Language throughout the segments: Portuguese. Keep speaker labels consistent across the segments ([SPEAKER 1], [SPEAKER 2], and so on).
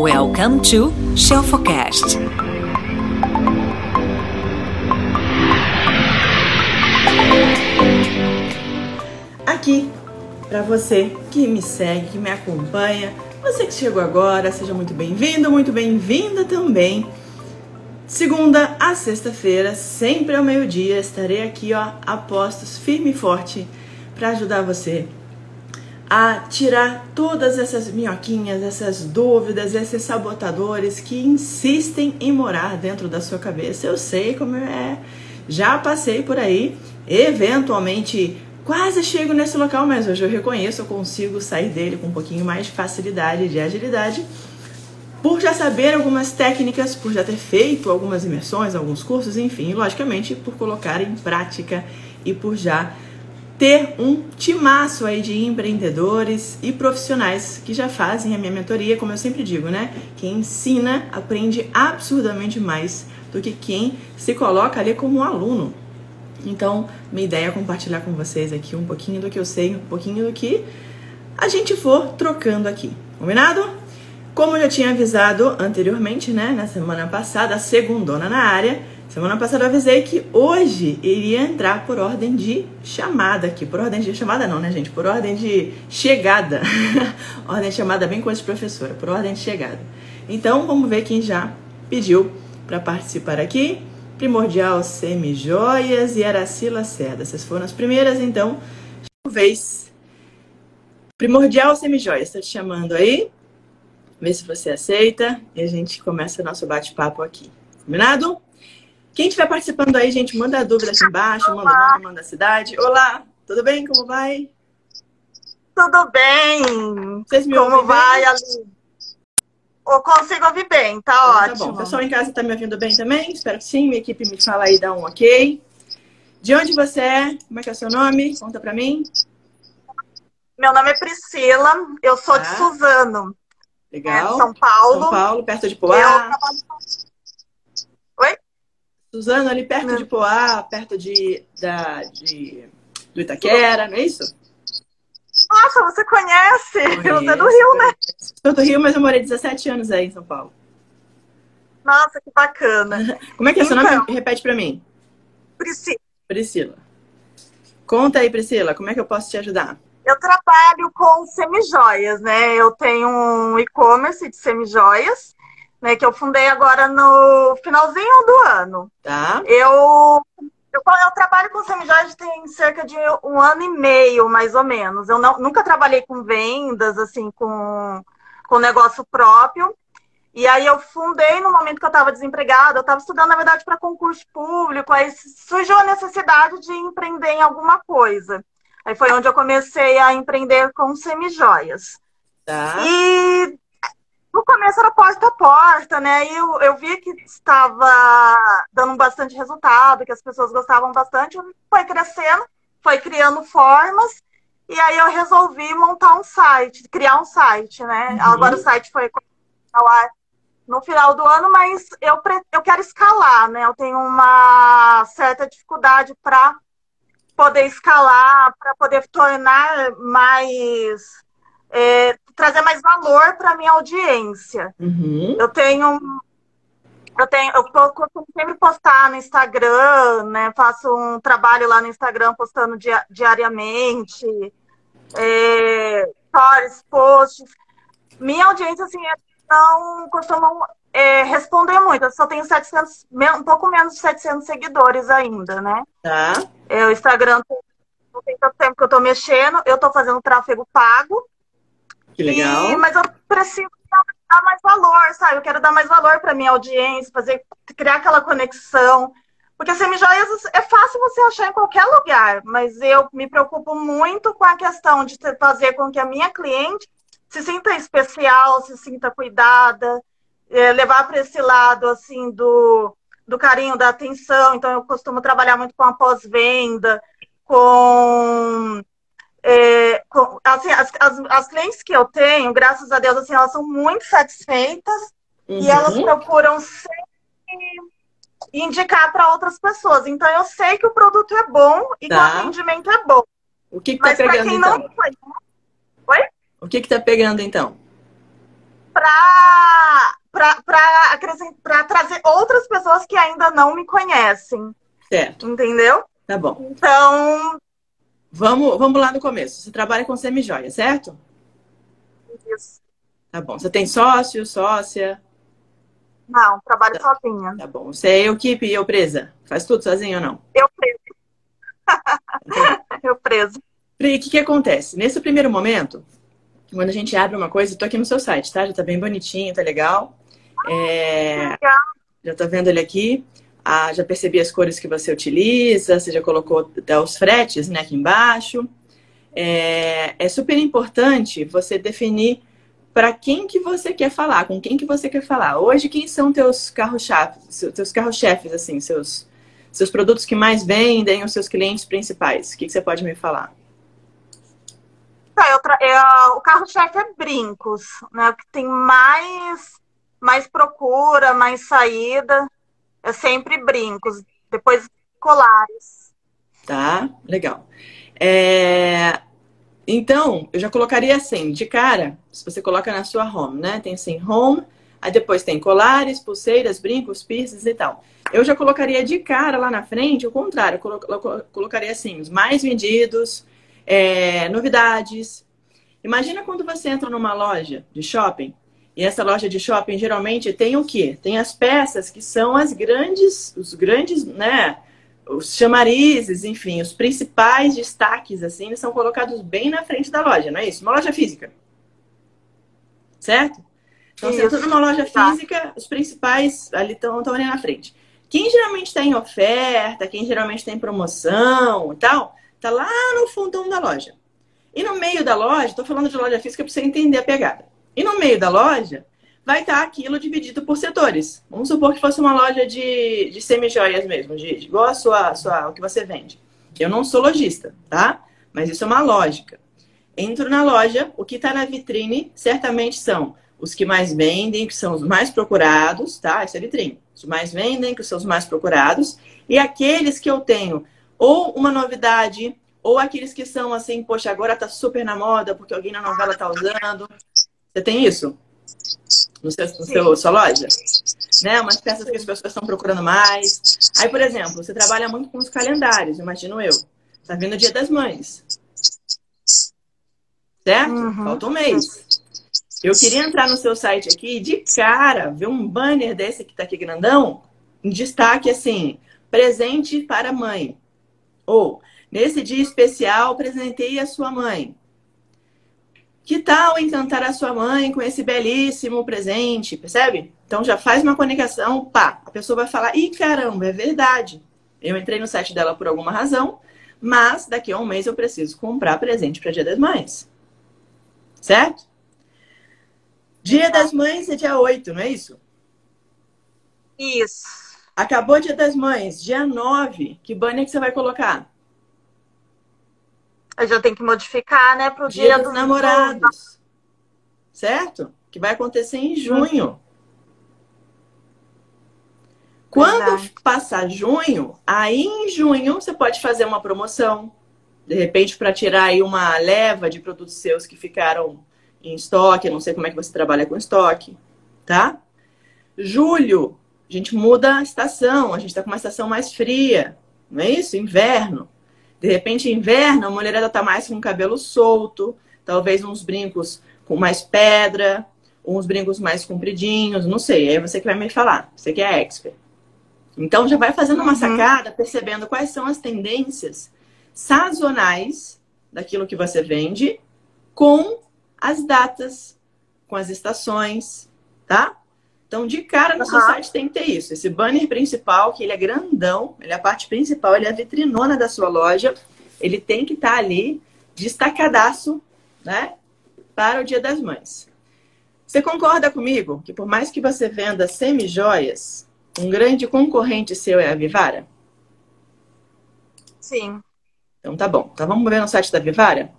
[SPEAKER 1] Welcome to Shelfocast.
[SPEAKER 2] Aqui, para você que me segue, que me acompanha, você que chegou agora, seja muito bem-vindo, muito bem-vinda também. Segunda a sexta-feira, sempre ao meio-dia, estarei aqui, ó, a postos, firme e forte, para ajudar você a tirar todas essas minhoquinhas, essas dúvidas, esses sabotadores que insistem em morar dentro da sua cabeça. Eu sei como é, já passei por aí, eventualmente quase chego nesse local, mas hoje eu reconheço, eu consigo sair dele com um pouquinho mais de facilidade e de agilidade. Por já saber algumas técnicas, por já ter feito algumas imersões, alguns cursos, enfim, logicamente por colocar em prática e por já ter um timaço aí de empreendedores e profissionais que já fazem a minha mentoria, como eu sempre digo, né? Quem ensina aprende absurdamente mais do que quem se coloca ali como um aluno. Então, minha ideia é compartilhar com vocês aqui um pouquinho do que eu sei, um pouquinho do que a gente for trocando aqui. Combinado? Como eu já tinha avisado anteriormente, né, na semana passada, a segundona na área, Semana passada eu avisei que hoje iria entrar por ordem de chamada aqui. Por ordem de chamada não, né, gente? Por ordem de chegada. ordem de chamada bem coisa de professora. Por ordem de chegada. Então, vamos ver quem já pediu para participar aqui. Primordial Semi-Joias e Aracila Cerda. Essas foram as primeiras, então. Vez. Primordial Semi-Joias, estou te chamando aí. Vê se você aceita e a gente começa nosso bate-papo aqui. Combinado? Quem estiver participando aí, gente, manda a dúvida aqui embaixo, manda o nome, manda a cidade. Olá, tudo bem? Como vai?
[SPEAKER 3] Tudo bem.
[SPEAKER 2] Vocês me
[SPEAKER 3] Como
[SPEAKER 2] ouvem
[SPEAKER 3] vai,
[SPEAKER 2] bem?
[SPEAKER 3] Eu consigo ouvir bem, tá
[SPEAKER 2] Então,
[SPEAKER 3] ótimo.
[SPEAKER 2] Tá bom. O pessoal em casa tá me ouvindo bem também? Espero que sim. Minha equipe me fala aí, dá um ok. De onde você é? Como é que é o seu nome? Conta pra mim.
[SPEAKER 3] Meu nome é Priscila, eu sou
[SPEAKER 2] Tá.
[SPEAKER 3] de Suzano, né,
[SPEAKER 2] Legal.
[SPEAKER 3] São Paulo.
[SPEAKER 2] São Paulo, perto de
[SPEAKER 3] Eu
[SPEAKER 2] Poá.
[SPEAKER 3] trabalho- Oi?
[SPEAKER 2] Suzano, ali perto
[SPEAKER 3] Não.
[SPEAKER 2] de Poá, perto de, da, de, do Itaquera, não é isso?
[SPEAKER 3] Nossa, você conhece? Você é do Rio, né?
[SPEAKER 2] Sou do Rio, mas eu morei 17 anos aí em São Paulo.
[SPEAKER 3] Nossa, que bacana.
[SPEAKER 2] Como é que é o seu
[SPEAKER 3] Então.
[SPEAKER 2] nome? Repete pra mim.
[SPEAKER 3] Priscila,
[SPEAKER 2] Priscila. Conta aí, Priscila, como é que eu posso te ajudar?
[SPEAKER 3] eu trabalho com semijoias, né? Eu tenho um e-commerce de semijoias, né? Que eu fundei agora no finalzinho do ano.
[SPEAKER 2] Tá?
[SPEAKER 3] Eu, eu, eu trabalho com semijoias tem cerca de um ano e meio, mais ou menos. Eu não- nunca trabalhei com vendas, assim, com, com negócio próprio. E aí eu fundei no momento que eu estava desempregada. Eu estava estudando, na verdade, para concurso público. Aí surgiu a necessidade de empreender em alguma coisa. Aí foi onde eu comecei a empreender com semijoias.
[SPEAKER 2] Tá?
[SPEAKER 3] E no começo era porta a porta, né? E eu, eu vi que estava dando bastante resultado, que as pessoas gostavam bastante. Foi crescendo, foi criando formas. E aí eu resolvi montar um site, criar um site, né?
[SPEAKER 2] Uhum.
[SPEAKER 3] Agora o site foi ao ar no final do ano, mas eu, eu quero escalar, né? Eu tenho uma certa dificuldade para poder escalar, para poder tornar mais é, trazer mais valor para minha audiência.
[SPEAKER 2] Uhum.
[SPEAKER 3] Eu tenho eu tenho eu co- costumo sempre postar no Instagram, né? Faço um trabalho lá no Instagram postando dia- diariamente, é, stories, posts. Minha audiência assim é- não costumam é, responder muito. Eu só tenho 700, me- um pouco menos de 700 seguidores ainda, né?
[SPEAKER 2] Tá?
[SPEAKER 3] É, o Instagram não tem tanto tempo que eu tô mexendo, eu tô fazendo tráfego pago.
[SPEAKER 2] Que legal.
[SPEAKER 3] E- mas eu preciso dar mais valor, sabe? Eu quero dar mais valor para minha audiência, fazer, criar aquela conexão. Porque semijoias é fácil você achar em qualquer lugar, mas eu me preocupo muito com a questão de fazer com que a minha cliente se sinta especial, se sinta cuidada, eh, levar para esse lado assim do, do carinho, da atenção. Então eu costumo trabalhar muito com a pós-venda, com é, com- assim, as, as, as clientes que eu tenho, graças a Deus, assim, elas são muito satisfeitas
[SPEAKER 2] Uhum.
[SPEAKER 3] e elas procuram sempre indicar para outras pessoas. Então, eu sei que o produto é bom e que
[SPEAKER 2] Tá.
[SPEAKER 3] o atendimento é bom.
[SPEAKER 2] O que que tá
[SPEAKER 3] Mas
[SPEAKER 2] pegando
[SPEAKER 3] quem
[SPEAKER 2] então?
[SPEAKER 3] não conhece,
[SPEAKER 2] O que que tá pegando então?
[SPEAKER 3] para para trazer outras pessoas que ainda não me conhecem.
[SPEAKER 2] Certo.
[SPEAKER 3] Entendeu?
[SPEAKER 2] Tá bom.
[SPEAKER 3] Então.
[SPEAKER 2] Vamos, vamos lá no começo. Você trabalha com semi-joia, certo?
[SPEAKER 3] Isso.
[SPEAKER 2] Tá bom. Você tem sócio, sócia?
[SPEAKER 3] Não, trabalho tá. sozinha.
[SPEAKER 2] Tá bom. Você é equipe e eu presa? Faz tudo sozinho ou não?
[SPEAKER 3] Eu presa. eu presa.
[SPEAKER 2] E o que, que acontece? Nesse primeiro momento, quando a gente abre uma coisa, eu tô aqui no seu site, tá? Já tá bem bonitinho, tá legal. É... Legal. Já tô vendo ele aqui. Ah, já percebi as cores que você utiliza, você já colocou os fretes né, aqui embaixo. É, é super importante você definir para quem que você quer falar, com quem que você quer falar. Hoje, quem são teus carros-chefes, teus carros-chefes, assim, seus, seus produtos que mais vendem, os seus clientes principais? O que, que você pode me falar?
[SPEAKER 3] Tá, eu o carro-chefe é brincos, né? O que tem mais, mais procura, mais saída. É sempre brincos, depois colares.
[SPEAKER 2] Tá, legal. É... Então, eu já colocaria assim, de cara, se você coloca na sua home, né? Tem assim, home, aí depois tem colares, pulseiras, brincos, piercings e tal. Eu já colocaria de cara lá na frente o contrário, eu colocaria assim, os mais vendidos, é, novidades. Imagina quando você entra numa loja de shopping e essa loja de shopping geralmente tem o quê? Tem as peças que são as grandes, os grandes, né? Os chamarizes, enfim, os principais destaques, assim, são colocados bem na frente da loja, não é isso? Uma loja física. Certo? Então, você entra numa loja tá. física, os principais ali estão ali na frente. Quem geralmente está em oferta, quem geralmente tem promoção e tal, tá lá no fundão da loja. E no meio da loja, estou falando de loja física para você entender a pegada. E no meio da loja vai estar aquilo dividido por setores. Vamos supor que fosse uma loja de, de semi-joias mesmo, de, igual a sua, sua, o que você vende. Eu não sou lojista, tá? Mas isso é uma lógica. Entro na loja, o que está na vitrine certamente são os que mais vendem, que são os mais procurados, tá? Isso é vitrine. Os mais vendem, que são os mais procurados. E aqueles que eu tenho ou uma novidade, ou aqueles que são assim, poxa, agora tá super na moda porque alguém na novela tá usando. Você tem isso? No seu, no seu sua loja? Né? Umas peças que as pessoas estão procurando mais. Aí, por exemplo, você trabalha muito com os calendários, imagino eu. Tá vindo o Dia das Mães. Certo? Uhum. Falta um mês. Eu queria entrar no seu site aqui de cara, ver um banner desse que tá aqui grandão, em destaque assim, presente para mãe. Ou, nesse dia especial, presentei a sua mãe. Que tal encantar a sua mãe com esse belíssimo presente? Percebe? Então já faz uma conexão, pá, a pessoa vai falar: ih, caramba, é verdade. Eu entrei no site dela por alguma razão, mas daqui a um mês eu preciso comprar presente para Dia das Mães. Certo? Dia das Mães é dia 8, não é isso?
[SPEAKER 3] Isso.
[SPEAKER 2] Acabou Dia das Mães, dia 9. Que banner que você vai colocar?
[SPEAKER 3] A gente tem que modificar, né, para o dia,
[SPEAKER 2] dia dos namorados. Certo? Que vai acontecer em junho. Quando Verdade. passar junho, aí em junho você pode fazer uma promoção. De repente, para tirar aí uma leva de produtos seus que ficaram em estoque. Eu não sei como é que você trabalha com estoque, tá? Julho, a gente muda a estação. A gente está com uma estação mais fria. Não é isso? Inverno. De repente, inverno, a mulherada tá mais com o cabelo solto, talvez uns brincos com mais pedra, uns brincos mais compridinhos, não sei. Aí você que vai me falar, você que é expert. Então já vai fazendo uma uhum. sacada, percebendo quais são as tendências sazonais daquilo que você vende com as datas, com as estações, tá? Então, de cara no uhum. seu site tem que ter isso. Esse banner principal, que ele é grandão, ele é a parte principal, ele é a vitrinona da sua loja. Ele tem que estar tá ali destacadaço, né? Para o Dia das Mães. Você concorda comigo que por mais que você venda semi-joias, um grande concorrente seu é a Vivara?
[SPEAKER 3] Sim.
[SPEAKER 2] Então tá bom. Então vamos ver no site da Vivara?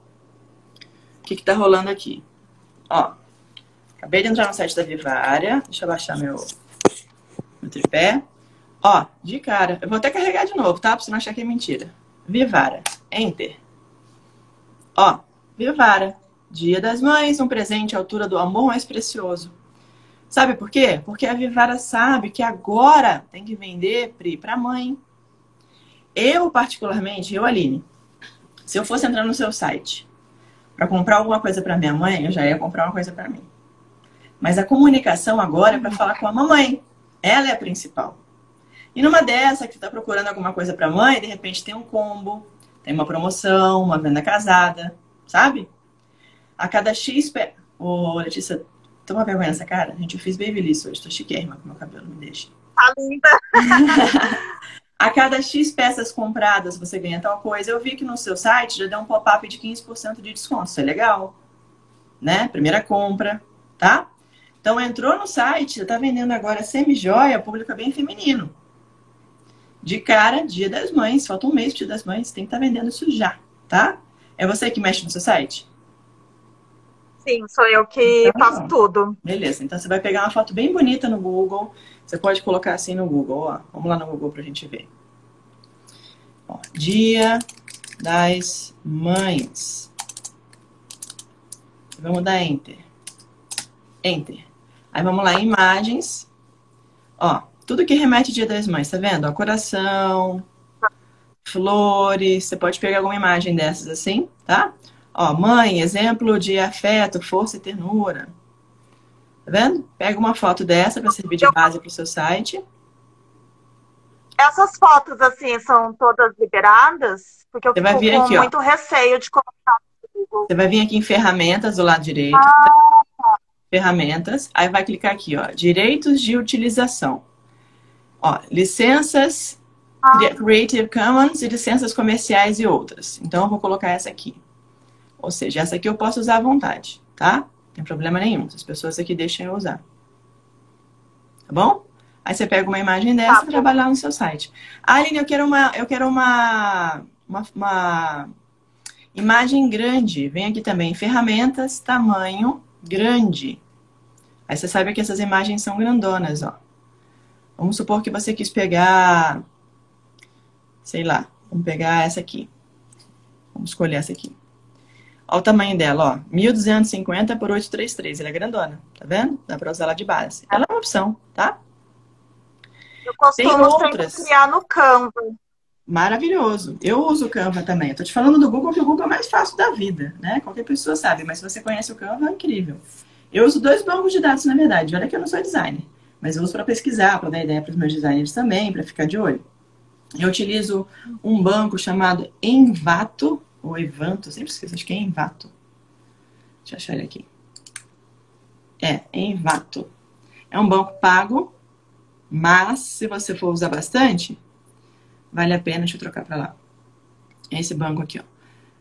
[SPEAKER 2] O que, que tá rolando aqui? Ó, Acabei de entrar no site da Vivara. Deixa eu baixar meu, meu tripé. Ó, de cara. Eu vou até carregar de novo, tá? Pra você não achar que é mentira. Vivara. Enter. Ó, Vivara. Dia das Mães, um presente à altura do amor mais precioso. Sabe por quê? Porque a Vivara sabe que agora tem que vender para mãe. Eu, particularmente, eu, Aline, se eu fosse entrar no seu site para comprar alguma coisa para minha mãe, eu já ia comprar uma coisa para mim. Mas a comunicação agora é para falar com a mamãe. Ela é a principal. E numa dessa que está procurando alguma coisa para mãe, de repente tem um combo, tem uma promoção, uma venda casada, sabe? A cada X. Pe... Ô, Letícia, toma vergonha nessa cara? Gente, eu fiz babyliss hoje, tô chiquérrima com meu cabelo, me deixa.
[SPEAKER 3] Tá linda!
[SPEAKER 2] a cada X peças compradas você ganha tal coisa. Eu vi que no seu site já deu um pop-up de 15% de desconto. Isso é legal. Né? Primeira compra, tá? Então entrou no site, está vendendo agora semi-joia, público é bem feminino. De cara, dia das mães, falta um mês dia das mães, tem que estar tá vendendo isso já, tá? É você que mexe no seu site?
[SPEAKER 3] Sim, sou eu que então, faço tudo.
[SPEAKER 2] Beleza, então você vai pegar uma foto bem bonita no Google. Você pode colocar assim no Google, ó. Vamos lá no Google pra gente ver. Ó, dia das mães. Vamos dar Enter. Enter. Aí vamos lá, imagens. Ó, tudo que remete Dia das Mães, tá vendo? Ó, coração, flores. Você pode pegar alguma imagem dessas assim, tá? Ó, mãe, exemplo de afeto, força e ternura. Tá vendo? Pega uma foto dessa para servir de base para o seu site.
[SPEAKER 3] Essas fotos, assim, são todas liberadas? Porque eu Você fico com aqui, muito ó. receio de colocar no
[SPEAKER 2] Google. Você vai vir aqui em ferramentas do lado direito. Ah ferramentas, aí vai clicar aqui, ó, direitos de utilização. Ó, licenças. Creative Commons e licenças comerciais e outras. Então, eu vou colocar essa aqui. Ou seja, essa aqui eu posso usar à vontade, tá? Não tem problema nenhum. As pessoas aqui deixam eu usar. Tá bom? Aí você pega uma imagem dessa tá e trabalha lá no seu site. Ah, Aline, eu quero uma, eu quero uma, uma, uma imagem grande. Vem aqui também, ferramentas, tamanho, grande. Aí você sabe que essas imagens são grandonas, ó. Vamos supor que você quis pegar, sei lá, vamos pegar essa aqui. Vamos escolher essa aqui. Olha o tamanho dela, ó. 1250 por 833. Ela é grandona, tá vendo? Dá pra usar ela de base. Ela é uma opção, tá?
[SPEAKER 3] Eu costumo Tem outras. criar no Canva.
[SPEAKER 2] Maravilhoso. Eu uso o Canva também. Tô te falando do Google, que o Google é mais fácil da vida, né? Qualquer pessoa sabe, mas se você conhece o Canva, é incrível. Eu uso dois bancos de dados, na verdade. Olha que eu não sou designer, mas eu uso para pesquisar, para dar ideia para os meus designers também, para ficar de olho. Eu utilizo um banco chamado Envato, ou Evanto, sempre esqueço, acho que é Envato. Deixa eu achar ele aqui. É, Envato. É um banco pago, mas se você for usar bastante, Vale a pena, deixa eu trocar para lá. Esse banco aqui, ó.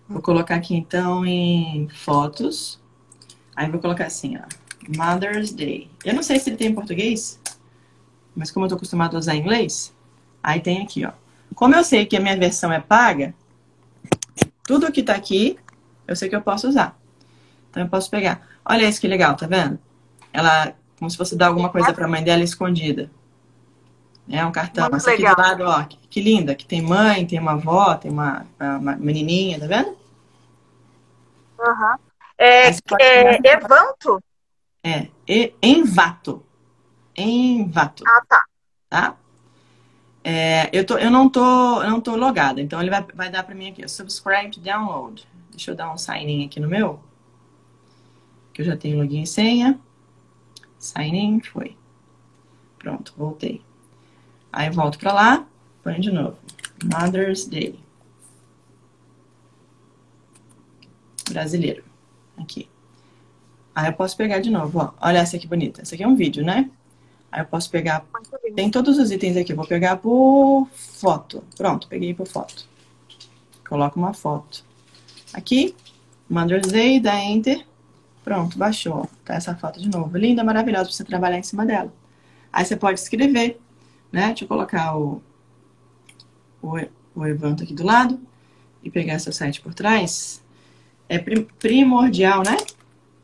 [SPEAKER 2] Vou colocar aqui então em fotos. Aí vou colocar assim, ó. Mother's Day. Eu não sei se ele tem em português, mas como eu tô acostumado a usar em inglês, aí tem aqui, ó. Como eu sei que a minha versão é paga, tudo que tá aqui, eu sei que eu posso usar. Então eu posso pegar. Olha isso que legal, tá vendo? Ela, como se fosse dar alguma coisa pra mãe dela escondida. É um cartão. Muito Essa aqui legal. do lado, ó, que, que, linda, que tem mãe, tem uma avó, tem uma, uma menininha, tá vendo?
[SPEAKER 3] Aham. Uhum. É, é Evanto?
[SPEAKER 2] É, e, Envato. Envato.
[SPEAKER 3] Ah, tá.
[SPEAKER 2] Tá? É, eu, tô, eu não tô, eu não tô logada, então ele vai, vai dar para mim aqui, subscribe to download. Deixa eu dar um sign in aqui no meu. Que eu já tenho login e senha. Sign in, foi. Pronto, voltei. Aí volto para lá, põe de novo. Mother's Day. Brasileiro. Aqui. Aí eu posso pegar de novo, ó. Olha essa que bonita. Essa aqui é um vídeo, né? Aí eu posso pegar. Tem todos os itens aqui. Eu vou pegar por foto. Pronto, peguei por foto. Coloco uma foto. Aqui, Mother's Day, dá Enter. Pronto, baixou. Tá essa foto de novo. Linda, maravilhosa pra você trabalhar em cima dela. Aí você pode escrever né? Deixa eu colocar o, o, o aqui do lado e pegar seu site por trás. É primordial, né?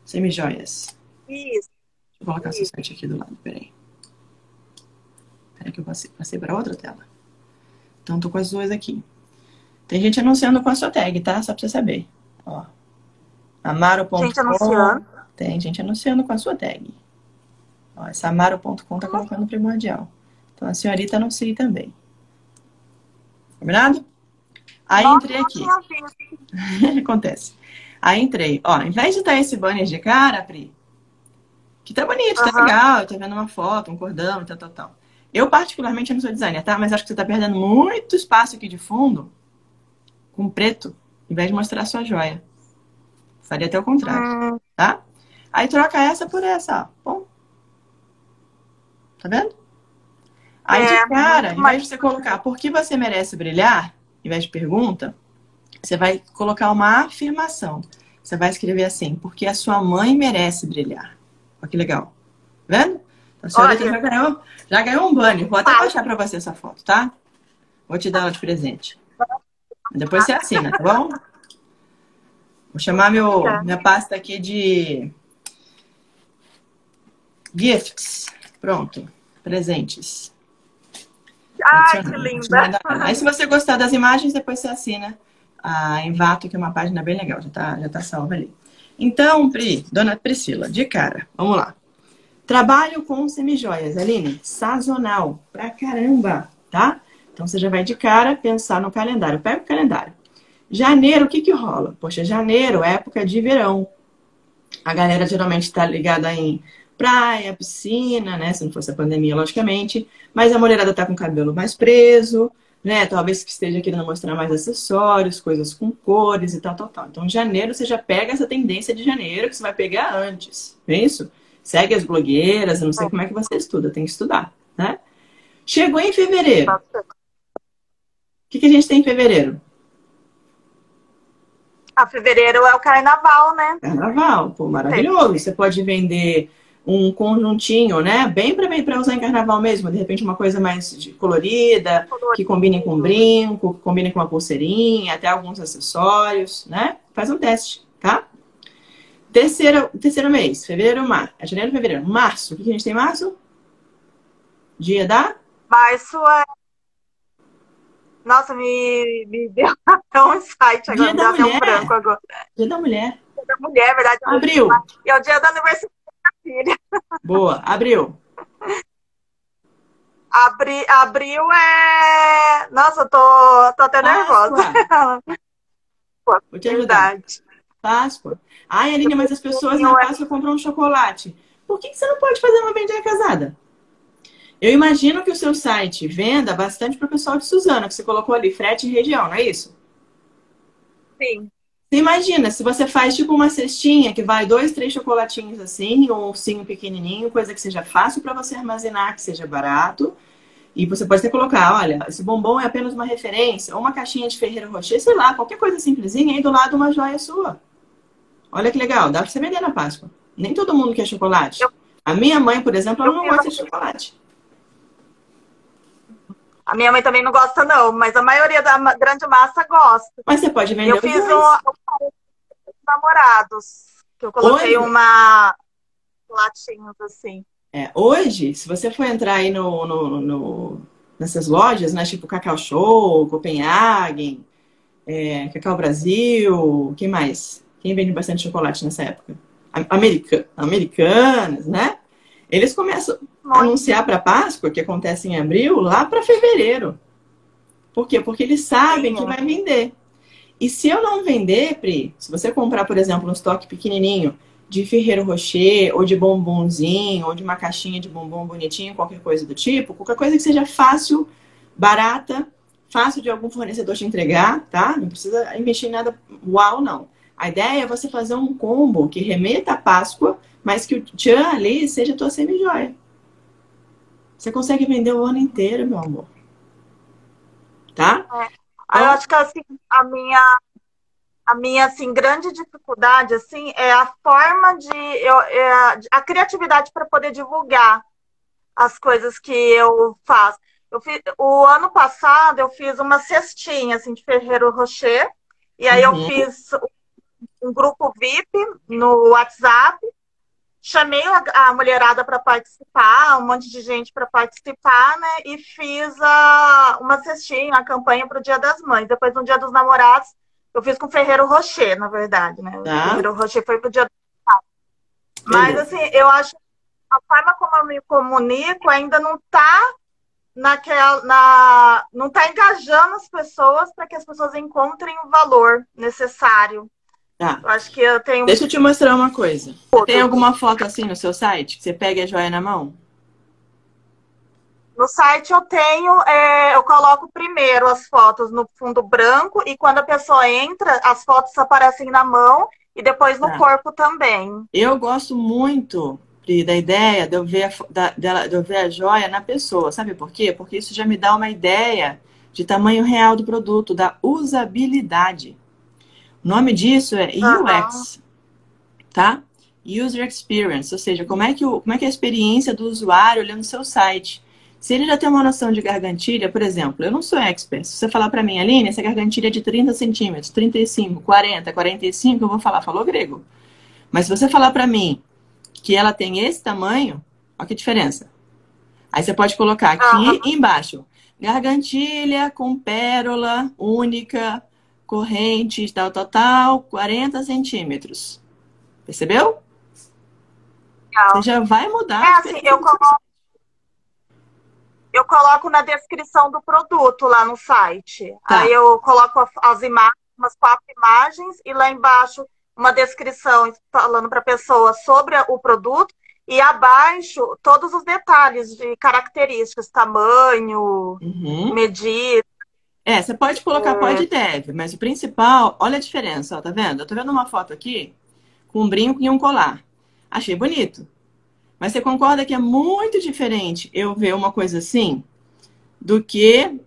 [SPEAKER 2] Semijoias.
[SPEAKER 3] Isso.
[SPEAKER 2] Deixa eu colocar Isso. seu site aqui do lado, peraí. Peraí que eu passei, passei para outra tela. Então, tô com as duas aqui. Tem gente anunciando com a sua tag, tá? Só pra você saber. Ó. Amaro.com.
[SPEAKER 3] Gente anunciando.
[SPEAKER 2] Tem gente anunciando com a sua tag. Ó, Samaro.com tá colocando primordial. Então a senhorita não sei também. Combinado? Aí
[SPEAKER 3] Nossa,
[SPEAKER 2] entrei aqui. Acontece. Aí entrei. Ó, em vez de estar esse banner de cara, Pri, que tá bonito, tá
[SPEAKER 3] Aham.
[SPEAKER 2] legal, tá vendo uma foto, um cordão e tal, tal, tal. Eu, particularmente, não sou designer, tá? Mas acho que você tá perdendo muito espaço aqui de fundo com preto, em vez de mostrar a sua joia. Faria até o contrário,
[SPEAKER 3] Hum,
[SPEAKER 2] tá? Aí troca essa por essa, ó. Bom. Tá vendo? Aí
[SPEAKER 3] É,
[SPEAKER 2] de cara, em vez de você colocar por que você merece brilhar, em vez de pergunta, você vai colocar uma afirmação. Você vai escrever assim, porque a sua mãe merece brilhar. Olha que legal. Tá vendo? Então, a senhorita
[SPEAKER 3] Olha.
[SPEAKER 2] já ganhou, já ganhou um banner. Vou até
[SPEAKER 3] Ah.
[SPEAKER 2] baixar pra você essa foto, tá? Vou te dar ela de presente. Depois você assina, tá bom? Vou chamar meu,
[SPEAKER 3] Tá.
[SPEAKER 2] minha pasta aqui de gifts. Pronto. Presentes.
[SPEAKER 3] Ai, que linda.
[SPEAKER 2] Aí, se você gostar das imagens, depois você assina a Envato, que é uma página bem legal, já tá, já tá salva ali. Então, Pri, dona Priscila, de cara, vamos lá. Trabalho com semijoias, Aline, sazonal, pra caramba, tá? Então você já vai de cara pensar no calendário. Pega o calendário. Janeiro, o que que rola? Poxa, janeiro é época de verão. A galera geralmente está ligada em praia, piscina, né? Se não fosse a pandemia, logicamente. Mas a mulherada tá com o cabelo mais preso, né? Talvez que esteja querendo mostrar mais acessórios, coisas com cores e tal, tal, tal. Então, janeiro você já pega essa tendência de janeiro que você vai pegar antes. É isso? Segue as blogueiras, eu não sei como é que você estuda, tem que estudar, né? Chegou em fevereiro. O que, que a gente tem em fevereiro?
[SPEAKER 3] A fevereiro é o carnaval, né?
[SPEAKER 2] Carnaval, pô, maravilhoso. Você pode vender um conjuntinho, né? Bem para para usar em carnaval mesmo, de repente uma coisa mais colorida, que combine com um brinco, que combine com uma pulseirinha, até alguns acessórios, né? Faz um teste, tá? Terceiro, terceiro mês, fevereiro, março. Janeiro, fevereiro. Março, o que a gente tem em março? Dia da?
[SPEAKER 3] Março é. Nossa, me, me deu até um insight agora,
[SPEAKER 2] Dia
[SPEAKER 3] me
[SPEAKER 2] da
[SPEAKER 3] deu até um
[SPEAKER 2] mulher.
[SPEAKER 3] branco agora.
[SPEAKER 2] Dia da mulher.
[SPEAKER 3] Dia da mulher, é verdade.
[SPEAKER 2] Abril.
[SPEAKER 3] E é o dia da minha filha.
[SPEAKER 2] Boa. Abril.
[SPEAKER 3] Abri, abril é. Nossa, eu tô, tô até nervosa.
[SPEAKER 2] Páscoa. Vou te ajudar.
[SPEAKER 3] Verdade.
[SPEAKER 2] Páscoa. Ai, Aline, mas as pessoas na
[SPEAKER 3] Não é-
[SPEAKER 2] Páscoa compram um chocolate. Por que que você não pode fazer uma vendinha casada? Eu imagino que o seu site venda bastante para o pessoal de Suzano, que você colocou ali, frete e região, não é isso?
[SPEAKER 3] Sim.
[SPEAKER 2] Imagina, se você faz tipo uma cestinha que vai dois, três chocolatinhos assim, um ursinho pequenininho, coisa que seja fácil para você armazenar, que seja barato. E você pode até colocar, olha, esse bombom é apenas uma referência, ou uma caixinha de Ferreiro Rocher, sei lá, qualquer coisa simplesinha, aí do lado uma joia sua. Olha que legal, dá pra você vender na Páscoa. Nem todo mundo quer chocolate. A minha mãe, por exemplo, ela não gosta de chocolate.
[SPEAKER 3] A minha mãe também não gosta, não, mas a maioria da grande massa gosta.
[SPEAKER 2] Mas você pode vender
[SPEAKER 3] Eu fiz
[SPEAKER 2] dois.
[SPEAKER 3] um, namorados, que eu coloquei
[SPEAKER 2] Olha.
[SPEAKER 3] uma latinhas assim.
[SPEAKER 2] É, hoje, se você for entrar aí no, no- no- nessas lojas, né, tipo Cacau Show, Copenhagen, é, Cacau Brasil, quem mais? Quem vende bastante chocolate nessa época? America, americanas, né? Eles começam a anunciar para Páscoa, que acontece em abril, lá para fevereiro. Por quê? Porque eles sabem que vai vender. E se eu não vender, Pri, se você comprar, por exemplo, um estoque pequenininho de Ferreiro Rocher, ou de bombonzinho, ou de uma caixinha de bombom bonitinho, qualquer coisa do tipo, qualquer coisa que seja fácil, barata, fácil de algum fornecedor te entregar, tá? Não precisa investir em nada uau, não. A ideia é você fazer um combo que remeta à Páscoa, mas que o tchan ali seja a tua semijoia. Você consegue vender o ano inteiro, meu amor. Tá?
[SPEAKER 3] Aí eu acho que assim, a minha a minha assim grande dificuldade assim é a forma de eu, é a, a criatividade para poder divulgar as coisas que eu faço. Eu fiz, o ano passado eu fiz uma cestinha assim de Ferreiro Rocher e aí
[SPEAKER 2] Uhum.
[SPEAKER 3] eu fiz um grupo VIP no WhatsApp. Chamei a, mulherada para participar, um monte de gente para participar, né? E fiz a, uma cestinha, a campanha para o Dia das Mães. Depois, no Dia dos Namorados, eu fiz com o Ferreiro Rocher, na verdade, né? O
[SPEAKER 2] Tá.
[SPEAKER 3] Ferreiro Rocher foi pro Dia dos Namorados. Mas, assim, eu acho a forma como eu me comunico ainda não está naquela, na, não está engajando as pessoas para que as pessoas encontrem o valor necessário.
[SPEAKER 2] Tá.
[SPEAKER 3] Eu acho que eu tenho.
[SPEAKER 2] Deixa eu te mostrar uma coisa. Tem alguma foto assim no seu site? Que você pega a joia na mão?
[SPEAKER 3] No site eu tenho, é, eu coloco primeiro as fotos no fundo branco e quando a pessoa entra, as fotos aparecem na mão e depois no
[SPEAKER 2] Tá.
[SPEAKER 3] corpo também.
[SPEAKER 2] Eu gosto muito Pri, da ideia de eu, ver a, da- dela- de eu ver a joia na pessoa. Sabe por quê? Porque isso já me dá uma ideia de tamanho real do produto, da usabilidade. O nome disso é. UX, tá? User Experience, ou seja, como é, que o, como é que é a experiência do usuário olhando o seu site. Se ele já tem uma noção de gargantilha, por exemplo, eu não sou expert. Se você falar para mim, Aline, essa gargantilha é de 30 centímetros, 35, 40, 45, eu vou falar, falou grego. Mas se você falar para mim que ela tem esse tamanho, olha que diferença. Aí você pode colocar aqui
[SPEAKER 3] Aham.
[SPEAKER 2] embaixo, gargantilha com pérola única, corrente, tal, tal, tal, 40 centímetros. Percebeu?
[SPEAKER 3] Legal.
[SPEAKER 2] Você já vai mudar.
[SPEAKER 3] É assim, eu coloco, eu coloco na descrição do produto lá no site.
[SPEAKER 2] Tá.
[SPEAKER 3] Aí eu coloco as imagens, umas quatro imagens, e lá embaixo uma descrição falando para a pessoa sobre o produto. E abaixo todos os detalhes de características, tamanho,
[SPEAKER 2] Uhum.
[SPEAKER 3] medida.
[SPEAKER 2] É, você pode colocar, pode e deve, mas o principal, olha a diferença, ó, tá vendo? Eu tô vendo uma foto aqui com um brinco e um colar. Achei bonito. Mas você concorda que é muito diferente eu ver uma coisa assim do que.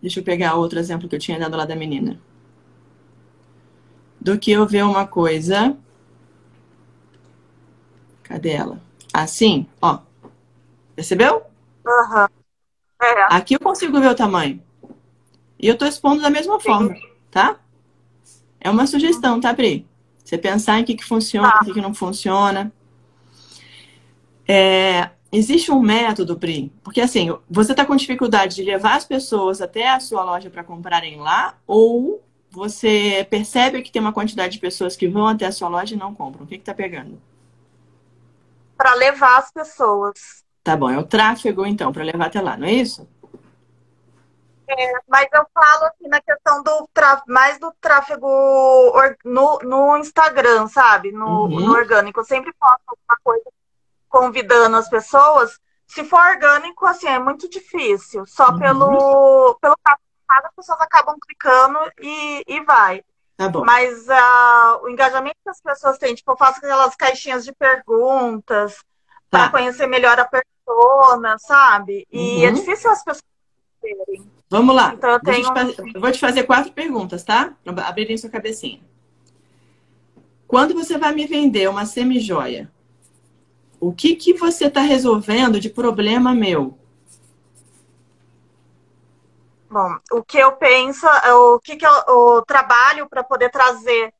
[SPEAKER 2] Deixa eu pegar outro exemplo que eu tinha dado lá da menina. Do que eu ver uma coisa. Cadê ela? Assim, ó. Percebeu?
[SPEAKER 3] Aham. É,
[SPEAKER 2] Aqui eu consigo ver o tamanho. E eu tô expondo da mesma forma, tá? É uma sugestão, tá, Pri? Você pensar em o que, que funciona,
[SPEAKER 3] Tá.
[SPEAKER 2] o que, que não funciona. É, existe um método, Pri, porque assim, você tá com dificuldade de levar as pessoas até a sua loja para comprarem lá, ou você percebe que tem uma quantidade de pessoas que vão até a sua loja e não compram. O que, que tá pegando?
[SPEAKER 3] para levar as pessoas.
[SPEAKER 2] Tá bom, é o tráfego, então, para levar até lá, não é isso?
[SPEAKER 3] Mas eu falo aqui na questão do mais do tráfego or- no, no Instagram, sabe? No,
[SPEAKER 2] Uhum.
[SPEAKER 3] no orgânico. Eu sempre posto alguma coisa convidando as pessoas. Se for orgânico, assim, é muito difícil. Só
[SPEAKER 2] Uhum.
[SPEAKER 3] pelo, pelo tráfego, as pessoas acabam clicando e, e vai.
[SPEAKER 2] Tá bom.
[SPEAKER 3] Mas ah, o engajamento que as pessoas têm, tipo, eu faço aquelas caixinhas de perguntas para
[SPEAKER 2] Tá.
[SPEAKER 3] conhecer melhor a persona, sabe? E é
[SPEAKER 2] Uhum.
[SPEAKER 3] difícil as pessoas terem.
[SPEAKER 2] Vamos lá.
[SPEAKER 3] Então, eu tenho-
[SPEAKER 2] te fazer- vou te fazer quatro perguntas, tá? Para abrirem sua cabecinha. Quando você vai me vender uma semijoia, o que que você está resolvendo de problema meu?
[SPEAKER 3] Bom, o que eu penso, é o que, que eu, eu trabalho para poder trazer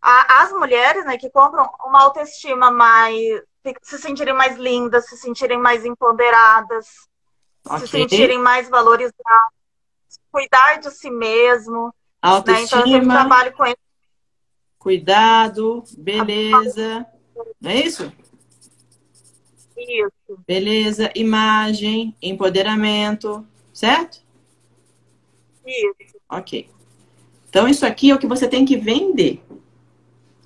[SPEAKER 3] a- as mulheres né, que compram uma autoestima mais. se sentirem mais lindas, se sentirem mais empoderadas, se
[SPEAKER 2] Ok.
[SPEAKER 3] sentirem mais valorizadas, cuidar de si mesmo. Né? Então, eu sempre
[SPEAKER 2] Autoestima,
[SPEAKER 3] trabalho com isso.
[SPEAKER 2] cuidado, beleza. Não é isso?
[SPEAKER 3] Isso.
[SPEAKER 2] Beleza, imagem, empoderamento, certo?
[SPEAKER 3] isso.
[SPEAKER 2] Ok. Então, isso aqui é o que você tem que vender.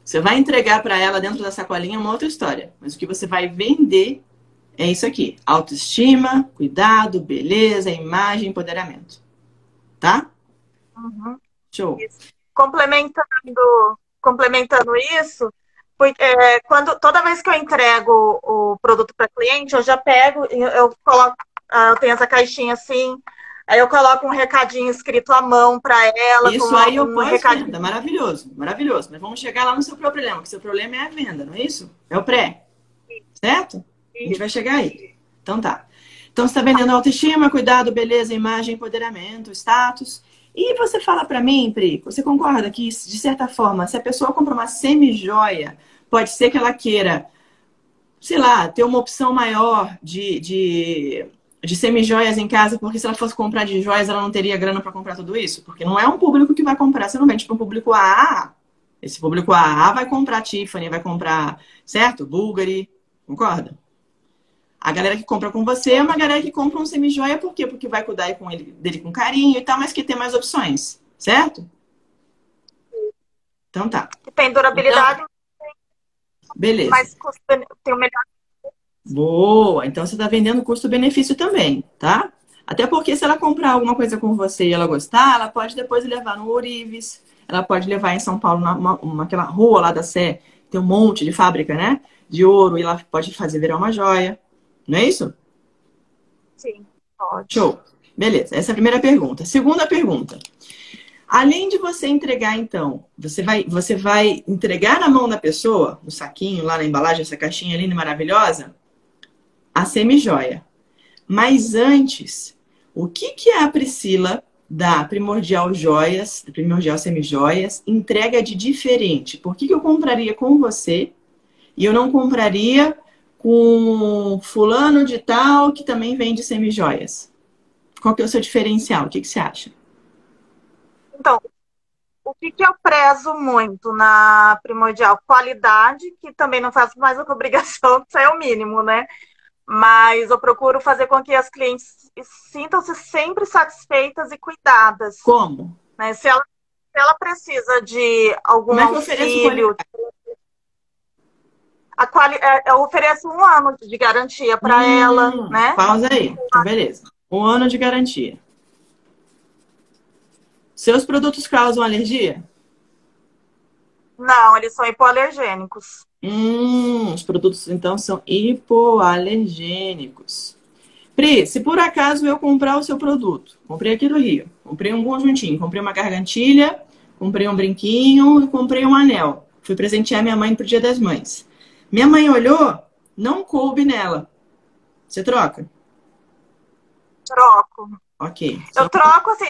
[SPEAKER 2] Você vai entregar para ela dentro da sacolinha uma outra história. Mas o que você vai vender é isso aqui: autoestima, cuidado, beleza, imagem, empoderamento. Tá?
[SPEAKER 3] Uhum.
[SPEAKER 2] Show.
[SPEAKER 3] complementando, complementando isso, porque, é, quando, toda vez que eu entrego o produto para cliente, eu já pego, eu, eu coloco, ah, eu tenho essa caixinha assim, aí eu coloco um recadinho escrito à mão para ela,
[SPEAKER 2] Isso aí eu
[SPEAKER 3] um
[SPEAKER 2] posso
[SPEAKER 3] recadinho.
[SPEAKER 2] venda. Maravilhoso, maravilhoso. Mas vamos chegar lá no seu problema, que seu problema é a venda, não é isso? É o pré. Certo? A gente vai chegar aí. Então tá. Então você está vendendo autoestima, cuidado, beleza, imagem, empoderamento, status. E você fala para mim, Pri, você concorda que, de certa forma, se a pessoa compra uma semi-joia, pode ser que ela queira, sei lá, ter uma opção maior de, de, de semi-joias em casa, porque se ela fosse comprar de joias, ela não teria grana para comprar tudo isso? Porque não é um público que vai comprar, você não vende para um público AA. Esse público AA vai comprar Tiffany, vai comprar, certo? Bulgari, concorda? A galera que compra com você é uma galera que compra um semi-joia, por quê? Porque vai cuidar com ele, dele com carinho e tal, mas que tem mais opções, certo? Então tá.
[SPEAKER 3] Tem durabilidade.
[SPEAKER 2] Então, beleza.
[SPEAKER 3] Mas tem o melhor.
[SPEAKER 2] Boa! Então você está vendendo custo-benefício também, tá? Até porque se ela comprar alguma coisa com você e ela gostar, ela pode depois levar no Orives, ela pode levar em São Paulo, naquela rua lá da Sé, tem um monte de fábrica, né? De ouro, e ela pode fazer virar uma joia. Não é isso?
[SPEAKER 3] Sim, pode.
[SPEAKER 2] Show. Beleza, essa é a primeira pergunta. Segunda pergunta. Além de você entregar, então, você vai, você vai entregar na mão da pessoa, no saquinho, lá na embalagem, essa caixinha linda e maravilhosa, a semi-joia. Mas antes, o que, que a Priscila da Primordial Joias, da Primordial Semijoias, entrega de diferente? Por que, que eu compraria com você e eu não compraria com fulano de tal que também vende semijoias? Qual que é o seu diferencial? O que, que você acha?
[SPEAKER 3] Então, o que, que eu prezo muito na primordial? Qualidade, que também não faço mais do que obrigação, isso é o mínimo, né? Mas eu procuro fazer com que as clientes sintam-se sempre satisfeitas e cuidadas.
[SPEAKER 2] Como?
[SPEAKER 3] Né? Se, ela, se ela precisa de algum
[SPEAKER 2] Como é
[SPEAKER 3] auxílio. A quali... É, eu ofereço um ano de garantia para hum, ela, né?
[SPEAKER 2] Pausa aí. Então, beleza. Um ano de garantia. Seus produtos causam alergia?
[SPEAKER 3] Não, eles são hipoalergênicos.
[SPEAKER 2] Hum, os produtos então são hipoalergênicos. Pri, se por acaso eu comprar o seu produto, comprei aqui do Rio, comprei um conjuntinho, comprei uma gargantilha, comprei um brinquinho e comprei um anel. Fui presentear minha mãe pro Dia das Mães. Minha mãe olhou, não coube nela. Você troca?
[SPEAKER 3] Troco.
[SPEAKER 2] Ok.
[SPEAKER 3] Eu troco assim,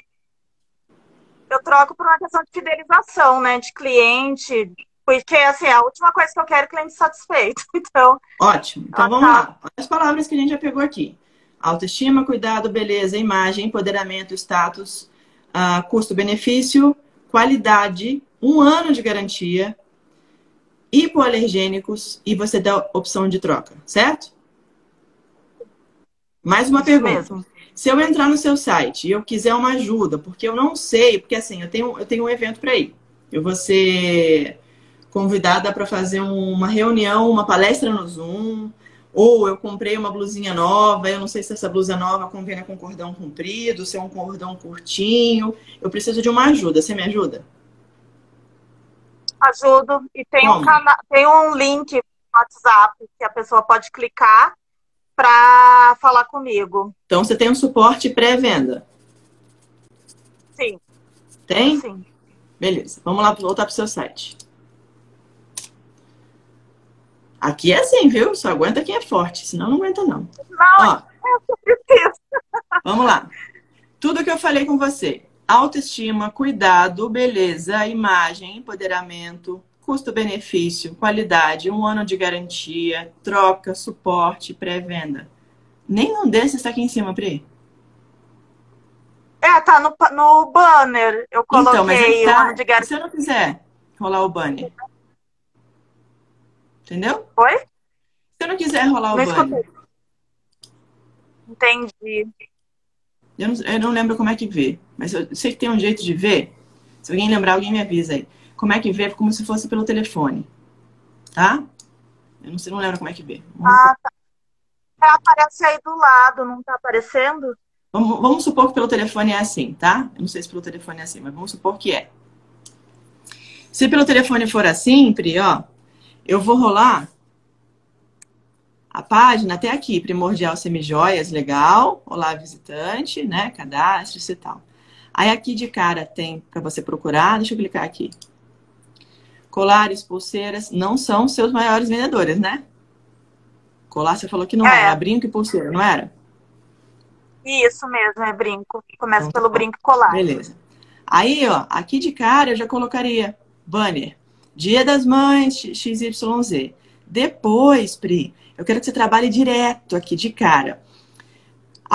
[SPEAKER 3] eu troco por uma questão de fidelização, né? De cliente. Porque, assim, a última coisa que eu quero é cliente satisfeito. Então.
[SPEAKER 2] Ótimo. Então vamos tá. lá. As palavras que a gente já pegou aqui: autoestima, cuidado, beleza, imagem, empoderamento, status, uh, custo-benefício, qualidade, um ano de garantia, hipoalergênicos e você dá opção de troca, certo? Mais uma Isso pergunta. Mesmo. Se eu entrar no seu site e eu quiser uma ajuda, porque eu não sei, porque assim, eu tenho, eu tenho um evento para ir. Eu vou ser convidada para fazer uma reunião, uma palestra no Zoom, ou eu comprei uma blusinha nova, eu não sei se essa blusa nova combina com cordão comprido, se é um cordão curtinho. Eu preciso de uma ajuda. Você me ajuda?
[SPEAKER 3] Ajudo. E tem, um, cana... tem um link no WhatsApp que a pessoa pode clicar para falar comigo.
[SPEAKER 2] Então você tem um suporte pré-venda?
[SPEAKER 3] Sim.
[SPEAKER 2] Tem?
[SPEAKER 3] Sim.
[SPEAKER 2] Beleza. Vamos lá voltar para o seu site. Aqui é assim, viu? Só aguenta quem é forte, senão não aguenta não.
[SPEAKER 3] Não, Ó,
[SPEAKER 2] é vamos lá. Tudo que eu falei com você. Autoestima, cuidado, beleza, imagem, empoderamento, custo-benefício, qualidade, um ano de garantia, troca, suporte, pré-venda. Nenhum desses está aqui em cima, Pri.
[SPEAKER 3] É, tá no, no banner. Eu coloquei então, mas tá, ano de garantia.
[SPEAKER 2] Se eu não quiser rolar o banner. Entendeu?
[SPEAKER 3] Oi? Se
[SPEAKER 2] eu não quiser rolar o banner.
[SPEAKER 3] Entendi.
[SPEAKER 2] Eu não, eu não lembro como é que vê, mas eu sei que tem um jeito de ver. Se alguém lembrar, alguém me avisa aí como é que vê, como se fosse pelo telefone. Tá? Eu não, sei, não lembro como é que vê.
[SPEAKER 3] Vamos ah, tá. É, aparece aí do lado, não tá aparecendo?
[SPEAKER 2] Vamos, vamos, supor que pelo telefone é assim, tá? Eu não sei se pelo telefone é assim, mas vamos supor que é. Se pelo telefone for assim, Pri, ó, eu vou rolar a página até aqui, primordial semijoias, legal. Olá, visitante, né? Cadastro e tal. Aí aqui de cara tem para você procurar, deixa eu clicar aqui colares, pulseiras, não são seus maiores vendedores, né? Colar você falou que não é. era, brinco e pulseira, não era?
[SPEAKER 3] Isso mesmo, é brinco. Começa então, pelo tá. brinco colar.
[SPEAKER 2] Beleza. Aí, ó, aqui de cara eu já colocaria banner. Dia das Mães, XYZ. Depois, Pri, eu quero que você trabalhe direto aqui de cara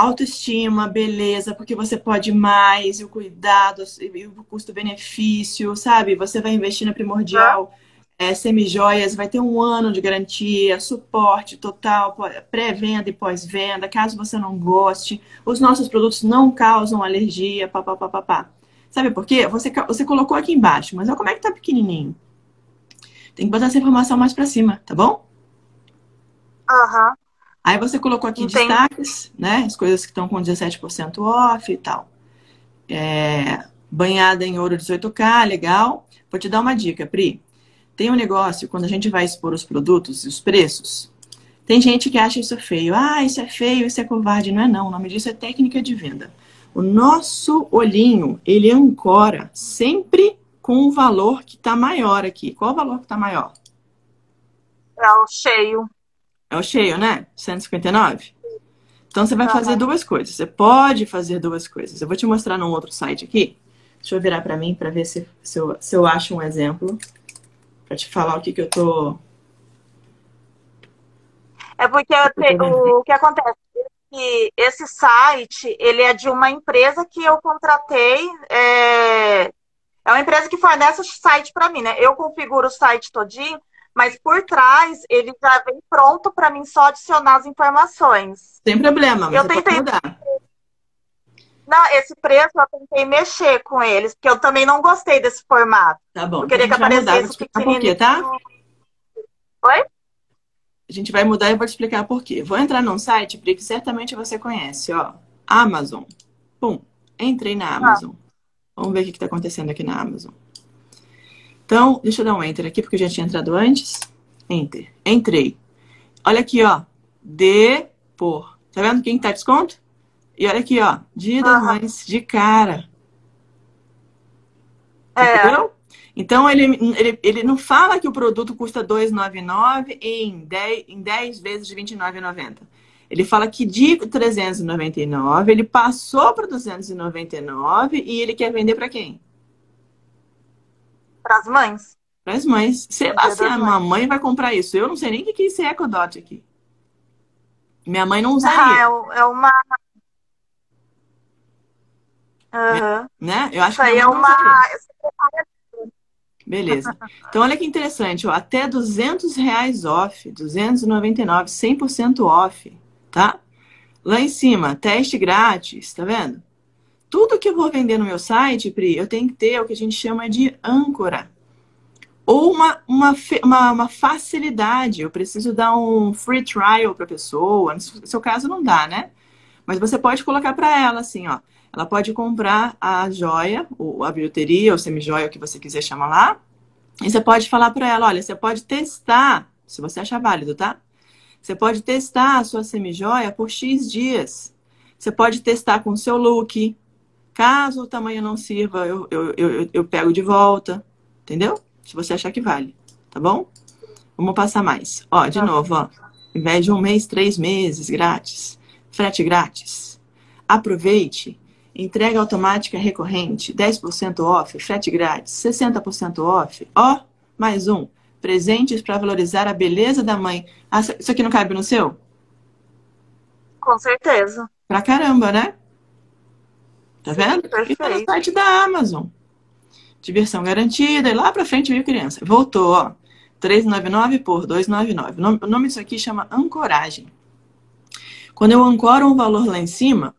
[SPEAKER 2] autoestima, beleza, porque você pode mais, e o cuidado, e o custo-benefício, sabe? Você vai investir na primordial. é, semijoias, vai ter um ano de garantia, suporte total, pré-venda e pós-venda, caso você não goste. Os nossos produtos não causam alergia, papapá. Sabe por quê? Você, você colocou aqui embaixo, mas olha como é que tá pequenininho. Tem que botar essa informação mais para cima, tá bom?
[SPEAKER 3] Aham. Uhum.
[SPEAKER 2] Aí você colocou aqui Entendi. destaques, né? As coisas que estão com 17% off e tal. É, banhada em ouro 18K, legal. Vou te dar uma dica, Pri. Tem um negócio, quando a gente vai expor os produtos e os preços, tem gente que acha isso feio. Ah, isso é feio, isso é covarde. Não é não, o nome disso é técnica de venda. O nosso olhinho, ele ancora sempre com o valor que está maior aqui. Qual o valor que está maior?
[SPEAKER 3] É o cheio.
[SPEAKER 2] É o cheio, né? 159? Então você vai fazer duas coisas. Você pode fazer duas coisas. Eu vou te mostrar num outro site aqui. Deixa eu virar para mim para ver se, se, eu, se eu acho um exemplo para te falar o que, que eu tô.
[SPEAKER 3] É porque te, o, o que acontece é que esse site ele é de uma empresa que eu contratei. É, é uma empresa que fornece o site para mim, né? Eu configuro o site todinho, mas por trás ele já vem pronto para mim só adicionar as informações.
[SPEAKER 2] Sem problema, eu tentei mudar.
[SPEAKER 3] Não, esse preço eu tentei mexer com eles, porque eu também não gostei desse formato.
[SPEAKER 2] Tá bom.
[SPEAKER 3] Eu queria
[SPEAKER 2] então
[SPEAKER 3] que aparecesse
[SPEAKER 2] pequenininho. Por quê, tá?
[SPEAKER 3] Oi?
[SPEAKER 2] A gente vai mudar e eu vou te explicar por quê. Vou entrar num site, Pri, que certamente você conhece, ó. Amazon. Pum. Entrei na Amazon. Ah. Vamos ver o que está acontecendo aqui na Amazon. Então, deixa eu dar um enter aqui, porque eu já tinha entrado antes. Enter. Entrei. Olha aqui, ó. De por. Tá vendo quem tá desconto? E olha aqui, ó, das Mães de cara. É. Entendeu? Então, ele, ele, ele não fala que o produto custa R$ 2,99 em 10, em 10 vezes de R$ 29,90. Ele fala que de 399 ele passou para 299 e ele quer vender para quem?
[SPEAKER 3] Para as mães.
[SPEAKER 2] Para as mães. Sei lá se a mamãe vai comprar isso. Eu não sei nem o que é esse EcoDot aqui. Minha mãe não usaria.
[SPEAKER 3] Ah, é, é uma Uhum.
[SPEAKER 2] Né? Eu acho
[SPEAKER 3] Isso que aí é uma.
[SPEAKER 2] Beleza. Então, olha que interessante, ó, até 200 reais off, 299, 100% off, tá? Lá em cima, teste grátis, tá vendo? Tudo que eu vou vender no meu site, Pri, eu tenho que ter o que a gente chama de âncora. Ou uma, uma, uma, uma facilidade. Eu preciso dar um free trial para a pessoa. No seu caso, não dá, né? Mas você pode colocar para ela assim, ó ela pode comprar a joia, ou a bilheteria, ou semi-joia, o que você quiser chamar lá. E você pode falar para ela, olha, você pode testar, se você achar válido, tá? Você pode testar a sua semi-joia por X dias. Você pode testar com o seu look. Caso o tamanho não sirva, eu, eu, eu, eu pego de volta. Entendeu? Se você achar que vale. Tá bom? Vamos passar mais. Ó, de tá. novo, ó. Ao invés de um mês, três meses grátis. Frete grátis. Aproveite entrega automática recorrente, 10% off, frete grátis, 60% off. Ó, mais um. Presentes para valorizar a beleza da mãe. Ah, isso aqui não cabe no seu?
[SPEAKER 3] Com certeza.
[SPEAKER 2] Pra caramba, né? Tá vendo?
[SPEAKER 3] Perfeito. E tá
[SPEAKER 2] no site da Amazon. Diversão garantida. E lá pra frente veio criança. Voltou, ó. 399 por 299. O nome disso aqui chama ancoragem. Quando eu ancoro um valor lá em cima,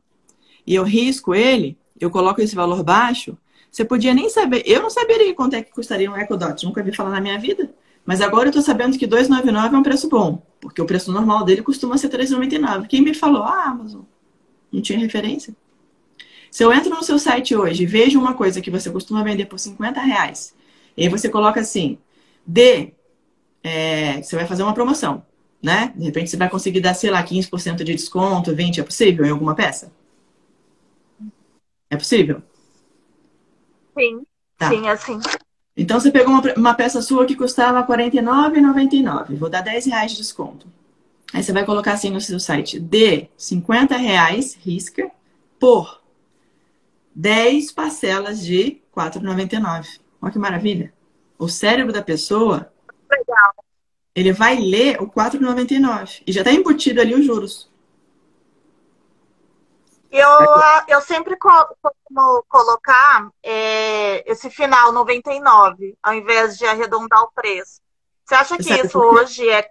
[SPEAKER 2] e eu risco ele, eu coloco esse valor baixo, você podia nem saber. Eu não saberia quanto é que custaria um EcoDot, nunca vi falar na minha vida. Mas agora eu tô sabendo que 2,99 é um preço bom, porque o preço normal dele costuma ser 3,99. Quem me falou? Ah, Amazon. Não tinha referência. Se eu entro no seu site hoje e vejo uma coisa que você costuma vender por 50 reais, e aí você coloca assim, D, é, você vai fazer uma promoção, né? De repente você vai conseguir dar, sei lá, 15% de desconto, 20%, é possível em alguma peça? É possível?
[SPEAKER 3] Sim, tá. sim, assim.
[SPEAKER 2] Então você pegou uma, uma peça sua que custava R$ 49,99. Vou dar 10 reais de desconto. Aí você vai colocar assim no seu site: de 50 reais, risca, por 10 parcelas de R$ 4,99. Olha que maravilha. O cérebro da pessoa,
[SPEAKER 3] Legal.
[SPEAKER 2] ele vai ler o 4,99 e já está embutido ali os juros.
[SPEAKER 3] Eu, eu sempre costumo colocar é, esse final 99, ao invés de arredondar o preço. Você acha que
[SPEAKER 2] Sabe
[SPEAKER 3] isso hoje é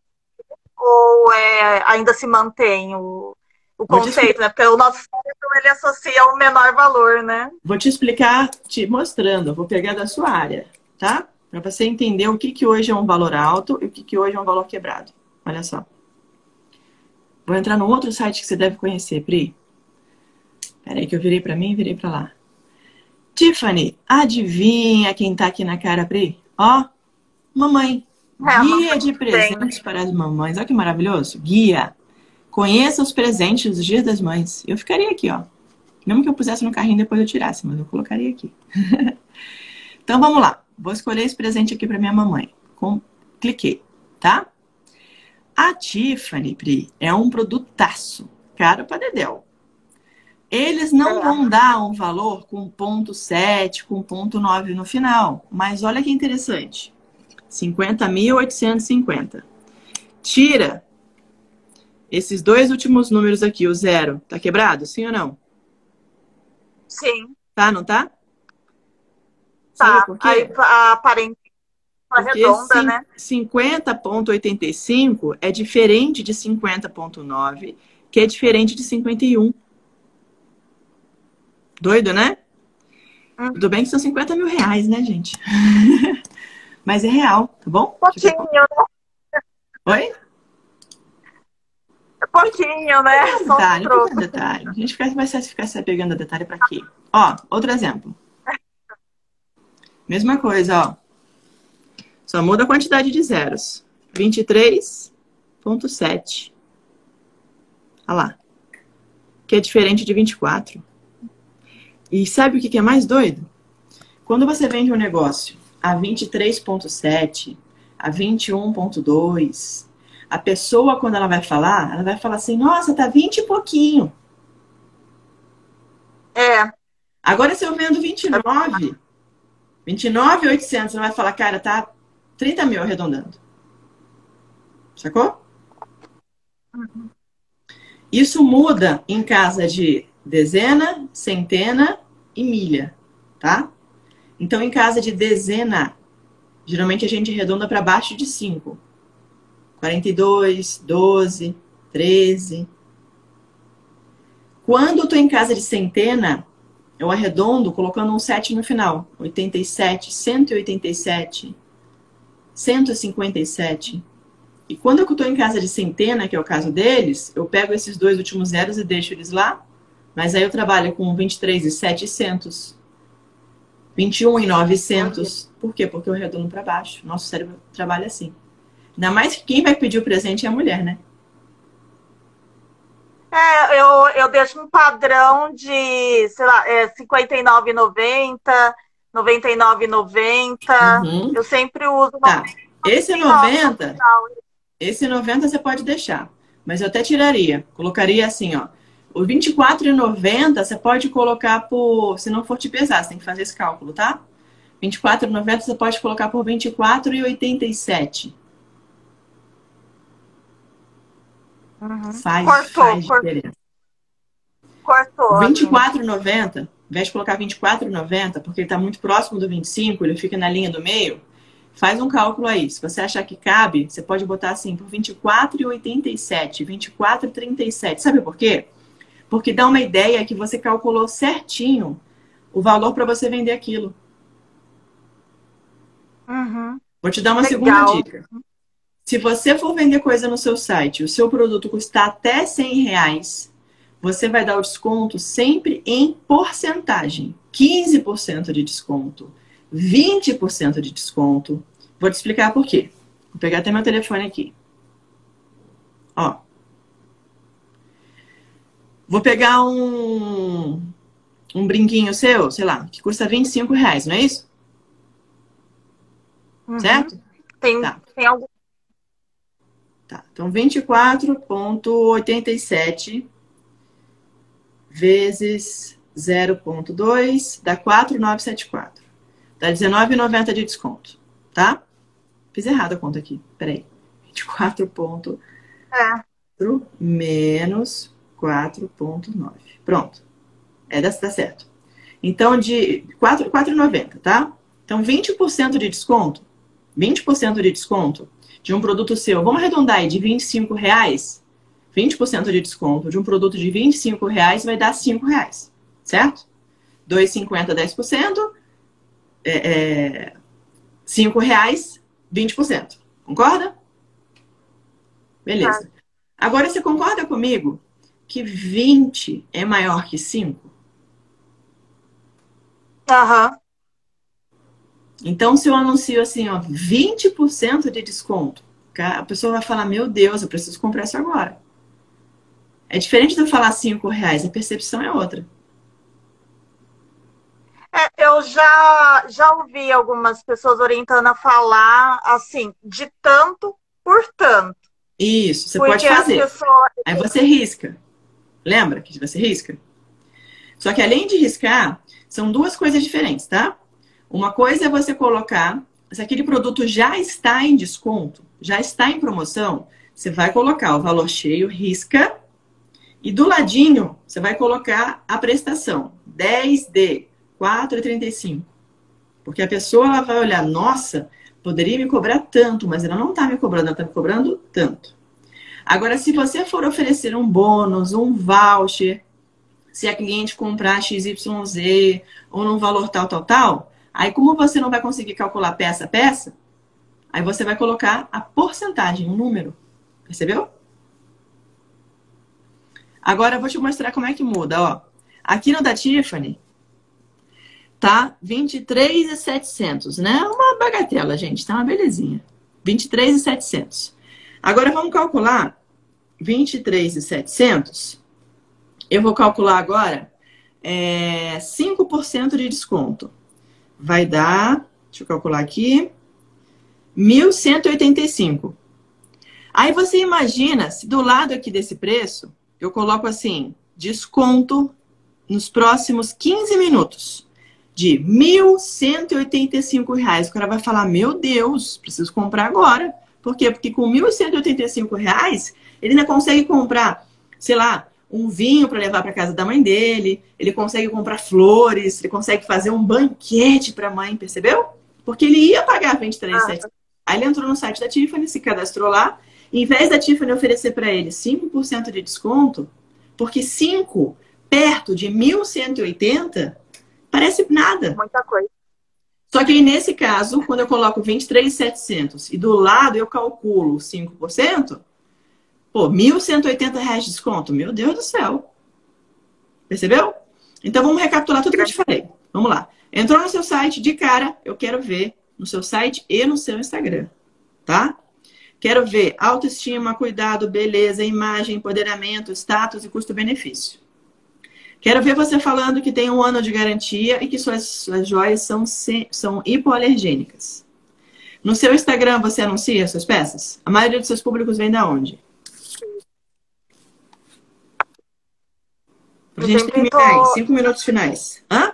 [SPEAKER 3] ou é, ainda se mantém o, o conceito, né? Porque o nosso cérebro ele associa o menor valor, né?
[SPEAKER 2] Vou te explicar, te mostrando. Vou pegar da sua área, tá? Para você entender o que, que hoje é um valor alto e o que, que hoje é um valor quebrado. Olha só. Vou entrar no outro site que você deve conhecer, Pri. Peraí que eu virei para mim e virei para lá. Tiffany, adivinha quem tá aqui na cara, Pri? Ó, mamãe.
[SPEAKER 3] É,
[SPEAKER 2] Guia de presentes para as mamães. Olha que maravilhoso. Guia. Conheça os presentes dos dias das mães. Eu ficaria aqui, ó. Mesmo que eu pusesse no carrinho depois eu tirasse, mas eu colocaria aqui. então vamos lá. Vou escolher esse presente aqui para minha mamãe. Com... Cliquei, tá? A Tiffany, Pri, é um produtaço. Caro para Dedéu. Eles não vão dar um valor com ponto 7, com ponto 9 no final. Mas olha que interessante. 50.850. Tira esses dois últimos números aqui, o zero. Tá quebrado? Sim ou não?
[SPEAKER 3] Sim,
[SPEAKER 2] Tá, não tá?
[SPEAKER 3] Tá. Aí a
[SPEAKER 2] Porque
[SPEAKER 3] redonda, né?
[SPEAKER 2] 50.85 é diferente de 50.9, que é diferente de 51. Doido, né?
[SPEAKER 3] Hum.
[SPEAKER 2] Tudo bem que são 50 mil reais, né, gente? Mas é real, tá bom?
[SPEAKER 3] Pouquinho, né?
[SPEAKER 2] Oi?
[SPEAKER 3] Pouquinho, né? Só um
[SPEAKER 2] Detalhe, detalhe. A gente vai ficar se apegando a detalhe pra quê? Ó, outro exemplo. Mesma coisa, ó. Só muda a quantidade de zeros. 23.7. Olha lá. Que é diferente de 24. E sabe o que que é mais doido? Quando você vende um negócio a 23.7, a 21.2, a pessoa, quando ela vai falar, ela vai falar assim, nossa, tá 20 e pouquinho.
[SPEAKER 3] É,
[SPEAKER 2] Agora, se eu vendo 29, 29,800, ela vai falar, cara, tá 30 mil arredondando. Sacou? Isso muda em casa de dezena, centena e milha, tá? Então, em casa de dezena, geralmente a gente arredonda para baixo de 5. 42, 12, 13. Quando eu tô em casa de centena, eu arredondo colocando um 7 no final. 87, 187, 157. E quando eu estou em casa de centena, que é o caso deles, eu pego esses dois últimos zeros e deixo eles lá. Mas aí eu trabalho com 23 e 700. 21 e 900. Por quê? Porque eu arredondo para baixo. Nosso cérebro trabalha assim. Ainda mais que quem vai pedir o presente é a mulher, né?
[SPEAKER 3] é eu, eu deixo um padrão de, sei lá, é 59,90, 99,90.
[SPEAKER 2] Uhum.
[SPEAKER 3] Eu sempre uso
[SPEAKER 2] Tá. Esse 90,
[SPEAKER 3] final.
[SPEAKER 2] esse 90 você pode deixar. Mas eu até tiraria. Colocaria assim, ó. O 24,90 você pode colocar por. Se não for te pesar, você tem que fazer esse cálculo, tá? 24,90 você pode colocar por 24,87.
[SPEAKER 3] Uhum.
[SPEAKER 2] Faz,
[SPEAKER 3] Cortou,
[SPEAKER 2] faz
[SPEAKER 3] cortou.
[SPEAKER 2] diferença.
[SPEAKER 3] Cortou. assim.
[SPEAKER 2] 24,90, ao invés de colocar 24,90, porque ele está muito próximo do 25, ele fica na linha do meio, faz um cálculo aí. Se você achar que cabe, você pode botar assim por 24,87, 24,37. Sabe por quê? Porque dá uma ideia que você calculou certinho o valor para você vender aquilo.
[SPEAKER 3] Uhum.
[SPEAKER 2] Vou te dar uma
[SPEAKER 3] Legal.
[SPEAKER 2] segunda dica. Se você for vender coisa no seu site, o seu produto custar até 100 reais, você vai dar o desconto sempre em porcentagem. 15% de desconto, 20% de desconto. Vou te explicar por quê. Vou pegar até meu telefone aqui. Ó. Vou pegar um, um brinquinho seu, sei lá, que custa 25 reais, não é isso?
[SPEAKER 3] Uhum.
[SPEAKER 2] Certo?
[SPEAKER 3] Tem,
[SPEAKER 2] Tá.
[SPEAKER 3] tem algum.
[SPEAKER 2] Tá, então 24,87 vezes 0,2 dá 4,974. Dá 19,90 de desconto, tá? Fiz errado a conta aqui, peraí. 24,4
[SPEAKER 3] É.
[SPEAKER 2] menos 4,9. Pronto. É, dá, dá certo. Então, de 4 4,90, tá? Então, 20% de desconto, 20% de desconto de um produto seu, vamos arredondar aí, de 25 reais, 20% de desconto de um produto de 25 reais vai dar 5 reais, certo? 2,50, 10%, é, é, 5 reais, 20%. Concorda? Beleza. Agora, você concorda comigo que 20 é maior que 5?
[SPEAKER 3] Aham. Uhum.
[SPEAKER 2] Então, se eu anuncio assim, ó, 20% de desconto, a pessoa vai falar, meu Deus, eu preciso comprar isso agora. É diferente de eu falar 5 reais, a percepção é outra.
[SPEAKER 3] É, eu já, já ouvi algumas pessoas orientando a falar assim, de tanto por tanto.
[SPEAKER 2] Isso, você pode fazer. Pessoas... Aí você risca. Lembra que você risca? Só que além de riscar, são duas coisas diferentes, tá? Uma coisa é você colocar, se aquele produto já está em desconto, já está em promoção, você vai colocar o valor cheio, risca, e do ladinho você vai colocar a prestação, 10 de 4,35. Porque a pessoa ela vai olhar, nossa, poderia me cobrar tanto, mas ela não está me cobrando, ela está me cobrando tanto. Agora, se você for oferecer um bônus, um voucher, se a cliente comprar XYZ ou num valor tal, tal, tal, aí como você não vai conseguir calcular peça a peça, aí você vai colocar a porcentagem, um número. Percebeu? Agora eu vou te mostrar como é que muda, ó. Aqui no da Tiffany, tá 23,700, né? Uma bagatela, gente, tá uma belezinha. 23,700. Agora vamos calcular 23,700. Eu vou calcular agora é, 5% de desconto. Vai dar, deixa eu calcular aqui, 1.185. Aí você imagina se do lado aqui desse preço eu coloco assim, desconto nos próximos 15 minutos de R$ 1.185. O cara vai falar: Meu Deus, preciso comprar agora. Por quê? Porque com R$ 1.185 ele ainda consegue comprar, sei lá, um vinho para levar para casa da mãe dele, ele consegue comprar flores, ele consegue fazer um banquete para a mãe, percebeu? Porque ele ia pagar 23,7. Ah. Aí ele entrou no site da Tiffany, se cadastrou lá, e em vez da Tiffany oferecer para ele 5% de desconto, porque 5 perto de 1.180 Parece nada.
[SPEAKER 3] Muita coisa.
[SPEAKER 2] Só que aí, nesse caso, quando eu coloco 23,700 e do lado eu calculo 5%, pô, 1.180 reais de desconto. Meu Deus do céu. Percebeu? Então vamos recapitular tudo que eu te falei. Vamos lá. Entrou no seu site, de cara, eu quero ver no seu site e no seu Instagram, tá? Quero ver autoestima, cuidado, beleza, imagem, empoderamento, status e custo-benefício. Quero ver você falando que tem um ano de garantia e que suas, suas joias são, são hipoalergênicas. No seu Instagram você anuncia suas peças? A maioria dos seus públicos vem da onde? Pra eu gente terminar tô... aí, cinco minutos finais. Hã?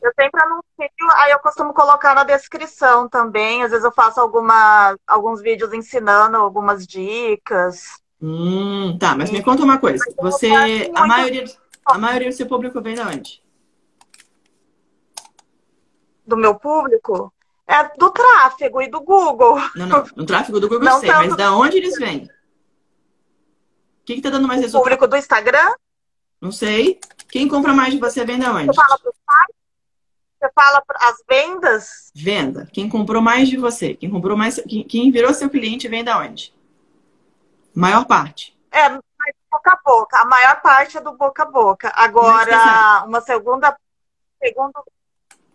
[SPEAKER 3] Eu sempre anuncio, aí eu costumo colocar na descrição também. Às vezes eu faço alguma, alguns vídeos ensinando algumas dicas.
[SPEAKER 2] Hum, tá, mas me conta uma coisa. Você, a maioria, a maioria do seu público vem de onde?
[SPEAKER 3] Do meu público? É do tráfego e do Google.
[SPEAKER 2] Não, não. No tráfego do Google não, sei, mas da onde eles vêm? O que, que tá dando mais resultado?
[SPEAKER 3] Público do Instagram?
[SPEAKER 2] Não sei. Quem compra mais de você vem de onde?
[SPEAKER 3] Você fala pro site? Você fala as vendas?
[SPEAKER 2] Venda. Quem comprou mais de você? Quem comprou mais. Quem virou seu cliente vem da onde? Maior parte.
[SPEAKER 3] É, boca a boca. A maior parte é do boca a boca. Agora, uma segunda. Segundo,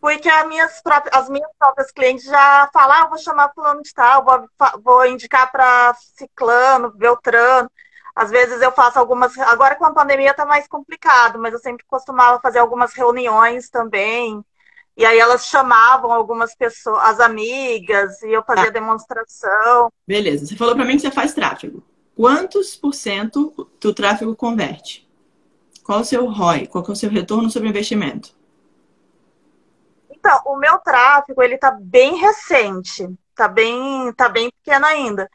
[SPEAKER 3] porque as minhas, próprias, as minhas próprias clientes já falam, ah, vou chamar fulano de tal, vou, vou indicar para ciclano, beltrano. Às vezes eu faço algumas. Agora com a pandemia está mais complicado, mas eu sempre costumava fazer algumas reuniões também. E aí elas chamavam algumas pessoas, as amigas, e eu fazia ah. demonstração.
[SPEAKER 2] Beleza. Você falou para mim que você faz tráfego quantos por cento do tráfego converte? Qual o seu ROI? Qual é o seu retorno sobre investimento?
[SPEAKER 3] Então, o meu tráfego, ele tá bem recente. Tá bem, tá bem pequeno ainda.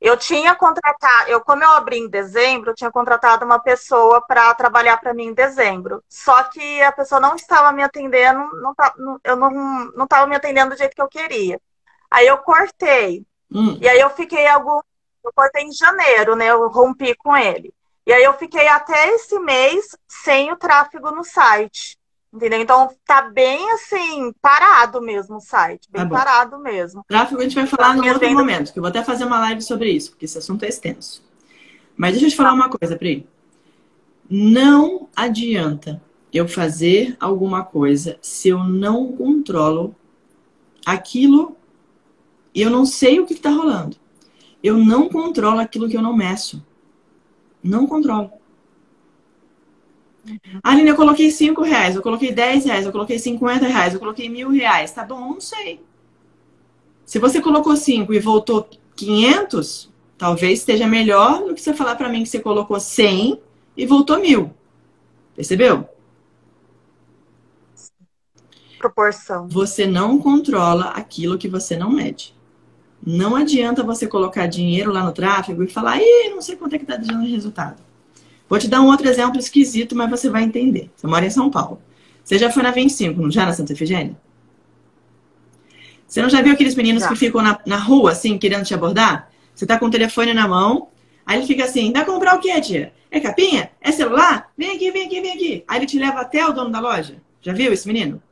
[SPEAKER 3] Eu tinha contratado, eu como eu abri em dezembro, eu tinha contratado uma pessoa para trabalhar para mim em dezembro. Só que a pessoa não estava me atendendo, não, tá, eu não, não estava me atendendo do jeito que eu queria. Aí eu cortei. Hum. E aí eu fiquei algum. Eu cortei em janeiro, né? Eu rompi com ele. E aí eu fiquei até esse mês sem o tráfego no site. Entendeu? Então tá bem assim, parado mesmo o site. Bem tá parado mesmo.
[SPEAKER 2] Tráfego a gente vai falar no outro momento, que eu vou até fazer uma live sobre isso, porque esse assunto é extenso. Mas deixa eu te falar uma coisa, Pri. Não adianta eu fazer alguma coisa se eu não controlo aquilo e eu não sei o que está rolando. Eu não controlo aquilo que eu não meço. Não controlo. Aline, eu coloquei 5 reais, eu coloquei 10 reais, eu coloquei 50 reais, eu coloquei mil reais. Tá bom, não sei. Se você colocou 5 e voltou 500, talvez esteja melhor do que você falar para mim que você colocou 100 e voltou mil. Percebeu?
[SPEAKER 3] Proporção.
[SPEAKER 2] Você não controla aquilo que você não mede. Não adianta você colocar dinheiro lá no tráfego e falar, ih, não sei quanto é que tá dando resultado. Vou te dar um outro exemplo esquisito, mas você vai entender. Você mora em São Paulo. Você já foi na 25, não já na Santa Efigênia? Você não já viu aqueles meninos já. que ficam na, na rua, assim, querendo te abordar? Você tá com o telefone na mão, aí ele fica assim, dá comprar o quê, tia? É capinha? É celular? Vem aqui, vem aqui, vem aqui. Aí ele te leva até o dono da loja. Já viu esse menino?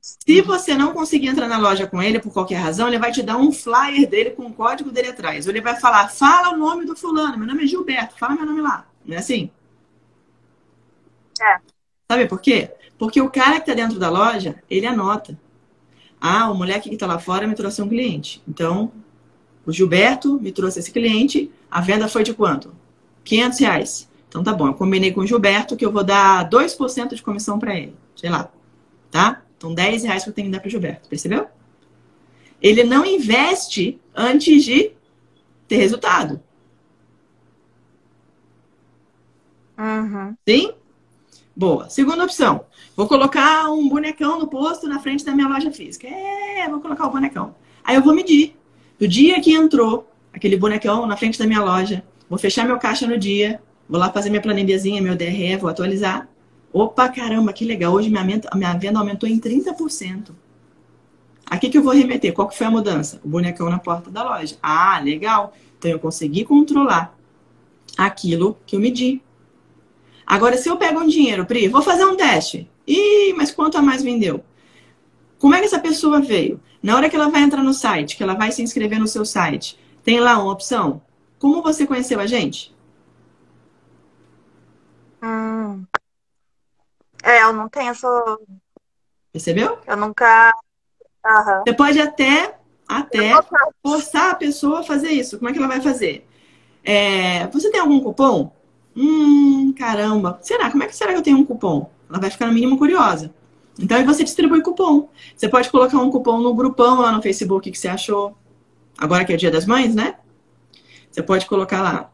[SPEAKER 2] Se você não conseguir entrar na loja com ele por qualquer razão, ele vai te dar um flyer dele com o código dele atrás. Ou ele vai falar, fala o nome do fulano. Meu nome é Gilberto, fala meu nome lá. Não é assim?
[SPEAKER 3] É.
[SPEAKER 2] Sabe por quê? Porque o cara que tá dentro da loja, ele anota. Ah, o moleque que tá lá fora me trouxe um cliente. Então, o Gilberto me trouxe esse cliente. A venda foi de quanto? 500 reais. Então tá bom, eu combinei com o Gilberto que eu vou dar 2% de comissão para ele. Sei lá. Tá? Então, 10 reais que eu tenho que dar para o Gilberto, percebeu? Ele não investe antes de ter resultado.
[SPEAKER 3] Uhum.
[SPEAKER 2] Sim? Boa. Segunda opção. Vou colocar um bonecão no posto na frente da minha loja física. É, vou colocar o bonecão. Aí eu vou medir. Do dia que entrou aquele bonecão na frente da minha loja, vou fechar meu caixa no dia, vou lá fazer minha planilhazinha, meu DRE, vou atualizar. Opa, caramba, que legal. Hoje minha, minha venda aumentou em 30%. Aqui que eu vou remeter. Qual que foi a mudança? O bonecão na porta da loja. Ah, legal. Então eu consegui controlar aquilo que eu medi. Agora, se eu pego um dinheiro, Pri, vou fazer um teste. Ih, mas quanto a mais vendeu? Como é que essa pessoa veio? Na hora que ela vai entrar no site, que ela vai se inscrever no seu site, tem lá uma opção. Como você conheceu a gente?
[SPEAKER 3] Hum. É, eu não tenho essa.
[SPEAKER 2] Percebeu?
[SPEAKER 3] Eu nunca.
[SPEAKER 2] Uhum. Você pode até, até forçar a pessoa a fazer isso. Como é que ela vai fazer? É, você tem algum cupom? Hum, caramba. Será? Como é que será que eu tenho um cupom? Ela vai ficar no mínimo curiosa. Então aí você distribui cupom. Você pode colocar um cupom no grupão lá no Facebook que você achou. Agora que é o dia das mães, né? Você pode colocar lá.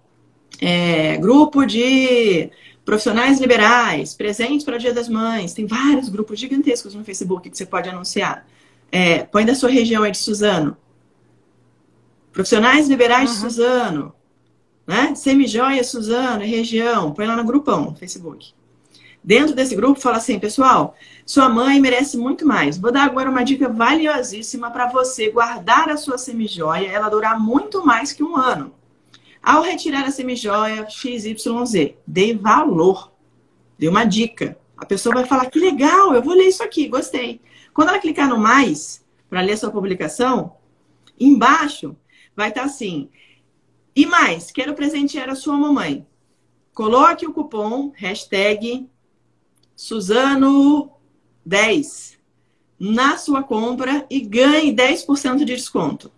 [SPEAKER 2] É, grupo de Profissionais liberais, presentes para o Dia das Mães. Tem vários grupos gigantescos no Facebook que você pode anunciar. É, põe da sua região aí de Suzano. Profissionais liberais uhum. de Suzano. Né? Semijoia Suzano, região. Põe lá no grupão, no Facebook. Dentro desse grupo, fala assim, pessoal, sua mãe merece muito mais. Vou dar agora uma dica valiosíssima para você guardar a sua semijoia, ela durar muito mais que um ano. Ao retirar a semijoia XYZ, dei valor. Dei uma dica. A pessoa vai falar: que legal, eu vou ler isso aqui, gostei. Quando ela clicar no mais, para ler sua publicação, embaixo vai estar tá assim: e mais, quero presentear a sua mamãe. Coloque o cupom hashtag Suzano10 na sua compra e ganhe 10% de desconto.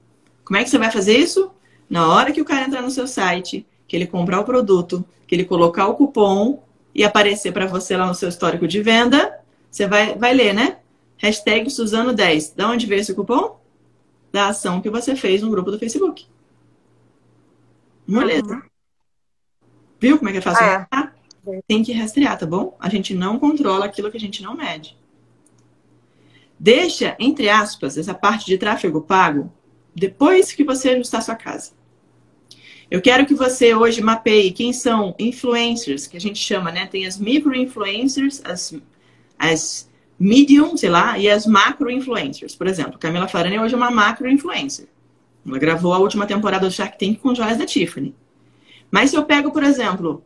[SPEAKER 2] Como é que você vai fazer isso? Na hora que o cara entrar no seu site, que ele comprar o produto, que ele colocar o cupom e aparecer para você lá no seu histórico de venda, você vai, vai ler, né? Hashtag Suzano10. Da onde veio esse cupom? Da ação que você fez no grupo do Facebook. Beleza. Uhum. Viu como é que é fácil? É. Tem que rastrear, tá bom? A gente não controla aquilo que a gente não mede. Deixa, entre aspas, essa parte de tráfego pago depois que você ajustar sua casa. Eu quero que você hoje mapeie quem são influencers, que a gente chama, né? Tem as micro-influencers, as, as medium, sei lá, e as macro influencers. Por exemplo, Camila Farani hoje é uma macro influencer. Ela gravou a última temporada do Shark Tank com joias da Tiffany. Mas se eu pego, por exemplo,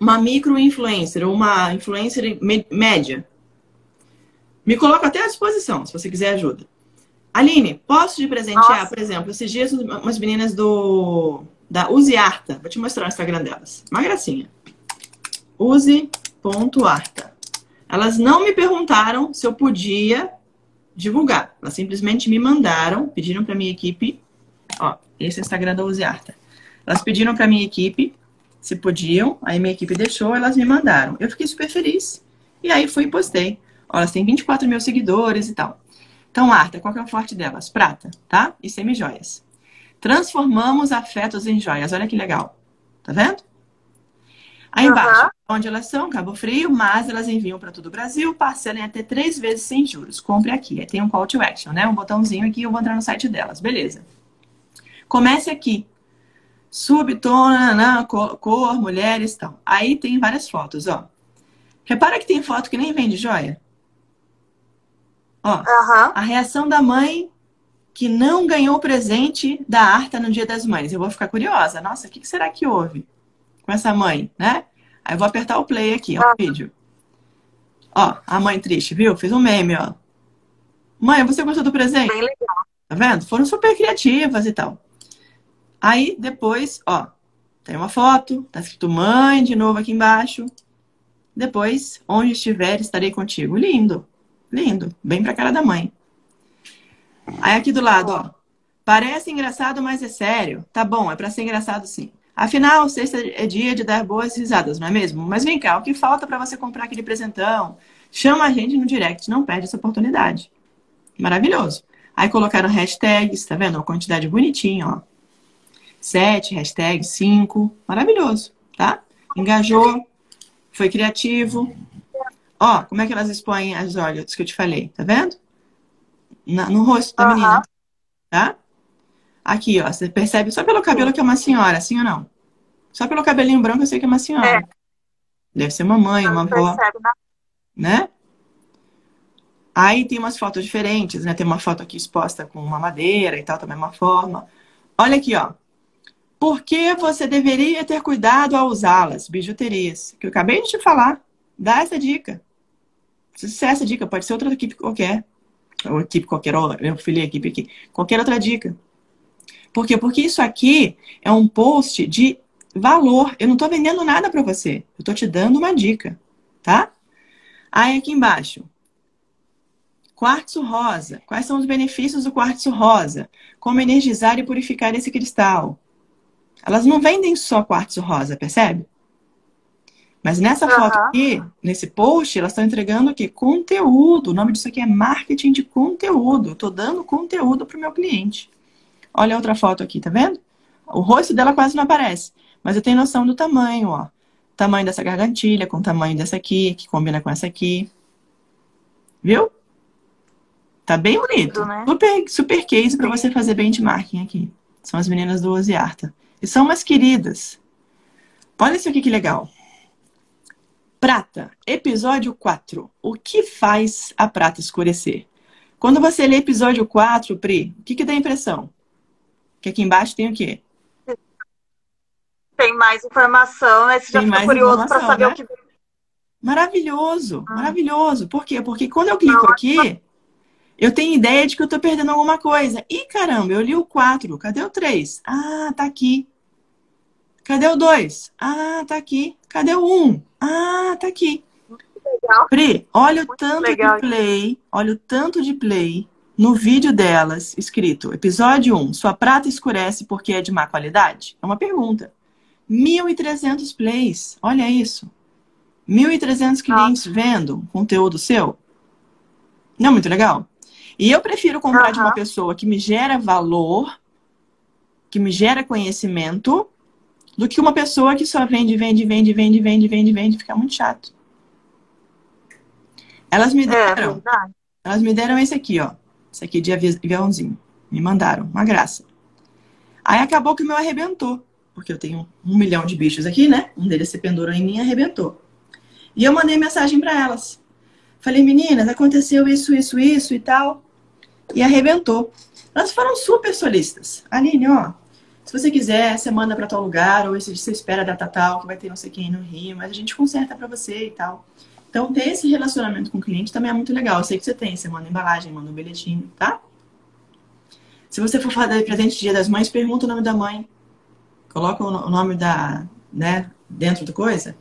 [SPEAKER 2] uma micro influencer ou uma influencer média, me coloco até à disposição, se você quiser ajuda. Aline, posso te presentear, Nossa. por exemplo, esses dias umas meninas do da Use Arta. Vou te mostrar o Instagram delas. Uma gracinha. Use.arta. Elas não me perguntaram se eu podia divulgar. Elas simplesmente me mandaram, pediram para minha equipe. Ó, esse é o Instagram da Use Arta. Elas pediram para minha equipe se podiam, aí minha equipe deixou, elas me mandaram. Eu fiquei super feliz. E aí fui e postei. Ó, elas têm 24 mil seguidores e tal. Então, Arta, qual que é o forte delas? Prata, tá? E semi-joias. Transformamos afetos em joias. Olha que legal. Tá vendo? Aí uhum. embaixo, onde elas são, Cabo Frio, mas elas enviam para todo o Brasil, parcelem até três vezes sem juros. Compre aqui. Aí tem um call to action, né? Um botãozinho aqui, eu vou entrar no site delas. Beleza. Comece aqui. Subtona, cor, mulheres tal. Aí tem várias fotos, ó. Repara que tem foto que nem vende joia. Ó, uhum. a reação da mãe que não ganhou o presente da Arta no Dia das Mães. Eu vou ficar curiosa. Nossa, o que será que houve com essa mãe, né? Aí eu vou apertar o play aqui, ó, o vídeo. Ó, a mãe triste, viu? Fez um meme, ó. Mãe, você gostou do presente? Bem legal. Tá vendo? Foram super criativas e tal. Aí, depois, ó, tem uma foto, tá escrito mãe de novo aqui embaixo. Depois, onde estiver, estarei contigo. Lindo. Lindo, bem pra cara da mãe. Aí aqui do lado, ó. Parece engraçado, mas é sério. Tá bom, é pra ser engraçado sim. Afinal, sexta é dia de dar boas risadas, não é mesmo? Mas vem cá, o que falta para você comprar aquele presentão? Chama a gente no direct, não perde essa oportunidade. Maravilhoso. Aí colocaram hashtags, tá vendo? Uma quantidade bonitinha, ó. Sete, hashtag, cinco. Maravilhoso, tá? Engajou, foi criativo, Ó, como é que elas expõem as olhos que eu te falei, tá vendo? Na, no rosto da menina, tá? Aqui, ó, você percebe só pelo cabelo que é uma senhora, sim ou não? Só pelo cabelinho branco eu sei que é uma senhora. É. Deve ser uma mãe, uma avó. Né? Aí tem umas fotos diferentes, né? Tem uma foto aqui exposta com uma madeira e tal, também uma forma. Olha aqui, ó. Por que você deveria ter cuidado ao usá-las? Bijuterias. Que eu acabei de te falar. Dá essa dica. Se é essa dica, pode ser outra equipe qualquer. Ou equipe qualquer, ou eu filei a equipe aqui. Qualquer outra dica. Por quê? Porque isso aqui é um post de valor. Eu não estou vendendo nada para você. Eu estou te dando uma dica, tá? Aí aqui embaixo. Quartzo rosa. Quais são os benefícios do quartzo rosa? Como energizar e purificar esse cristal? Elas não vendem só quartzo rosa, percebe? Mas nessa uhum. foto aqui, nesse post, elas estão entregando o quê? Conteúdo. O nome disso aqui é marketing de conteúdo. Estou dando conteúdo para o meu cliente. Olha a outra foto aqui, tá vendo? O rosto dela quase não aparece. Mas eu tenho noção do tamanho, ó. Tamanho dessa gargantilha com o tamanho dessa aqui, que combina com essa aqui. Viu? Tá bem bonito. Né? Super, super case para você fazer benchmarking aqui. São as meninas do Oziarta. E são umas queridas. Olha isso aqui que legal. Prata, episódio 4. O que faz a prata escurecer? Quando você lê episódio 4, Pri, o que, que dá a impressão? Que aqui embaixo tem o quê?
[SPEAKER 3] Tem mais informação, né? Você já fica curioso para saber né? o que.
[SPEAKER 2] Maravilhoso, ah. maravilhoso. Por quê? Porque quando eu clico Não. aqui, eu tenho ideia de que eu tô perdendo alguma coisa. Ih, caramba, eu li o 4. Cadê o 3? Ah, tá aqui. Cadê o 2? Ah, tá aqui. Cadê o 1? Um? Ah, tá aqui. Legal. Pri, olha Muito o tanto legal. de play, olha o tanto de play no vídeo delas, escrito, episódio 1, sua prata escurece porque é de má qualidade? É uma pergunta. 1.300 plays, olha isso. 1.300 clientes Nossa. vendo conteúdo seu. Não é muito legal? E eu prefiro comprar uhum. de uma pessoa que me gera valor, que me gera conhecimento, do que uma pessoa que só vende, vende, vende, vende, vende, vende, vende, fica muito chato. Elas me é, deram, é, elas me deram esse aqui, ó. Esse aqui de aviãozinho. Me mandaram, uma graça. Aí acabou que o meu arrebentou, porque eu tenho um milhão de bichos aqui, né? Um deles se pendurou em mim e arrebentou. E eu mandei mensagem para elas. Falei, meninas, aconteceu isso, isso, isso e tal. E arrebentou. Elas foram super solistas. Aline, ó, se você quiser, você manda para tal lugar, ou você espera data tal, que vai ter não sei quem no Rio, mas a gente conserta para você e tal. Então, ter esse relacionamento com o cliente também é muito legal. Eu sei que você tem, você manda embalagem, manda um bilhetinho, tá? Se você for fazer presente Dia das Mães, pergunta o nome da mãe. Coloca o nome da, né, dentro da coisa.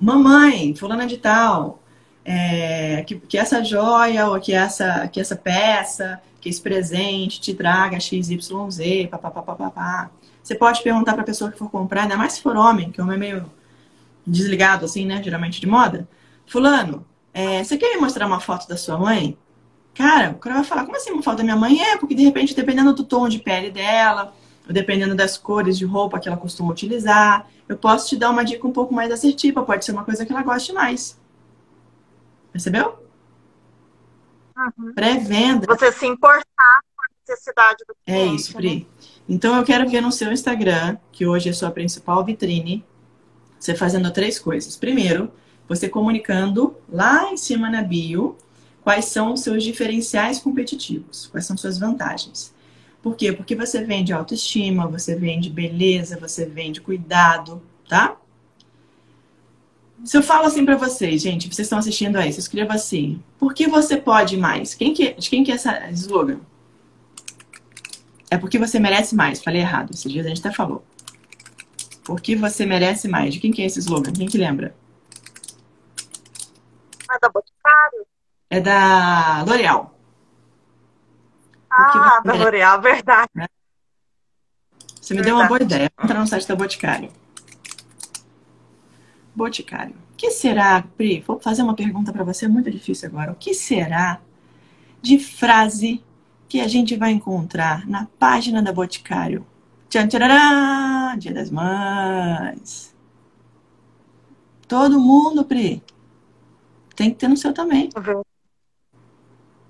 [SPEAKER 2] Mamãe, fulana de tal, é, que, que essa joia ou que essa, que essa peça, que esse presente te traga XYZ, papapá. Você pode perguntar para a pessoa que for comprar, ainda mais se for homem, que homem é meio desligado assim, né, geralmente de moda. Fulano, é, você quer me mostrar uma foto da sua mãe? Cara, o cara vai falar, como assim uma foto da minha mãe? É, porque de repente, dependendo do tom de pele dela, dependendo das cores de roupa que ela costuma utilizar, eu posso te dar uma dica um pouco mais assertiva, pode ser uma coisa que ela goste mais. Percebeu?
[SPEAKER 3] Uhum.
[SPEAKER 2] Pré-venda.
[SPEAKER 3] Você se importar com a necessidade do
[SPEAKER 2] cliente. É isso, Pri. Né? Então eu quero ver no seu Instagram, que hoje é sua principal vitrine, você fazendo três coisas. Primeiro, você comunicando lá em cima na bio quais são os seus diferenciais competitivos, quais são suas vantagens. Por quê? Porque você vende autoestima, você vende beleza, você vende cuidado, tá? Se eu falo assim para vocês, gente, vocês estão assistindo aí, você escreva assim: por que você pode mais? Quem que, de quem que é essa slogan? É porque você merece mais. Falei errado, esses dias a gente até falou. Porque você merece mais. De quem que é esse slogan? Quem que lembra?
[SPEAKER 3] É da Boticário?
[SPEAKER 2] É da L'Oréal.
[SPEAKER 3] Ah, da L'Oréal, verdade. Né?
[SPEAKER 2] Você me verdade. deu uma boa ideia. Vou entrar no site da Boticário. Boticário. O que será, Pri? Vou fazer uma pergunta para você muito difícil agora. O que será de frase que a gente vai encontrar na página da Boticário? Tchan, tcharará, Dia das Mães. Todo mundo, Pri. Tem que ter no seu também.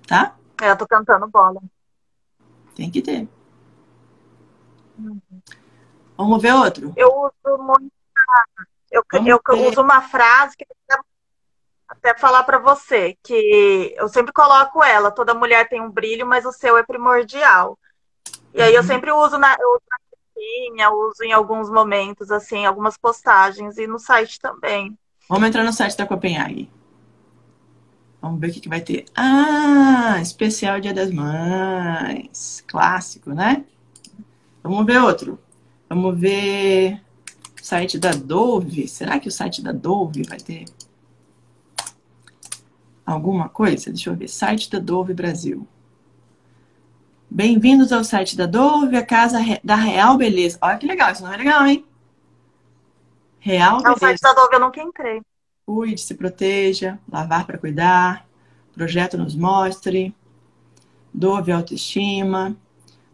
[SPEAKER 2] Tá?
[SPEAKER 3] É, eu tô cantando bola.
[SPEAKER 2] Tem que ter. Uhum. Vamos ver outro?
[SPEAKER 3] Eu uso muito eu, eu, eu uso uma frase que até falar para você, que eu sempre coloco ela, toda mulher tem um brilho, mas o seu é primordial. E aí eu uhum. sempre uso na, eu uso na uso em alguns momentos, assim, algumas postagens e no site também.
[SPEAKER 2] Vamos entrar no site da Copenhague. Vamos ver o que, que vai ter. Ah, especial Dia das Mães. Clássico, né? Vamos ver outro. Vamos ver site da Dove. Será que o site da Dove vai ter alguma coisa? Deixa eu ver. Site da Dove Brasil. Bem-vindos ao site da Dove, a casa da Real Beleza. Olha que legal, isso não é legal, hein? Real Beleza. É o
[SPEAKER 3] site da Dove eu nunca entrei.
[SPEAKER 2] Cuide, se proteja, lavar para cuidar, projeto nos mostre, Dove Autoestima.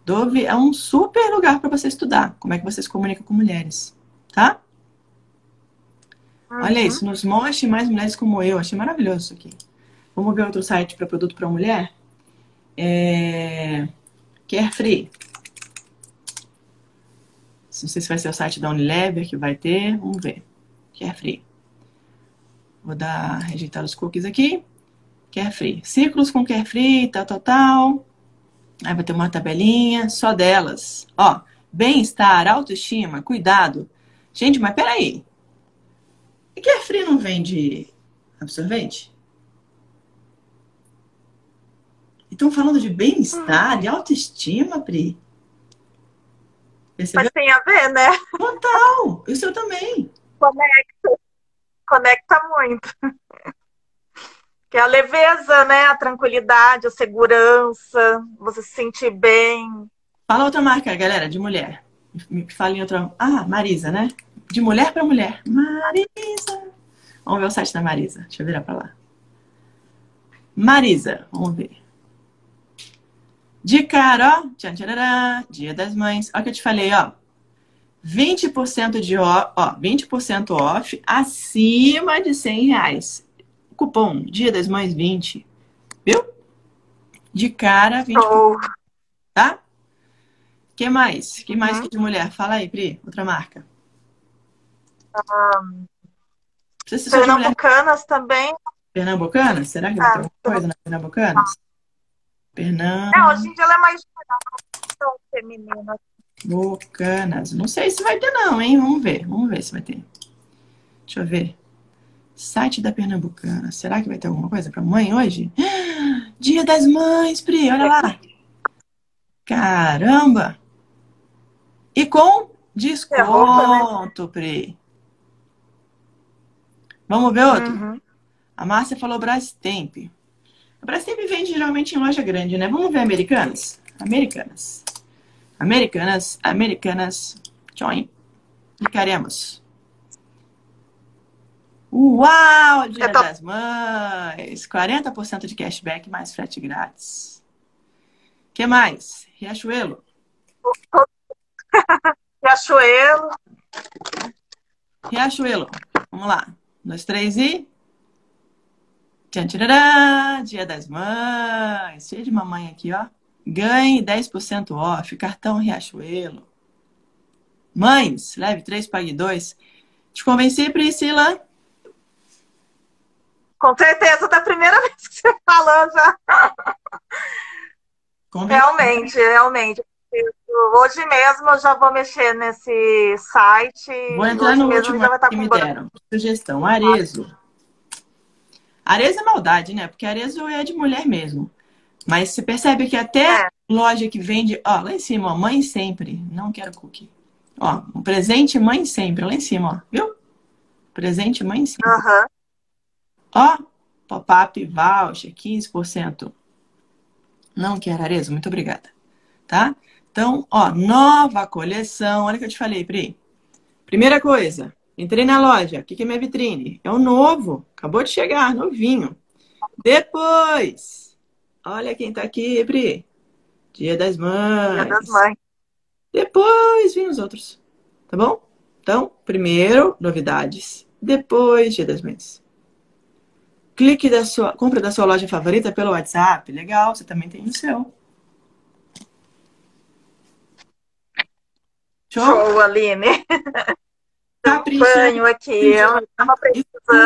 [SPEAKER 2] Dove é um super lugar para você estudar como é que você se comunica com mulheres tá? Uhum. Olha isso, nos mostre mais mulheres como eu. Achei maravilhoso isso aqui. Vamos ver outro site para produto para mulher? É... Carefree. Não sei se vai ser o site da Unilever que vai ter. Vamos ver. Carefree. Vou dar rejeitar os cookies aqui. Carefree. Ciclos com Carefree, tal, tal, tal. Aí vai ter uma tabelinha só delas. Ó, bem-estar, autoestima, cuidado Gente, mas peraí. E que a Free não vende absorvente? Estão falando de bem-estar, de autoestima, Pri.
[SPEAKER 3] Percebeu? Mas tem a ver, né?
[SPEAKER 2] Total. O seu também.
[SPEAKER 3] Conecta. Conecta muito. Que é a leveza, né? A tranquilidade, a segurança, você se sentir bem.
[SPEAKER 2] Fala outra marca, galera, de mulher. Me fala em outra. Ah, Marisa, né? De mulher para mulher. Marisa. Vamos ver o site da Marisa. Deixa eu virar para lá. Marisa, vamos ver. De cara, ó. Tchan, tcharará, dia das mães. Olha o que eu te falei, ó. 20% de ó, ó, 20% off acima de 100 reais. Cupom Dia das Mães 20. Viu? De cara, 20%. Oh. Tá? que mais? que mais uhum. que de mulher? Fala aí, Pri. Outra marca.
[SPEAKER 3] Um, Pernambucanas também.
[SPEAKER 2] Pernambucana? Será que vai ter alguma coisa na Pernambucana? Pernambucanas.
[SPEAKER 3] É, hoje em dia ela é mais tão feminina.
[SPEAKER 2] Não sei se vai ter, não, hein? Vamos ver. Vamos ver se vai ter. Deixa eu ver. Site da Pernambucana. Será que vai ter alguma coisa para mãe hoje? Dia das Mães, Pri, olha lá. Caramba! E com desconto, Pri. Vamos ver outro?
[SPEAKER 3] Uhum.
[SPEAKER 2] A Márcia falou Brastemp. A Brastemp vende geralmente em loja grande, né? Vamos ver Americanas? Americanas. Americanas, Americanas. Join. Clicaremos. Uau! Dia
[SPEAKER 3] tô-
[SPEAKER 2] das Mães! 40% de cashback mais frete grátis. que mais? Riachuelo.
[SPEAKER 3] Riachuelo.
[SPEAKER 2] Riachuelo. Vamos lá. Um, dois, três e. Tchan, tcharará, Dia das Mães. Cheio de mamãe aqui, ó. Ganhe 10% off. Cartão Riachuelo. Mães, leve 3, pague 2. Te convenci, Priscila?
[SPEAKER 3] Com certeza, da primeira vez que você falou já.
[SPEAKER 2] Convenci.
[SPEAKER 3] Realmente, realmente. Hoje mesmo eu já vou mexer nesse site.
[SPEAKER 2] Vou entrar
[SPEAKER 3] Hoje
[SPEAKER 2] no
[SPEAKER 3] mesmo
[SPEAKER 2] último
[SPEAKER 3] já vai estar
[SPEAKER 2] que
[SPEAKER 3] com
[SPEAKER 2] me deram. Sugestão, Arezo. Arezo é maldade, né? Porque Arezo é de mulher mesmo. Mas você percebe que até
[SPEAKER 3] É.
[SPEAKER 2] loja que vende, ó, lá em cima, ó, mãe sempre, não quero cookie. Ó, um presente mãe sempre, lá em cima, ó, viu? Presente mãe sempre.
[SPEAKER 3] Aham.
[SPEAKER 2] Ó, pop-up voucher, 15%. Não quero Arezo, muito obrigada. Tá? Então, ó, nova coleção. Olha o que eu te falei, Pri. Primeira coisa, entrei na loja. O que que é minha vitrine? É o novo. Acabou de chegar, novinho. Depois, olha quem tá aqui, Pri. Dia das Mães.
[SPEAKER 3] Dia das mães.
[SPEAKER 2] Depois vem os outros. Tá bom? Então, primeiro, novidades. Depois, Dia das Mães. Clique da sua, compra da sua loja favorita pelo WhatsApp. Legal, você também tem no seu. Show?
[SPEAKER 3] Show, Aline.
[SPEAKER 2] Capricha.
[SPEAKER 3] Banho aqui. Eu precisando.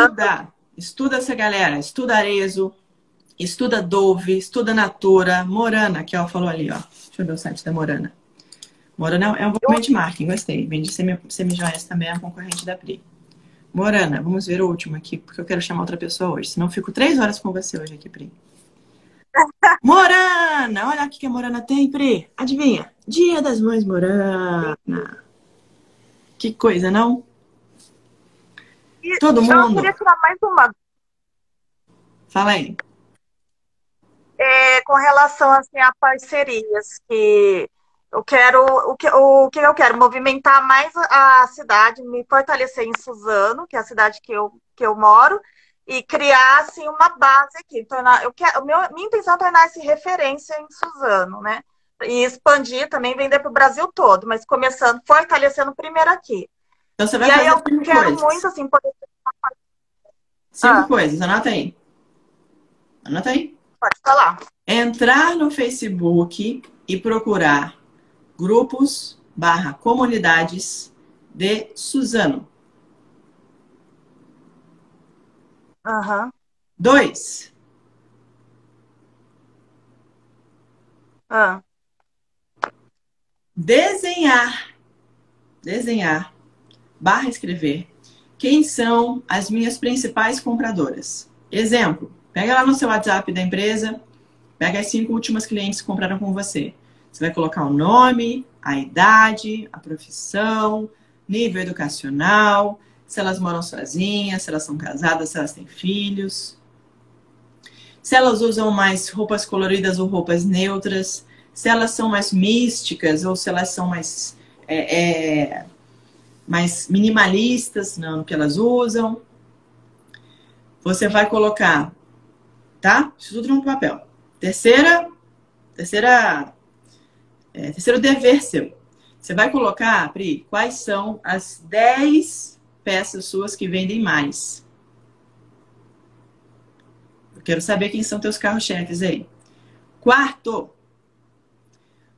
[SPEAKER 2] Estuda. Estuda essa galera. Estuda Arezo. Estuda Dove. Estuda Natura. Morana, que ela falou ali, ó. Deixa eu ver o site da Morana. Morana é um movimento de marketing. Gostei. Vende semi- semi-joias também, é um concorrente da Pri. Morana, vamos ver o último aqui, porque eu quero chamar outra pessoa hoje. Senão eu fico três horas com você hoje aqui, Pri. Morana! Olha o que que a Morana tem, Pri. Adivinha? Dia das Mães Morana. Que coisa, não?
[SPEAKER 3] E
[SPEAKER 2] Todo
[SPEAKER 3] Eu
[SPEAKER 2] mundo.
[SPEAKER 3] queria tirar mais uma
[SPEAKER 2] Fala aí.
[SPEAKER 3] é, com relação assim, a parcerias que eu quero o que, o que eu quero movimentar mais a cidade, me fortalecer em Suzano, que é a cidade que eu, que eu moro, e criar assim uma base aqui. Tornar, eu quero, meu, minha intenção é tornar esse referência em Suzano, né? E expandir também, vender para o Brasil todo, mas começando, fortalecendo primeiro aqui.
[SPEAKER 2] Então você vai
[SPEAKER 3] E aí
[SPEAKER 2] fazer
[SPEAKER 3] eu
[SPEAKER 2] cinco
[SPEAKER 3] quero
[SPEAKER 2] coisas.
[SPEAKER 3] muito assim poder.
[SPEAKER 2] Cinco
[SPEAKER 3] Ah.
[SPEAKER 2] coisas, anota aí. Anota aí.
[SPEAKER 3] Pode falar.
[SPEAKER 2] Entrar no Facebook e procurar grupos barra comunidades de Suzano.
[SPEAKER 3] Aham.
[SPEAKER 2] Dois,
[SPEAKER 3] Ah.
[SPEAKER 2] Desenhar, desenhar, barra escrever, quem são as minhas principais compradoras. Exemplo, pega lá no seu WhatsApp da empresa, pega as cinco últimas clientes que compraram com você. Você vai colocar o nome, a idade, a profissão, nível educacional, se elas moram sozinhas, se elas são casadas, se elas têm filhos. Se elas usam mais roupas coloridas ou roupas neutras, se elas são mais místicas ou se elas são mais, é, é, mais minimalistas não, que elas usam. Você vai colocar, tá? Isso tudo no papel. Terceira, terceira, é, terceiro dever seu. Você vai colocar, Pri, quais são as 10 peças suas que vendem mais. Eu quero saber quem são teus carros-chefes aí. Quarto,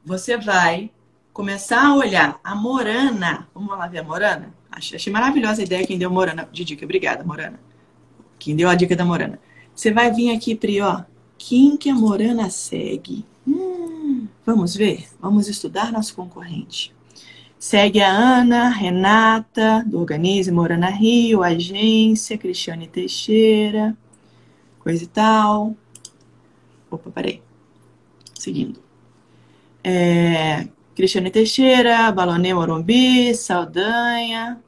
[SPEAKER 2] você vai começar a olhar a Morana. Vamos lá ver a Morana? Achei, achei maravilhosa a ideia quem deu Morana de dica. Obrigada, Morana. Quem deu a dica da Morana. Você vai vir aqui, Pri, ó. Quem que a Morana segue? Hum, vamos ver? Vamos estudar nosso concorrente. Segue a Ana, Renata, do Organize Morana Rio, Agência, Cristiane Teixeira, coisa e tal. Opa, peraí. Seguindo. É, Cristiane Teixeira, Balonê Morumbi, Saldanha.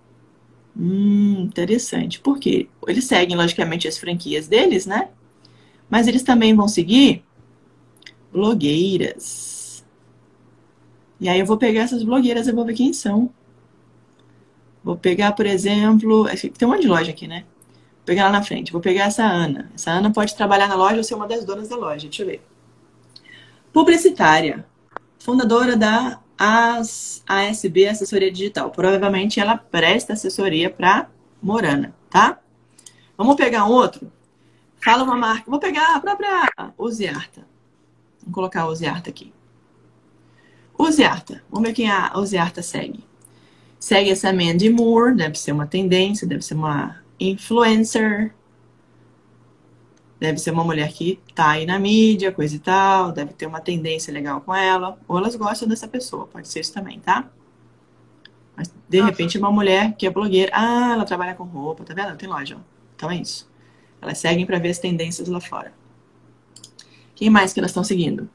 [SPEAKER 2] Hum, interessante. Por quê? Eles seguem, logicamente, as franquias deles, né? Mas eles também vão seguir blogueiras. E aí eu vou pegar essas blogueiras e vou ver quem são. Vou pegar, por exemplo, tem um monte de loja aqui, né? Vou pegar lá na frente. Vou pegar essa Ana. Essa Ana pode trabalhar na loja ou ser uma das donas da loja. Deixa eu ver. Publicitária. Fundadora da AS, ASB Assessoria Digital. Provavelmente ela presta assessoria para Morana, tá? Vamos pegar um outro? Fala uma marca. Vou pegar a própria Uziarta. Vou colocar a Uziarta aqui. Uziarta. Vamos ver quem a Uziarta segue. Segue essa Mandy Moore, deve ser uma tendência, deve ser uma influencer. Deve ser uma mulher que tá aí na mídia, coisa e tal, deve ter uma tendência legal com ela, ou elas gostam dessa pessoa, pode ser isso também, tá? Mas de repente uma mulher que é blogueira, ah, ela trabalha com roupa, tá vendo? Tem loja, ó. Então é isso. Elas seguem para ver as tendências lá fora. Quem mais que elas estão seguindo?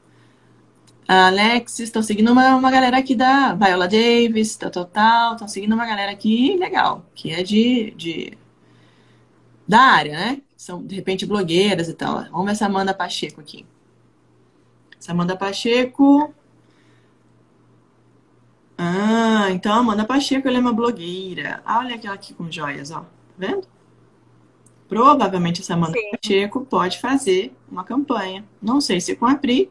[SPEAKER 2] a Alex, estão seguindo uma, uma galera aqui da Viola Davis, tal, tal, tal. Estão seguindo uma galera aqui legal, que é de, de da área, né? São, de repente, blogueiras e tal. Vamos ver essa Amanda Pacheco aqui. Essa Amanda Pacheco. Ah, então a Amanda Pacheco ela é uma blogueira. Ah, olha aquela aqui com joias, ó. Tá vendo? Provavelmente essa Amanda Sim. Pacheco pode fazer uma campanha. Não sei se com a Pri,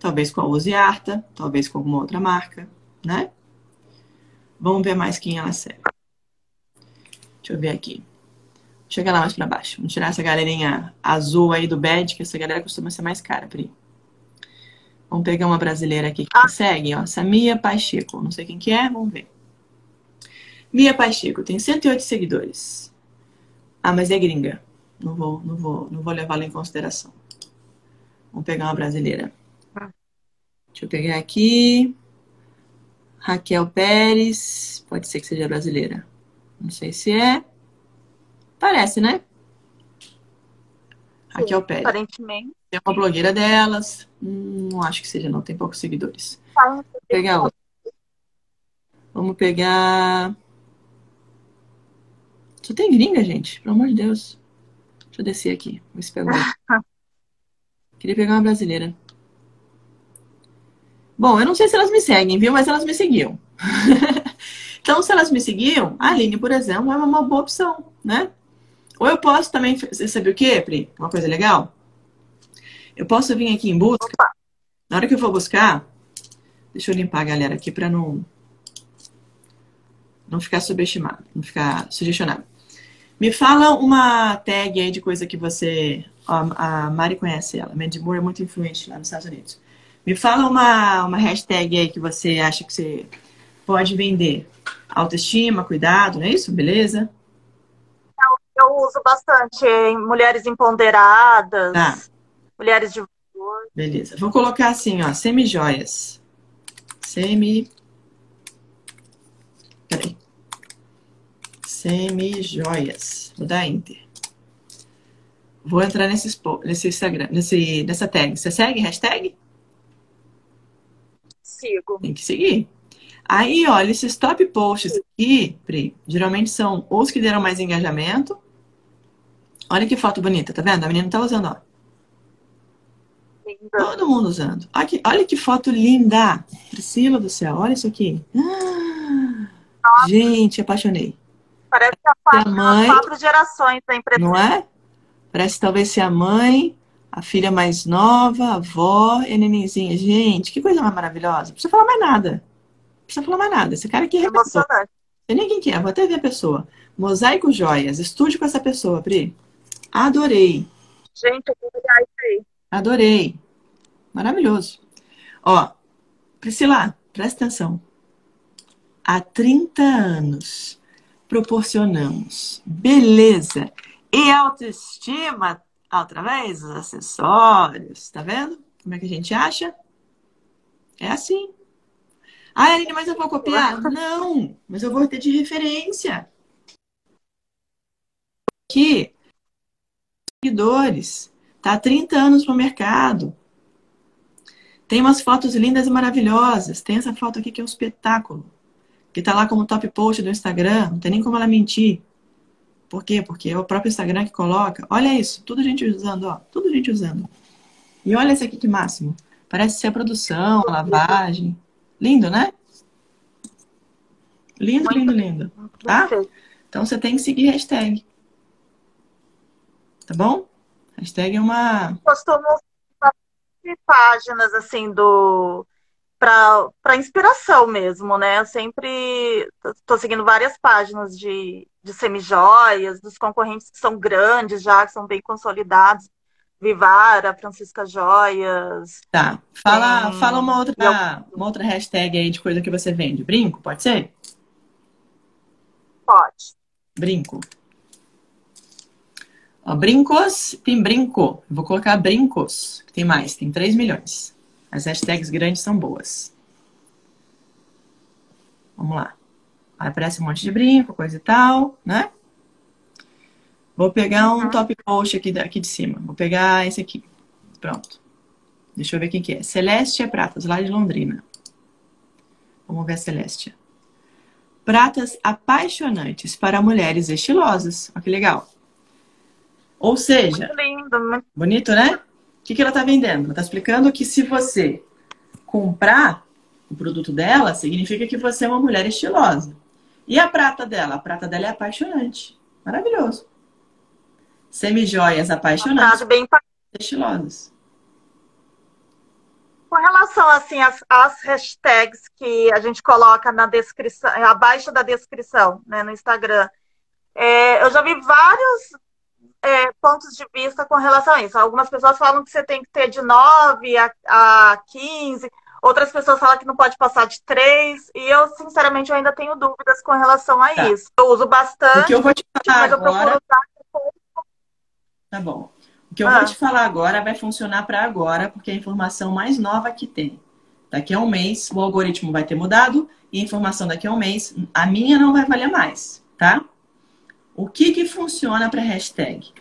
[SPEAKER 2] talvez com a Uziarta, talvez com alguma outra marca, né? Vamos ver mais quem ela segue. Deixa eu ver aqui. Chega lá mais para baixo. Vamos tirar essa galerinha azul aí do bad, que essa galera costuma ser mais cara, Pri. Vamos pegar uma brasileira aqui que ah. segue, ó. Samia Pacheco. Não sei quem que é, vamos ver. Mia Pacheco tem 108 seguidores. Ah, mas é gringa. Não vou, não vou, não vou levá-la em consideração. Vamos pegar uma brasileira. Deixa eu pegar aqui. Raquel Pérez. Pode ser que seja brasileira. Não sei se é. Parece, né? Raquel Sim, Pérez.
[SPEAKER 3] Aparentemente.
[SPEAKER 2] Tem uma blogueira delas. Hum, não acho que seja, não. Tem poucos seguidores. Vou pegar outra. Vamos pegar. Só tem gringa, gente. Pelo amor de Deus. Deixa eu descer aqui. Vou se pegar. Queria pegar uma brasileira. Bom, eu não sei se elas me seguem, viu? Mas elas me seguiam. então, se elas me seguiam, a Aline, por exemplo, é uma boa opção, né? Ou eu posso também, você sabe o quê, Pri? Uma coisa legal? Eu posso vir aqui em busca. Na hora que eu for buscar, deixa eu limpar a galera aqui para não não ficar subestimado, não ficar sugestionado. Me fala uma tag aí de coisa que você. A Mari conhece ela. Mandy Moore é muito influente lá nos Estados Unidos. Me fala uma, uma hashtag aí que você acha que você pode vender. Autoestima, cuidado, não é isso? Beleza?
[SPEAKER 3] Eu, uso bastante em mulheres empoderadas, tá. mulheres de valor.
[SPEAKER 2] Beleza. Vou colocar assim, ó, semi-joias. Semi. Peraí. Semi-joias. Vou dar Enter. Vou entrar nesse, nesse Instagram, nesse, nessa tag. Você segue hashtag?
[SPEAKER 3] sigo.
[SPEAKER 2] Tem que seguir. Aí, olha, esses top posts aqui, Pri, geralmente são os que deram mais engajamento. Olha que foto bonita, tá vendo? A menina tá usando, ó. Todo mundo usando. Olha que, olha que foto linda. Priscila do céu, olha isso aqui. Ah, gente, apaixonei.
[SPEAKER 3] Parece que a quatro, mãe, quatro gerações da empresa.
[SPEAKER 2] Não é? Parece talvez ser a mãe, a filha mais nova, a avó e a nenenzinha. Gente, que coisa mais maravilhosa. Não precisa falar mais nada. Não precisa falar mais nada. Esse cara aqui é Emocionante. Sei nem quem que é, vou até ver a pessoa. Mosaico Joias. Estude com essa pessoa, Pri. Adorei.
[SPEAKER 3] Gente, eu vou olhar isso aí.
[SPEAKER 2] Adorei. Maravilhoso. Ó, Priscila, presta atenção. Há 30 anos proporcionamos beleza e autoestima Outra vez, os acessórios. Tá vendo? Como é que a gente acha? É assim. Ah, Aline, mas eu vou copiar? Não, mas eu vou ter de referência. Aqui, seguidores. Tá há 30 anos no mercado. Tem umas fotos lindas e maravilhosas. Tem essa foto aqui que é um espetáculo. Que tá lá como top post do Instagram. Não tem nem como ela mentir. Por quê? Porque é o próprio Instagram que coloca. Olha isso, tudo gente usando, ó. Tudo gente usando. E olha esse aqui que máximo. Parece ser a produção, a lavagem. Lindo, né? Lindo, lindo, lindo. Tá? Então você tem que seguir hashtag. Tá bom? Hashtag é uma.
[SPEAKER 3] Costumo páginas assim do para inspiração mesmo, né? Eu sempre estou seguindo várias páginas de, de semijoias, dos concorrentes que são grandes já, que são bem consolidados. Vivara, Francisca Joias.
[SPEAKER 2] Tá. Fala, tem... fala uma, outra, eu... uma outra hashtag aí de coisa que você vende. Brinco, pode ser?
[SPEAKER 3] Pode.
[SPEAKER 2] Brinco. Ó, brincos, tem brinco. Vou colocar brincos. Tem mais, tem 3 milhões. As hashtags grandes são boas. Vamos lá. Aí aparece um monte de brinco, coisa e tal, né? Vou pegar um uhum. top post aqui, aqui de cima. Vou pegar esse aqui. Pronto. Deixa eu ver quem que é. Celeste Pratas, lá de Londrina. Vamos ver a Celeste. Pratas apaixonantes para mulheres estilosas. Olha que legal. Ou seja,
[SPEAKER 3] muito lindo, muito...
[SPEAKER 2] bonito, né? O que, que ela está vendendo? Ela está explicando que se você comprar o produto dela, significa que você é uma mulher estilosa. E a prata dela? A prata dela é apaixonante. Maravilhoso. Semijoias apaixonantes. Bem... Estilosas.
[SPEAKER 3] Com relação assim às, às, hashtags que a gente coloca na descrição, abaixo da descrição, né, no Instagram, é, eu já vi vários é, pontos de vista com relação a isso. Algumas pessoas falam que você tem que ter de 9 a, a 15, outras pessoas falam que não pode passar de 3, e eu, sinceramente, eu ainda tenho dúvidas com relação a tá. isso. Eu uso bastante,
[SPEAKER 2] o que eu vou te falar mas agora... Tá bom. O que eu ah. vou te falar agora vai funcionar para agora, porque é a informação mais nova que tem. Daqui a um mês, o algoritmo vai ter mudado e a informação daqui a um mês, a minha não vai valer mais, tá? O que, que funciona para hashtag?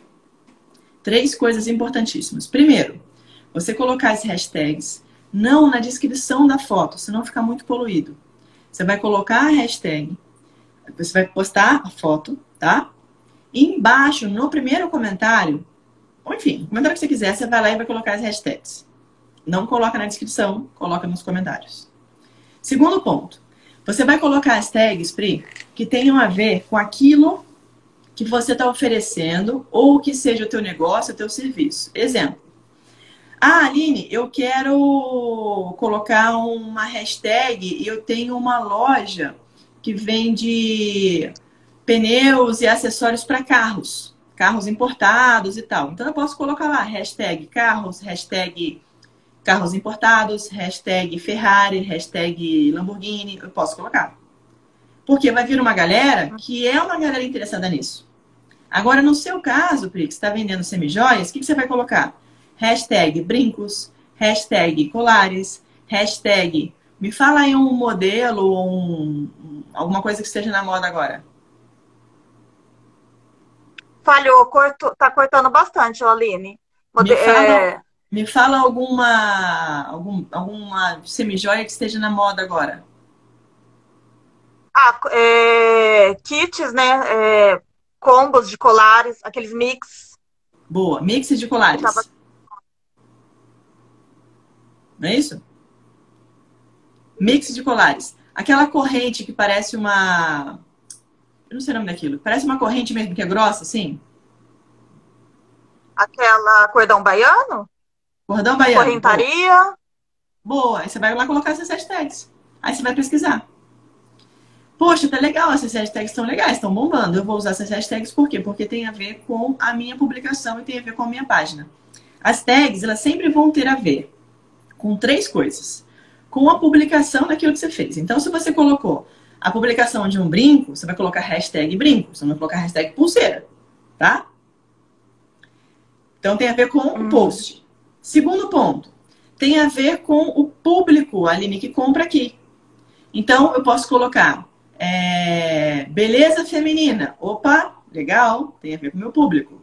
[SPEAKER 2] Três coisas importantíssimas. Primeiro, você colocar as hashtags não na descrição da foto, senão fica muito poluído. Você vai colocar a hashtag, você vai postar a foto, tá? E embaixo, no primeiro comentário, ou enfim, comentário que você quiser, você vai lá e vai colocar as hashtags. Não coloca na descrição, coloca nos comentários. Segundo ponto, você vai colocar as tags, Pri, que tenham a ver com aquilo que você está oferecendo ou que seja o teu negócio, o teu serviço. Exemplo. Ah, Aline, eu quero colocar uma hashtag e eu tenho uma loja que vende pneus e acessórios para carros, carros importados e tal. Então eu posso colocar lá hashtag carros, hashtag carros importados, hashtag Ferrari, hashtag Lamborghini, eu posso colocar. Porque vai vir uma galera que é uma galera interessada nisso. Agora, no seu caso, Pri, que está vendendo semijoias, o que, que você vai colocar? Hashtag brincos, hashtag colares, hashtag. Me fala aí um modelo ou um, alguma coisa que esteja na moda agora.
[SPEAKER 3] Falhou, corto, tá cortando bastante, Aline.
[SPEAKER 2] Mode me, fala, é... me fala alguma, algum, alguma semijoia que esteja na moda agora.
[SPEAKER 3] Ah, é, kits, né? É, combos de colares, aqueles mix.
[SPEAKER 2] Boa, mix de colares. Tava... Não é isso? Mix de colares. Aquela corrente que parece uma. Eu não sei o nome daquilo. Parece uma corrente mesmo que é grossa, assim?
[SPEAKER 3] Aquela cordão baiano?
[SPEAKER 2] Cordão baiano.
[SPEAKER 3] Correntaria.
[SPEAKER 2] Boa. Boa. Aí você vai lá colocar essas hashtags. Aí você vai pesquisar. Poxa, tá legal, essas hashtags estão legais, estão bombando. Eu vou usar essas hashtags por quê? Porque tem a ver com a minha publicação e tem a ver com a minha página. As tags, elas sempre vão ter a ver com três coisas. Com a publicação daquilo que você fez. Então, se você colocou a publicação de um brinco, você vai colocar hashtag brinco, você não vai colocar hashtag pulseira, tá? Então tem a ver com o post. Segundo ponto, tem a ver com o público, Aline, que compra aqui. Então eu posso colocar é, beleza feminina. Opa, legal, tem a ver com o meu público.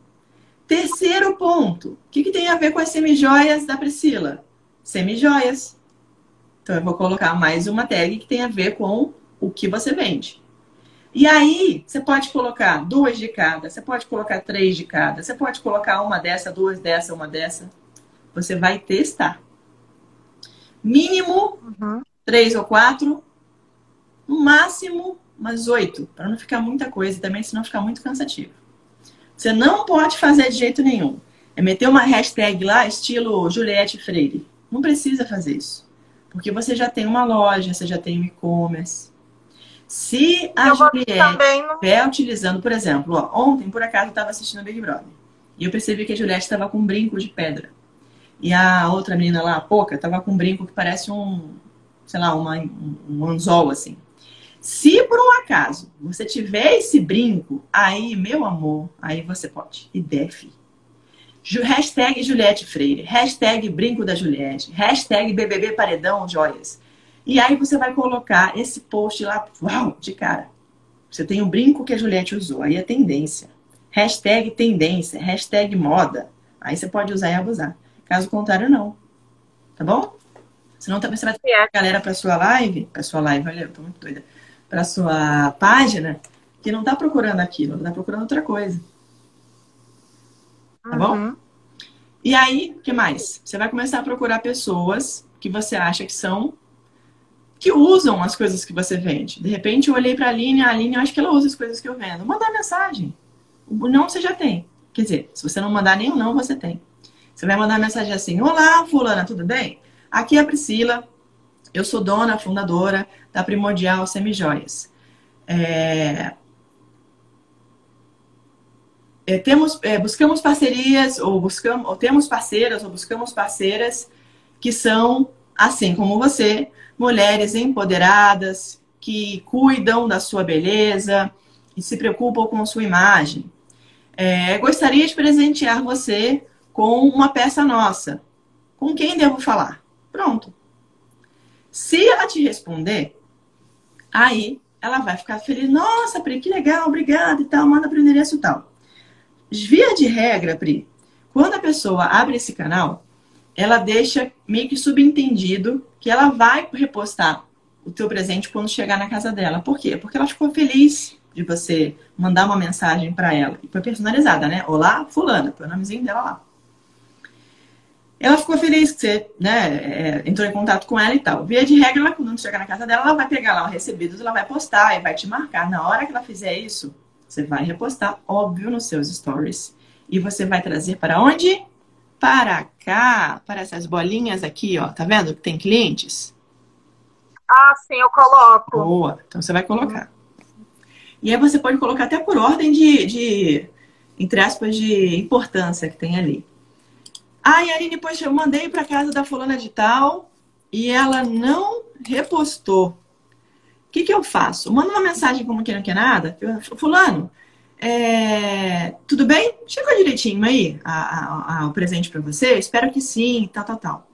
[SPEAKER 2] Terceiro ponto, o que, que tem a ver com as semijoias da Priscila? Semijoias. Então eu vou colocar mais uma tag que tem a ver com o que você vende. E aí, você pode colocar duas de cada, você pode colocar três de cada, você pode colocar uma dessa, duas dessa, uma dessa. Você vai testar. Mínimo uhum. três ou quatro, no máximo umas oito, para não ficar muita coisa também, senão ficar muito cansativo. Você não pode fazer de jeito nenhum. É meter uma hashtag lá, estilo Juliette Freire. Não precisa fazer isso. Porque você já tem uma loja, você já tem um e-commerce. Se a eu Juliette estiver utilizando, por exemplo, ó, ontem, por acaso, eu estava assistindo Big Brother. E eu percebi que a Juliette estava com um brinco de pedra. E a outra menina lá, a Poca, estava com um brinco que parece um, sei lá, uma, um, um anzol, assim. Se por um acaso você tiver esse brinco, aí, meu amor, aí você pode. E deve. Hashtag Juliette Freire, hashtag Brinco da Juliette, hashtag BBB Paredão Joias. E aí você vai colocar esse post lá, uau, de cara. Você tem um brinco que a Juliette usou, aí é tendência. Hashtag tendência, hashtag moda. Aí você pode usar e abusar. Caso contrário, não. Tá bom? Senão você vai ter a galera para sua live, para sua live, olha, eu tô muito doida, para sua página, que não tá procurando aquilo, tá procurando outra coisa. Tá uhum. bom? E aí, o que mais? Você vai começar a procurar pessoas que você acha que são que usam as coisas que você vende. De repente eu olhei para a Aline, a Aline, eu acho que ela usa as coisas que eu vendo. Mandar mensagem. O não você já tem. Quer dizer, se você não mandar nenhum não, você tem. Você vai mandar mensagem assim: Olá, Fulana, tudo bem? Aqui é a Priscila. Eu sou dona, fundadora da Primordial Semijoias. É... É, temos, é, buscamos parcerias, ou, buscamos, ou temos parceiras, ou buscamos parceiras que são, assim como você, mulheres empoderadas, que cuidam da sua beleza e se preocupam com a sua imagem. É, gostaria de presentear você com uma peça nossa. Com quem devo falar? Pronto. Se ela te responder, aí ela vai ficar feliz. Nossa, Pri, que legal, obrigada e tal, manda para o endereço tal. Via de regra, Pri, quando a pessoa abre esse canal, ela deixa meio que subentendido que ela vai repostar o teu presente quando chegar na casa dela. Por quê? Porque ela ficou feliz de você mandar uma mensagem para ela. E foi personalizada, né? Olá, fulana, foi o nomezinho dela lá. Ela ficou feliz que você né, é, entrou em contato com ela e tal. Via de regra, ela, quando chegar na casa dela, ela vai pegar lá o recebidos, ela vai postar e vai te marcar. Na hora que ela fizer isso, você vai repostar, óbvio, nos seus stories. E você vai trazer para onde? para cá, para essas bolinhas aqui, ó. Tá vendo que tem clientes?
[SPEAKER 3] Ah, sim, eu coloco.
[SPEAKER 2] Boa. Então você vai colocar. E aí você pode colocar até por ordem de, de entre aspas, de importância que tem ali. Ai, Aline, poxa, eu mandei para casa da fulana de tal e ela não repostou. O que, que eu faço? Manda uma mensagem como que não quer nada. Fulano, é, tudo bem? Chegou direitinho aí a, a, a, o presente para você? Espero que sim, tal, tal, tal.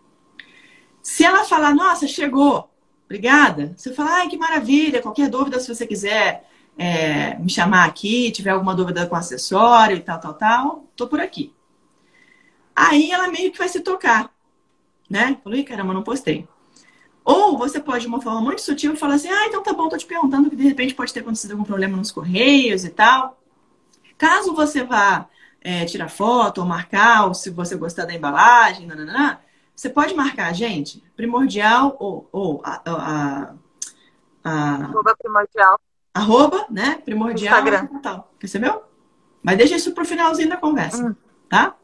[SPEAKER 2] Se ela falar, nossa, chegou, obrigada. Você fala, ai, que maravilha, qualquer dúvida, se você quiser é, me chamar aqui, tiver alguma dúvida com acessório e tal, tal, tal, tô por aqui. Aí ela meio que vai se tocar, né? Falei, caramba, não postei. Ou você pode, de uma forma muito sutil, falar assim: ah, então tá bom, tô te perguntando que de repente pode ter acontecido algum problema nos correios e tal. Caso você vá é, tirar foto ou marcar, ou se você gostar da embalagem, nananã, você pode marcar gente, primordial ou, ou a, a,
[SPEAKER 3] a, Arroba primordial.
[SPEAKER 2] Arroba, né? Primordial. Instagram. Tal. Percebeu? Mas deixa isso pro finalzinho da conversa, hum. tá?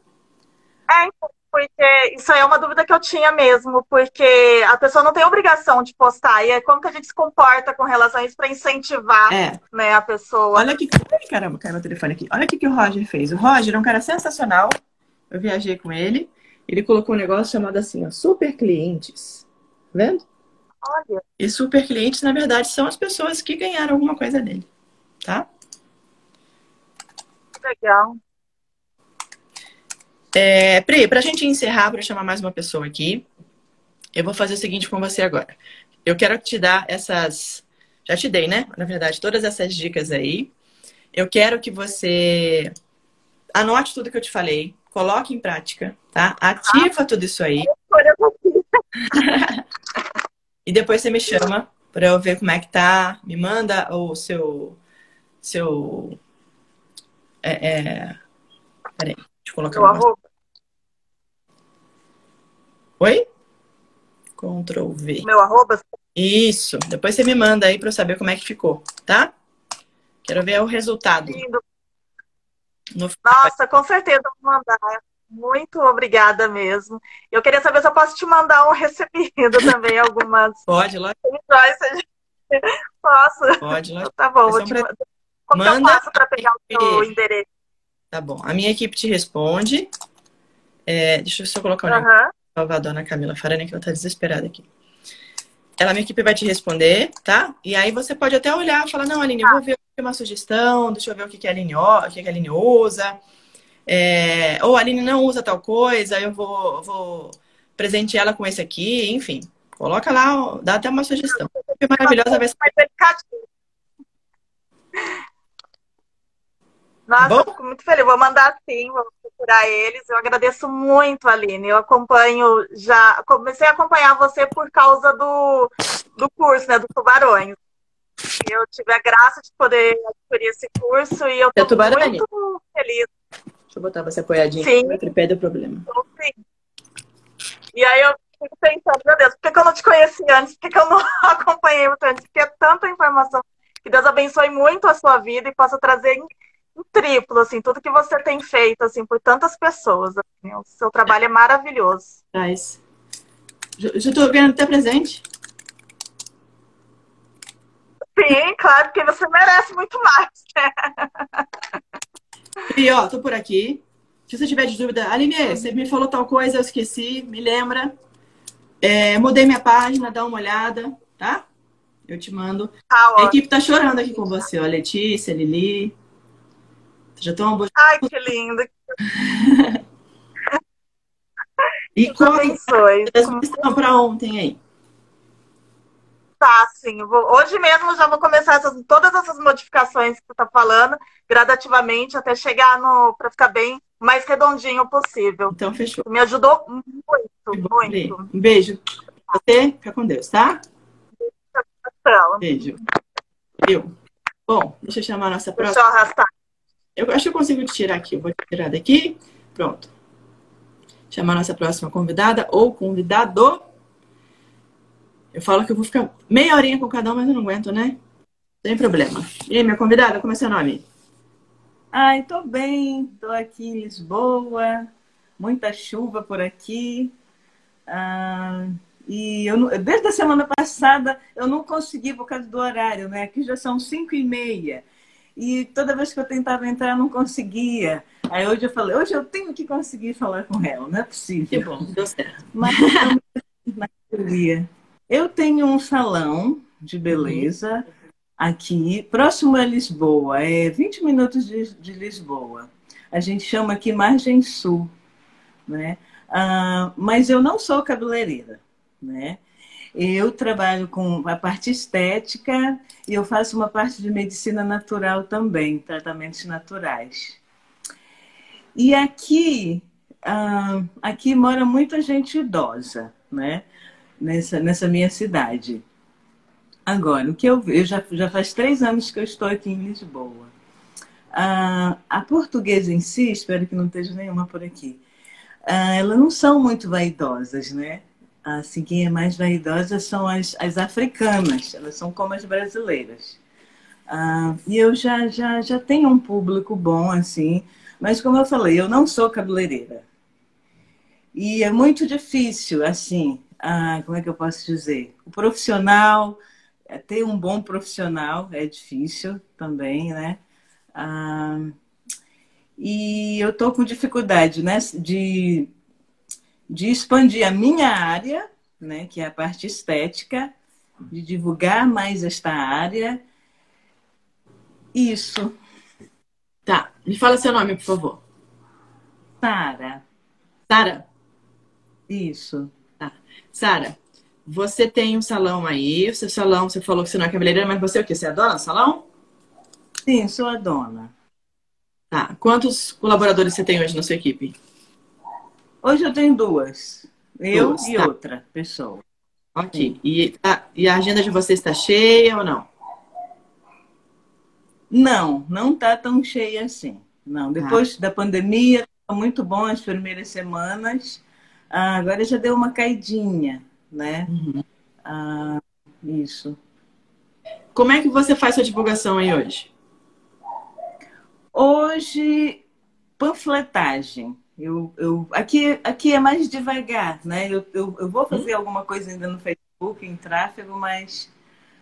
[SPEAKER 3] É, então, porque isso aí é uma dúvida que eu tinha mesmo, porque a pessoa não tem obrigação de postar. E é como que a gente se comporta com relação a isso para incentivar é. né, a pessoa.
[SPEAKER 2] Olha que. Caramba, caiu meu telefone aqui. Olha o que o Roger fez. O Roger é um cara sensacional. Eu viajei com ele. Ele colocou um negócio chamado assim, ó, super clientes. Tá vendo? Olha. E super clientes, na verdade, são as pessoas que ganharam alguma coisa dele. Tá?
[SPEAKER 3] Legal.
[SPEAKER 2] É, Pri, pra gente encerrar, para chamar mais uma pessoa aqui, eu vou fazer o seguinte com você agora. Eu quero te dar essas. Já te dei, né? Na verdade, todas essas dicas aí. Eu quero que você anote tudo que eu te falei, coloque em prática, tá? Ativa tudo isso aí. e depois você me chama para eu ver como é que tá. Me manda o seu. seu. É, é... Peraí, deixa eu colocar
[SPEAKER 3] Meu arroba.
[SPEAKER 2] Oi? Ctrl V.
[SPEAKER 3] Meu arroba?
[SPEAKER 2] Isso. Depois você me manda aí para eu saber como é que ficou, tá? Quero ver o resultado.
[SPEAKER 3] Lindo.
[SPEAKER 2] No...
[SPEAKER 3] Nossa, com certeza vou mandar. Muito obrigada mesmo. Eu queria saber se eu posso te mandar um recebido também, algumas.
[SPEAKER 2] Pode, lá.
[SPEAKER 3] Posso?
[SPEAKER 2] Pode, lá.
[SPEAKER 3] Tá bom, vou te mandar. Como
[SPEAKER 2] Manda
[SPEAKER 3] eu faço para pegar o seu endereço?
[SPEAKER 2] Tá bom. A minha equipe te responde. É, deixa eu só colocar o
[SPEAKER 3] Aham.
[SPEAKER 2] Salvador na Camila Farani, que ela tá desesperada aqui. Ela, minha equipe vai te responder, tá? E aí você pode até olhar e falar, não, Aline, eu vou ver uma sugestão, deixa eu ver o que, que, a, Aline, o que, que a Aline usa. É, ou a Aline não usa tal coisa, eu vou, vou presentear ela com esse aqui, enfim. Coloca lá, dá até uma sugestão. Maravilhosa, vai ser.
[SPEAKER 3] Nossa,
[SPEAKER 2] Bom?
[SPEAKER 3] fico muito feliz. Vou mandar sim, vou procurar eles. Eu agradeço muito, Aline. Eu acompanho já. Comecei a acompanhar você por causa do, do curso, né? Do Tubarões. Eu tive a graça de poder adquirir esse curso e eu
[SPEAKER 2] É
[SPEAKER 3] tô
[SPEAKER 2] Tubarões?
[SPEAKER 3] muito feliz.
[SPEAKER 2] Deixa eu botar você apoiadinho.
[SPEAKER 3] Sim.
[SPEAKER 2] O tripé deu problema.
[SPEAKER 3] Então, sim. E aí eu fico pensando, meu Deus, por que, que eu não te conheci antes? Por que, que eu não acompanhei você antes? Porque é tanta informação. Que Deus abençoe muito a sua vida e possa trazer em triplo, assim, tudo que você tem feito, assim, por tantas pessoas. assim. O seu trabalho é maravilhoso.
[SPEAKER 2] Traz. Já, tô ganhando até presente.
[SPEAKER 3] Sim, claro, porque você merece muito mais.
[SPEAKER 2] E ó, tô por aqui. Se você tiver de dúvida, Aline, você me falou tal coisa, eu esqueci, me lembra. É, mudei minha página, dá uma olhada, tá? Eu te mando.
[SPEAKER 3] Tá
[SPEAKER 2] A equipe tá chorando aqui com você, ó. Letícia, Lili. Já estão
[SPEAKER 3] Ai, que lindo.
[SPEAKER 2] E
[SPEAKER 3] Deus
[SPEAKER 2] qual
[SPEAKER 3] abençoe.
[SPEAKER 2] transmissão para ontem aí?
[SPEAKER 3] Tá, sim. Vou- Hoje mesmo já vou começar essas- todas essas modificações que você tá falando, gradativamente, até chegar no. para ficar bem mais redondinho possível.
[SPEAKER 2] Então, fechou.
[SPEAKER 3] Me ajudou muito, muito.
[SPEAKER 2] Um beijo. Você, fica com Deus, tá? Beijo. Eu. Bom, deixa eu chamar a nossa
[SPEAKER 3] deixa
[SPEAKER 2] próxima.
[SPEAKER 3] eu arrastar.
[SPEAKER 2] Eu acho que eu consigo tirar aqui. Eu vou tirar daqui. Pronto. Chamar nossa próxima convidada ou convidado. Eu falo que eu vou ficar meia horinha com cada um, mas eu não aguento, né? Sem problema. E aí, minha convidada, como é seu nome?
[SPEAKER 4] Ai, tô bem, tô aqui em Lisboa, muita chuva por aqui. Ah, e eu, desde a semana passada eu não consegui por causa do horário, né? Aqui já são cinco e meia. E toda vez que eu tentava entrar, eu não conseguia. Aí hoje eu falei, hoje eu tenho que conseguir falar com ela, não é
[SPEAKER 2] Que
[SPEAKER 4] possível.
[SPEAKER 2] bom, deu certo.
[SPEAKER 4] Mas eu. Eu tenho um salão de beleza aqui, próximo a Lisboa, é 20 minutos de, de Lisboa. A gente chama aqui Margem Sul, né? Ah, mas eu não sou cabeleireira, né? Eu trabalho com a parte estética e eu faço uma parte de medicina natural também, tratamentos naturais. E aqui, ah, aqui mora muita gente idosa, né? Nessa, nessa minha cidade. Agora, o que eu vejo, já, já faz três anos que eu estou aqui em Lisboa. Ah, a portuguesa em si, espero que não esteja nenhuma por aqui, ah, elas não são muito vaidosas, né? Assim, quem é mais vaidosa são as, as africanas, elas são como as brasileiras. Ah, e eu já, já, já tenho um público bom, assim, mas como eu falei, eu não sou cabeleireira. E é muito difícil, assim, ah, como é que eu posso dizer? O profissional, é, ter um bom profissional é difícil também, né? Ah, e eu estou com dificuldade, né, de, de expandir a minha área, né, que é a parte estética, de divulgar mais esta área. Isso,
[SPEAKER 2] Tá, me fala seu nome, por favor.
[SPEAKER 4] Sara.
[SPEAKER 2] Sara?
[SPEAKER 4] Isso.
[SPEAKER 2] Tá. Sara, você tem um salão aí, o seu salão, você falou que você não é cabeleireira, mas você é o quê? Você é dona do salão?
[SPEAKER 4] Sim, sou a dona.
[SPEAKER 2] Tá. Quantos colaboradores você tem hoje na sua equipe?
[SPEAKER 4] Hoje eu tenho duas. Eu
[SPEAKER 2] Duas,
[SPEAKER 4] e
[SPEAKER 2] tá.
[SPEAKER 4] outra pessoa.
[SPEAKER 2] Ok. E, tá- e a agenda de vocês está cheia ou não?
[SPEAKER 4] Não, não tá tão cheia assim. Não,
[SPEAKER 2] Tá.
[SPEAKER 4] depois da pandemia, tá muito bom as primeiras semanas. Ah, agora já deu uma caidinha, né?
[SPEAKER 2] Uhum.
[SPEAKER 4] Ah, isso.
[SPEAKER 2] Como é que você faz sua divulgação aí hoje?
[SPEAKER 4] Hoje, panfletagem. Eu, eu, aqui, aqui é mais devagar, né? Eu, eu, eu vou fazer alguma coisa ainda no Facebook, em tráfego, mas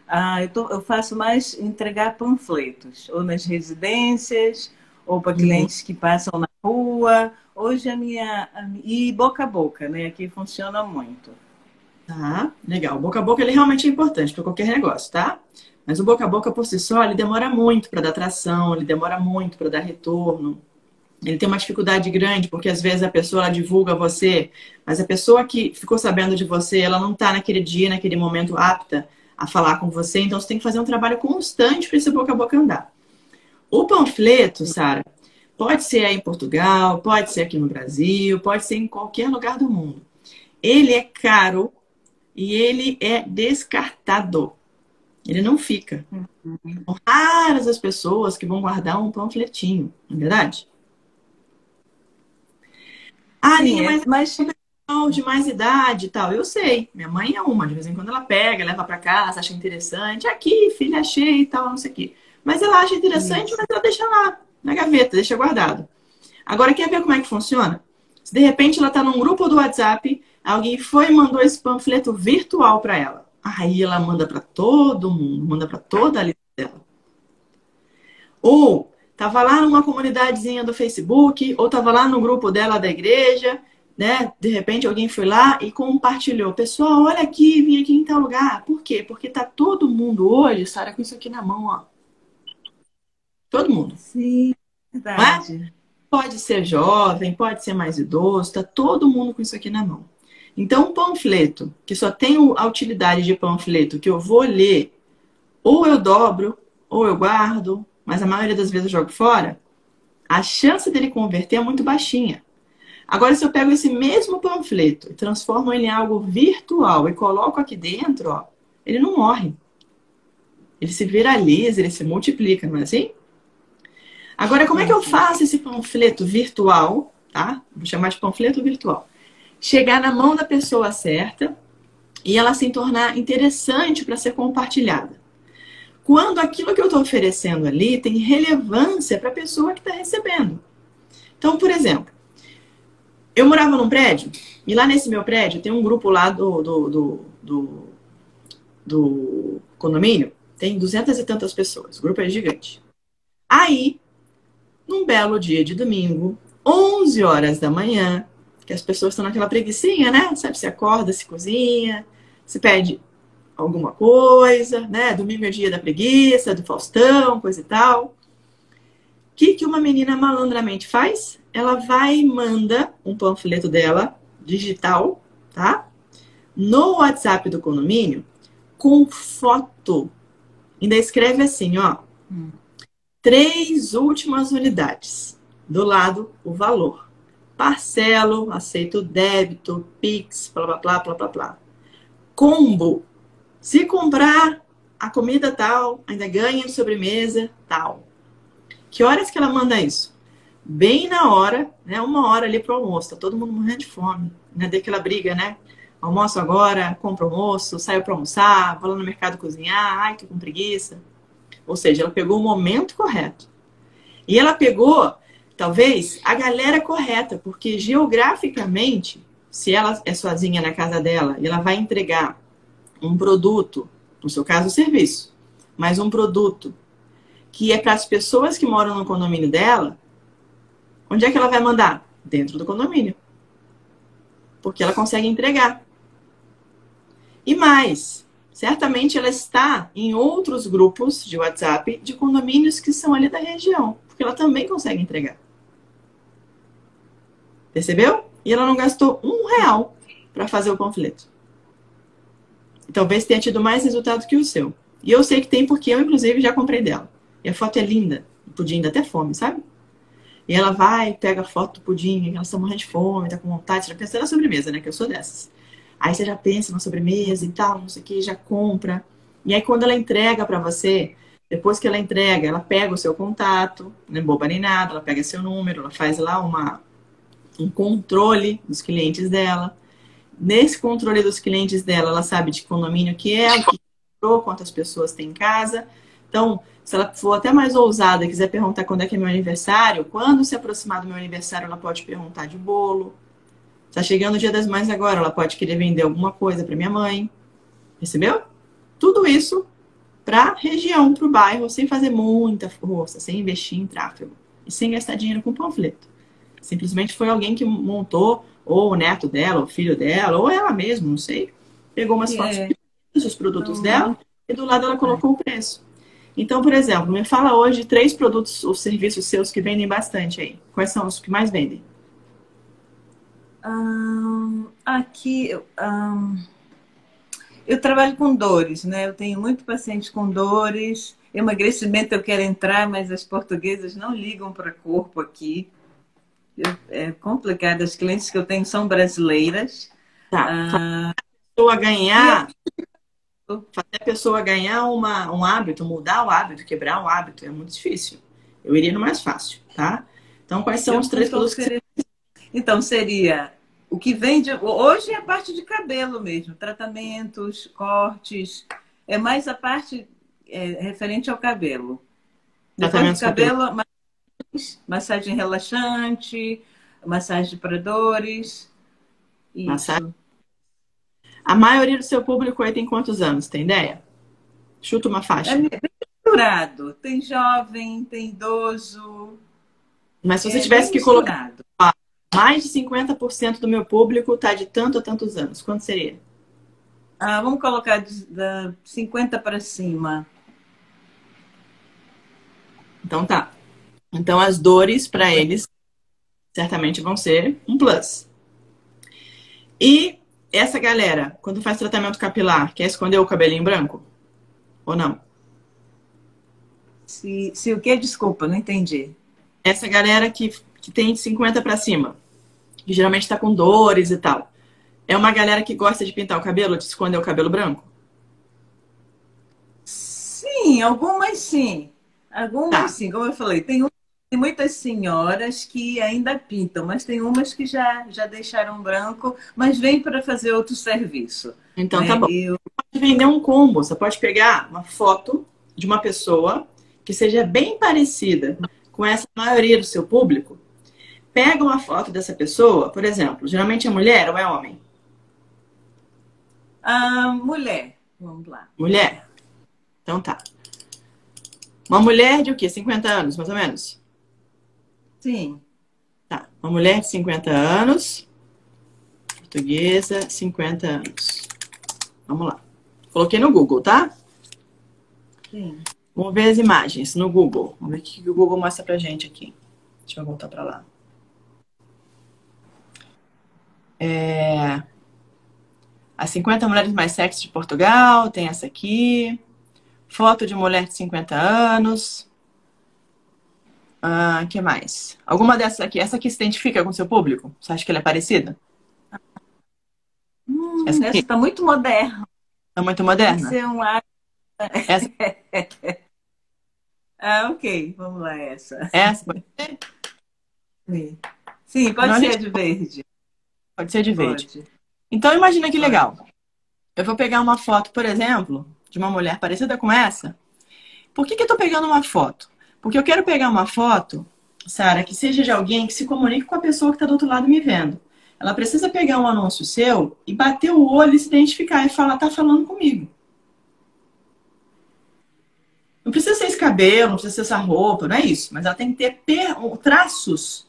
[SPEAKER 4] ah, eu, tô- eu faço mais entregar panfletos, ou nas residências, ou para
[SPEAKER 2] Uhum.
[SPEAKER 4] clientes que passam na rua. Hoje a minha. a e boca a boca, né? Aqui funciona muito.
[SPEAKER 2] Tá, legal. O boca a boca ele realmente é importante para qualquer negócio, tá? Mas o boca a boca por si só, ele demora muito para dar tração, ele demora muito para dar retorno. Ele tem uma dificuldade grande, porque às vezes a pessoa divulga você, mas a pessoa que ficou sabendo de você, ela não está naquele dia, naquele momento apta a falar com você, então você tem que fazer um trabalho constante para esse boca a boca andar. O panfleto, Sara, pode ser aí em Portugal, pode ser aqui no Brasil, pode ser em qualquer lugar do mundo. Ele é caro e ele é descartado. Ele não fica. São raras as pessoas que vão guardar um panfletinho, não é verdade? Ah,
[SPEAKER 4] Sim,
[SPEAKER 2] Aline,
[SPEAKER 4] é-
[SPEAKER 2] mas
[SPEAKER 4] mas
[SPEAKER 2] pessoal de mais idade e tal. Eu sei. Minha mãe é uma. De vez em quando ela pega, leva pra casa, acha interessante. Aqui, filha, achei e tal, não sei o quê. Mas ela acha interessante,
[SPEAKER 4] Isso.
[SPEAKER 2] mas ela deixa lá, na gaveta, deixa guardado. Agora, quer ver como é que funciona? Se de repente ela tá num grupo do WhatsApp, alguém foi e mandou esse panfleto virtual pra ela. Aí ela manda pra todo mundo, manda pra toda a lista dela. Ou tava lá numa comunidadezinha do Facebook, ou tava lá no grupo dela da igreja, né? De repente alguém foi lá e compartilhou. Pessoal, olha aqui, vim aqui em tal lugar. Por quê? Porque tá todo mundo hoje, Sara, com isso aqui na mão, ó. Todo mundo.
[SPEAKER 4] sim, verdade.
[SPEAKER 2] Pode ser jovem, pode ser mais idoso, tá todo mundo com isso aqui na mão. Então, um panfleto, que só tem a utilidade de panfleto, que eu vou ler, ou eu dobro, ou eu guardo, mas a maioria das vezes eu jogo fora, a chance dele converter é muito baixinha. Agora, se eu pego esse mesmo panfleto e transformo ele em algo virtual e coloco aqui dentro, ó, ele não morre. Ele se viraliza, ele se multiplica, não é assim? Agora, como é que eu faço esse panfleto virtual, tá? Vou chamar de panfleto virtual. Chegar na mão da pessoa certa e ela se tornar interessante para ser compartilhada. Quando aquilo que eu estou oferecendo ali tem relevância para a pessoa que está recebendo. Então, por exemplo, eu morava num prédio e lá nesse meu prédio tem um grupo lá do, do, do, do, do condomínio, tem duzentas e tantas pessoas, o grupo é gigante. Aí, num belo dia de domingo, 11 horas da manhã, que as pessoas estão naquela preguiçinha, né? Sabe, se acorda, se cozinha, se pede alguma coisa, né? Domingo é dia da preguiça, do Faustão, coisa e tal. O que, que uma menina malandramente faz? Ela vai e manda um panfleto dela, digital, tá? No WhatsApp do condomínio, com foto. Ainda escreve assim, ó. Três últimas unidades. Do lado, o valor. Parcelo, aceito débito, Pix, blá blá blá blá blá blá. Combo. Se comprar a comida tal, ainda ganha sobremesa tal. Que horas que ela manda isso? Bem na hora, né? Uma hora ali pro almoço. Tá todo mundo morrendo de fome. Né? Daquela briga, né? Almoço agora, compro almoço, saio para almoçar, vou lá no mercado cozinhar, ai, tô com preguiça. Ou seja, ela pegou o momento correto. E ela pegou, talvez, a galera correta, porque geograficamente, se ela é sozinha na casa dela e ela vai entregar um produto, no seu caso, um serviço, mas um produto que é para as pessoas que moram no condomínio dela, onde é que ela vai mandar? Dentro do condomínio. Porque ela consegue entregar. E mais, certamente ela está em outros grupos de WhatsApp de condomínios que são ali da região, porque ela também consegue entregar. Percebeu? e ela não gastou um real para fazer o panfleto. Talvez tenha tido mais resultado que o seu. E eu sei que tem porque eu, inclusive, já comprei dela. E a foto é linda. O pudim dá até fome, sabe? E ela vai, pega a foto do pudim, ela está morrendo de fome, tá com vontade, já pensa na sobremesa, né? Que eu sou dessas. Aí você já pensa na sobremesa e tal, não sei o que, já compra. E aí quando ela entrega para você, depois que ela entrega, ela pega o seu contato, não é boba nem nada, ela pega seu número, ela faz lá uma, um controle dos clientes dela. Nesse controle dos clientes dela, ela sabe de condomínio que é, o que comprou, quantas pessoas tem em casa. Então, se ela for até mais ousada e quiser perguntar quando é que é meu aniversário, quando se aproximar do meu aniversário, ela pode perguntar de bolo. Está chegando o Dia das Mães agora, ela pode querer vender alguma coisa para minha mãe. Percebeu? Tudo isso para região, para o bairro, sem fazer muita força, sem investir em tráfego e sem gastar dinheiro com panfleto. Simplesmente foi alguém que montou, ou o neto dela, o filho dela, ou ela mesma, não sei. Pegou umas fotos é. dos produtos uhum. dela e do lado ela colocou o preço. Então, por exemplo, me fala hoje três produtos ou serviços seus que vendem bastante aí. Quais são os que mais vendem?
[SPEAKER 4] Um, aqui, um, eu trabalho com dores, né? Eu tenho muito paciente com dores. Emagrecimento eu quero entrar, mas as portuguesas não ligam para corpo aqui. É complicado. As clientes que eu tenho são brasileiras.
[SPEAKER 2] Tá. Ah, a pessoa ganhar, fazer a pessoa ganhar uma, um hábito, mudar o hábito, quebrar o hábito, é muito difícil. Eu iria no mais fácil, tá? Então, quais são eu os três produtos que você
[SPEAKER 4] então, seria o que vende. Hoje é a parte de cabelo mesmo, tratamentos, cortes. É mais a parte é, referente ao cabelo. Depois do cabelo, cabelo. Massagem relaxante, massagem para dores.
[SPEAKER 2] Isso. Massagem. A maioria do seu público aí tem quantos anos? Tem ideia? Chuta uma faixa. É
[SPEAKER 4] bem misturado. Tem jovem, tem idoso.
[SPEAKER 2] Mas se você é tivesse que colocar mais de 50% do meu público está de tanto a tantos anos. Quanto seria?
[SPEAKER 4] Ah, vamos colocar de, de 50 para cima.
[SPEAKER 2] Então tá. Então as dores para eles certamente vão ser um plus. E essa galera, quando faz tratamento capilar, quer esconder o cabelinho branco? Ou não?
[SPEAKER 4] Se, se o que? Desculpa, não entendi.
[SPEAKER 2] Essa galera que, que tem de 50 para cima que geralmente está com dores e tal. É uma galera que gosta de pintar o cabelo, de esconder o cabelo branco?
[SPEAKER 4] Sim, algumas sim. Algumas tá. sim, como eu falei, tem, tem, muitas senhoras que ainda pintam, mas tem umas que já, já deixaram branco, mas vêm para fazer outro serviço.
[SPEAKER 2] Então tá né? tá bom. Eu... Você pode vender um combo, você pode pegar uma foto de uma pessoa que seja bem parecida com essa maioria do seu público pega uma foto dessa pessoa, por exemplo, geralmente é mulher ou é homem?
[SPEAKER 4] Ah, mulher. Vamos lá.
[SPEAKER 2] Mulher. Então tá. Uma mulher de o quê? 50 anos, mais ou menos?
[SPEAKER 4] Sim.
[SPEAKER 2] Tá. Uma mulher de 50 anos. Portuguesa, 50 anos. Vamos lá. Coloquei no Google, tá?
[SPEAKER 4] Sim.
[SPEAKER 2] Vamos ver as imagens no Google. Vamos ver o que o Google mostra pra gente aqui. Deixa eu voltar pra lá. É... As 50 mulheres mais sexy de Portugal, tem essa aqui. Foto de mulher de 50 anos. Ah, que mais? Alguma dessas aqui? Essa aqui se identifica com seu público? Você acha que ela é parecida?
[SPEAKER 4] Hum, essa está muito moderna.
[SPEAKER 2] Está muito moderna?
[SPEAKER 4] Ser um essa... ah, ok. Vamos lá, essa.
[SPEAKER 2] Essa pode
[SPEAKER 4] ser? Sim, pode Não, ser gente... de verde.
[SPEAKER 2] Pode ser de verde. Pode. Então imagina que legal. Eu vou pegar uma foto, por exemplo, de uma mulher parecida com essa. Por que, que eu estou pegando uma foto? Porque eu quero pegar uma foto, Sara, que seja de alguém que se comunique com a pessoa que está do outro lado me vendo. Ela precisa pegar um anúncio seu e bater o olho e se identificar e falar, tá falando comigo. Não precisa ser esse cabelo, não precisa ser essa roupa, não é isso. Mas ela tem que ter traços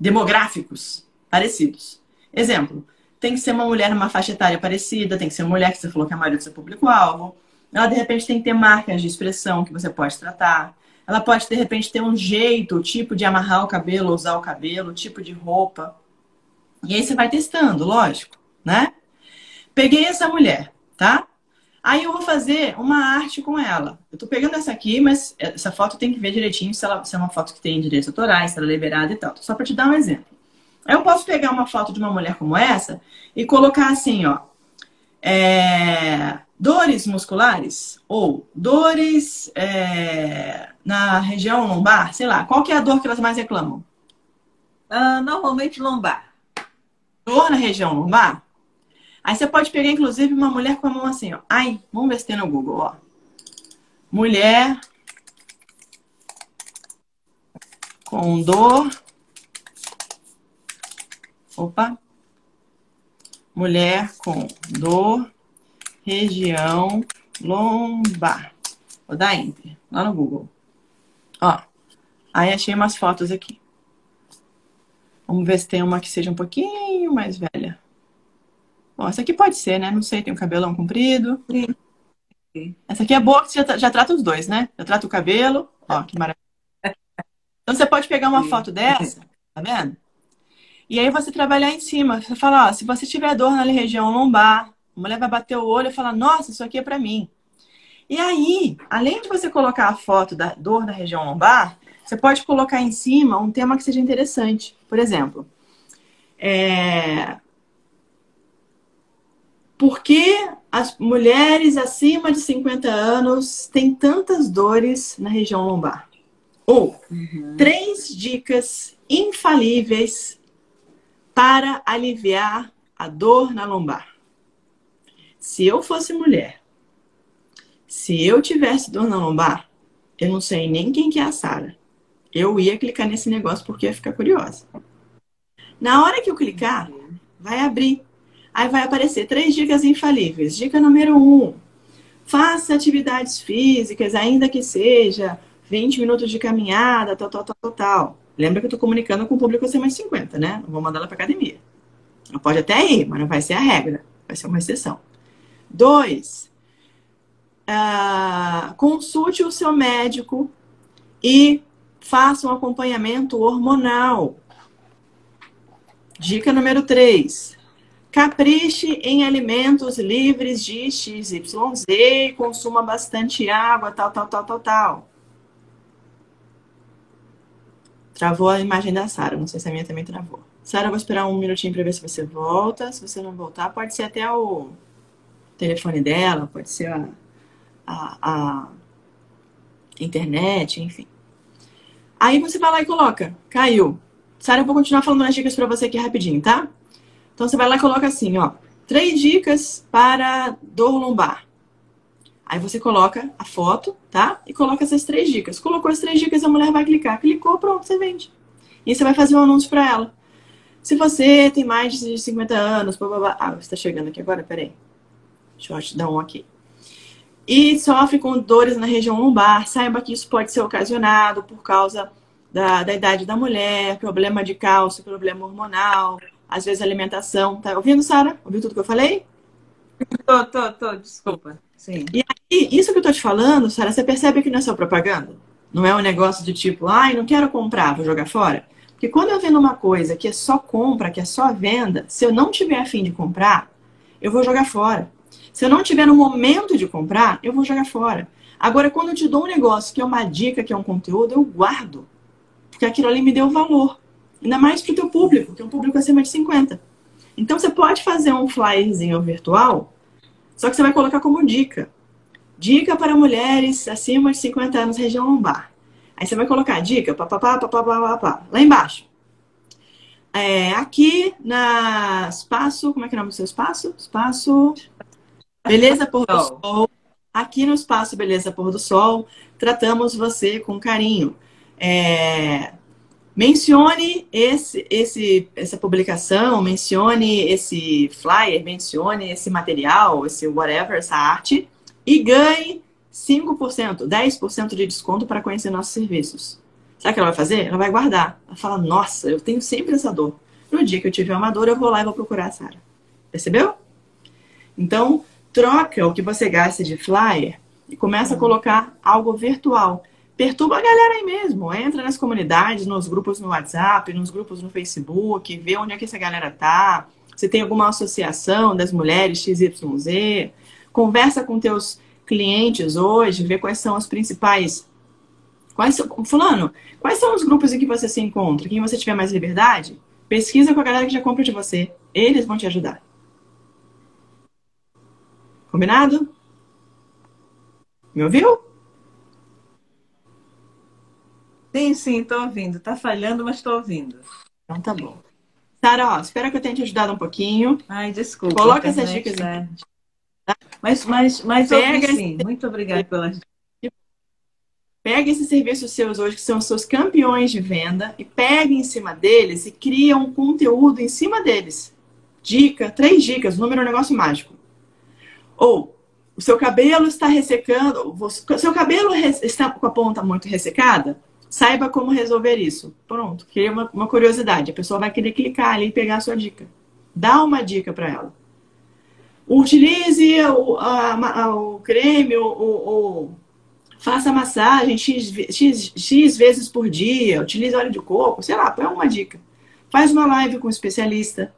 [SPEAKER 2] demográficos parecidos. Exemplo, tem que ser uma mulher numa faixa etária parecida, tem que ser uma mulher que você falou que é a maioria do seu público-alvo. Ela, de repente, tem que ter marcas de expressão que você pode tratar. Ela pode, de repente, ter um jeito, tipo de amarrar o cabelo, usar o cabelo, tipo de roupa. E aí você vai testando, lógico, né? Peguei essa mulher, tá? Aí eu vou fazer uma arte com ela. Eu tô pegando essa aqui, mas essa foto tem que ver direitinho se, ela, se é uma foto que tem direitos autorais, se ela é liberada e tal. Só para te dar um exemplo. Aí eu posso pegar uma foto de uma mulher como essa e colocar assim, ó. É, dores musculares ou dores é, na região lombar, sei lá. Qual que é a dor que elas mais reclamam?
[SPEAKER 4] Ah, normalmente lombar.
[SPEAKER 2] Dor na região lombar? Aí você pode pegar, inclusive, uma mulher com a mão assim, ó. Ai, vamos ver se tem no Google, ó. Mulher com dor. Opa. Mulher com dor, região lombar. Vou dar enter lá no Google. Ó. Aí achei umas fotos aqui. Vamos ver se tem uma que seja um pouquinho mais velha. Bom, essa aqui pode ser, né? Não sei, tem um cabelão comprido. Sim. Essa aqui é boa, que você já, já trata os dois, né? Já trata o cabelo. Ó, que maravilha. Então você pode pegar uma Sim. foto dessa, tá vendo? E aí você trabalhar em cima. Você fala, ó, se você tiver dor na região lombar, a mulher vai bater o olho e falar, nossa, isso aqui é para mim. E aí, além de você colocar a foto da dor na região lombar, você pode colocar em cima um tema que seja interessante. Por exemplo, é, por que as mulheres acima de 50 anos têm tantas dores na região lombar? Ou uhum. três dicas infalíveis para aliviar a dor na lombar. Se eu fosse mulher, se eu tivesse dor na lombar, eu não sei nem quem que é a Sara. Eu ia clicar nesse negócio porque ia ficar curiosa. Na hora que eu clicar, vai abrir Aí vai aparecer três dicas infalíveis. Dica número um: faça atividades físicas, ainda que seja 20 minutos de caminhada, tal, tal, tal, tal. Lembra que eu estou comunicando com o público acima de 50, né? Não vou mandar ela para academia. Ela pode até ir, mas não vai ser a regra. Vai ser uma exceção. Dois, uh, consulte o seu médico e faça um acompanhamento hormonal. Dica número três, Capriche em alimentos livres de XYZ consuma bastante água, tal, tal, tal, tal, tal. Travou a imagem da Sara, não sei se a minha também travou. Sara, vou esperar um minutinho para ver se você volta. Se você não voltar, pode ser até o telefone dela, pode ser a, a, a internet, enfim. Aí você vai lá e coloca, caiu. Sara, eu vou continuar falando as dicas para você aqui rapidinho, tá? Então você vai lá e coloca assim, ó, três dicas para dor lombar. Aí você coloca a foto, tá? E coloca essas três dicas. Colocou as três dicas, a mulher vai clicar. Clicou, pronto, você vende. E você vai fazer um anúncio para ela. Se você tem mais de 50 anos, blá, blá, blá. Ah, você está chegando aqui agora? Peraí. Deixa eu te dar um aqui. E sofre com dores na região lombar. Saiba que isso pode ser ocasionado por causa da, da idade da mulher, problema de cálcio, problema hormonal, às vezes alimentação. Tá ouvindo, Sara? Ouviu tudo que eu falei?
[SPEAKER 4] Tô, tô, tô, desculpa. Sim.
[SPEAKER 2] E aí, isso que eu tô te falando, Sara, você percebe que não é só propaganda? Não é um negócio de tipo, ai, não quero comprar, vou jogar fora. Porque quando eu vendo uma coisa que é só compra, que é só venda, se eu não tiver afim de comprar, eu vou jogar fora. Se eu não tiver no momento de comprar, eu vou jogar fora. Agora, quando eu te dou um negócio que é uma dica, que é um conteúdo, eu guardo. Porque aquilo ali me deu valor. Ainda mais para o teu público, que é um público acima de 50. Então você pode fazer um flyerzinho virtual, só que você vai colocar como dica. Dica para mulheres acima de 50 anos, região lombar. Aí você vai colocar dica, papapá, papapá, papapá, lá embaixo. É, aqui na espaço, como é que é o nome do seu espaço? Espaço Beleza Pôr do Sol. Aqui no espaço Beleza Pôr do Sol, tratamos você com carinho. É, Mencione esse, esse, essa publicação, mencione esse flyer, mencione esse material, esse whatever, essa arte, e ganhe 5%, 10% de desconto para conhecer nossos serviços. Sabe o que ela vai fazer? Ela vai guardar. Ela fala, nossa, eu tenho sempre essa dor. No dia que eu tiver uma dor, eu vou lá e vou procurar a Sara. Percebeu? Então, troca o que você gasta de flyer e começa a colocar algo virtual. perturba a galera aí mesmo. Entra nas comunidades, nos grupos no WhatsApp, nos grupos no Facebook, vê onde é que essa galera tá. Se tem alguma associação das mulheres XYZ, conversa com teus clientes hoje, vê quais são os principais. Quais são, fulano, quais são os grupos em que você se encontra? Quem você tiver mais liberdade? Pesquisa com a galera que já compra de você. Eles vão te ajudar. Combinado? Me ouviu?
[SPEAKER 4] Sim, sim, estou ouvindo. Está falhando, mas estou ouvindo.
[SPEAKER 2] Então tá bom. Sara, ó, espero que eu tenha te ajudado um pouquinho.
[SPEAKER 4] Ai, desculpa.
[SPEAKER 2] Coloca essas dicas
[SPEAKER 4] né? Mas, mas, mas Pega ouvi, sim. Muito obrigada pelas
[SPEAKER 2] Pega esses serviços seus hoje, que são os seus campeões de venda, e pega em cima deles e cria um conteúdo em cima deles. Dica, três dicas, número é um negócio mágico. Ou, o seu cabelo está ressecando, seu cabelo está com a ponta muito ressecada, Saiba como resolver isso. Pronto, cria uma, uma curiosidade. A pessoa vai querer clicar ali e pegar a sua dica. Dá uma dica para ela. Utilize o, a, a, o creme, o, o, faça massagem X, X, X vezes por dia, utilize óleo de coco, sei lá, põe uma dica. Faz uma live com um especialista.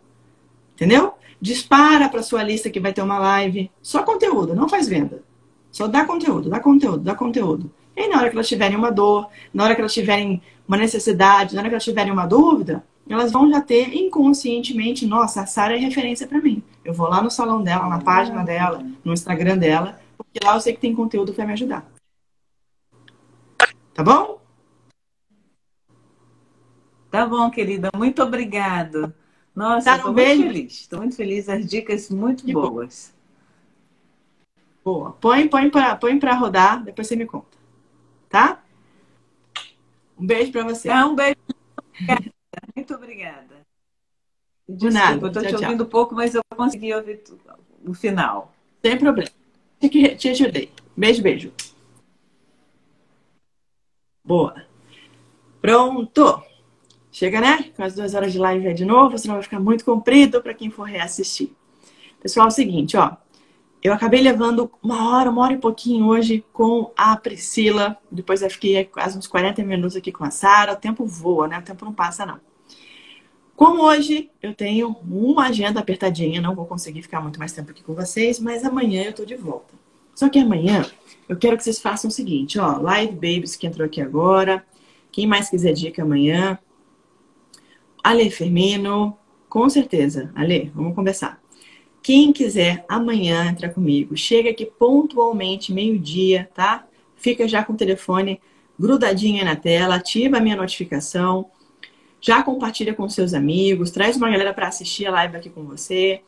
[SPEAKER 2] Entendeu? Dispara para sua lista que vai ter uma live. Só conteúdo, não faz venda. Só dá conteúdo, dá conteúdo, dá conteúdo. E na hora que elas tiverem uma dor, na hora que elas tiverem uma necessidade, na hora que elas tiverem uma dúvida, elas vão já ter inconscientemente, nossa, a Sara é referência para mim. Eu vou lá no salão dela, na página dela, no Instagram dela, porque lá eu sei que tem conteúdo para me ajudar. Tá bom?
[SPEAKER 4] Tá bom, querida. Muito obrigado. Nossa, tá, estou muito feliz. Estou muito feliz. As dicas muito que boas.
[SPEAKER 2] Boa. Põe, põe para põe rodar, depois você me conta tá? Um beijo para você.
[SPEAKER 4] Um beijo. Muito obrigada.
[SPEAKER 2] De nada.
[SPEAKER 4] Eu tchau, te ouvindo tchau. pouco, mas eu consegui ouvir o final.
[SPEAKER 2] Sem problema. Te, te ajudei. Beijo, beijo. Boa. Pronto. Chega, né? Com as duas horas de live aí de novo, senão vai ficar muito comprido para quem for reassistir. Pessoal, é o seguinte, ó. Eu acabei levando uma hora, uma hora e pouquinho hoje com a Priscila. Depois eu fiquei quase uns 40 minutos aqui com a Sara. O tempo voa, né? O tempo não passa, não. Como hoje eu tenho uma agenda apertadinha, não vou conseguir ficar muito mais tempo aqui com vocês, mas amanhã eu tô de volta. Só que amanhã eu quero que vocês façam o seguinte, ó, Live Babies que entrou aqui agora. Quem mais quiser dica amanhã? Ale Fermino, com certeza. Ale, vamos conversar. Quem quiser amanhã entrar comigo, chega aqui pontualmente, meio-dia, tá? Fica já com o telefone grudadinho na tela, ativa a minha notificação, já compartilha com seus amigos, traz uma galera para assistir a live aqui com você.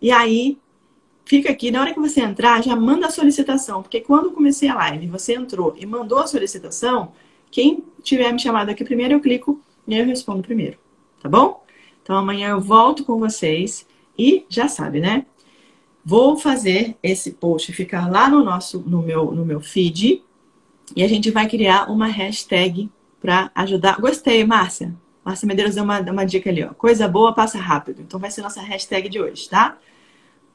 [SPEAKER 2] E aí, fica aqui, na hora que você entrar, já manda a solicitação, porque quando comecei a live, você entrou e mandou a solicitação, quem tiver me chamado aqui primeiro, eu clico e eu respondo primeiro, tá bom? Então amanhã eu volto com vocês. E já sabe, né? Vou fazer esse post ficar lá no nosso, no meu, no meu feed e a gente vai criar uma hashtag para ajudar. Gostei, Márcia. Márcia Medeiros deu uma, uma dica ali, ó. Coisa boa passa rápido. Então vai ser nossa hashtag de hoje, tá?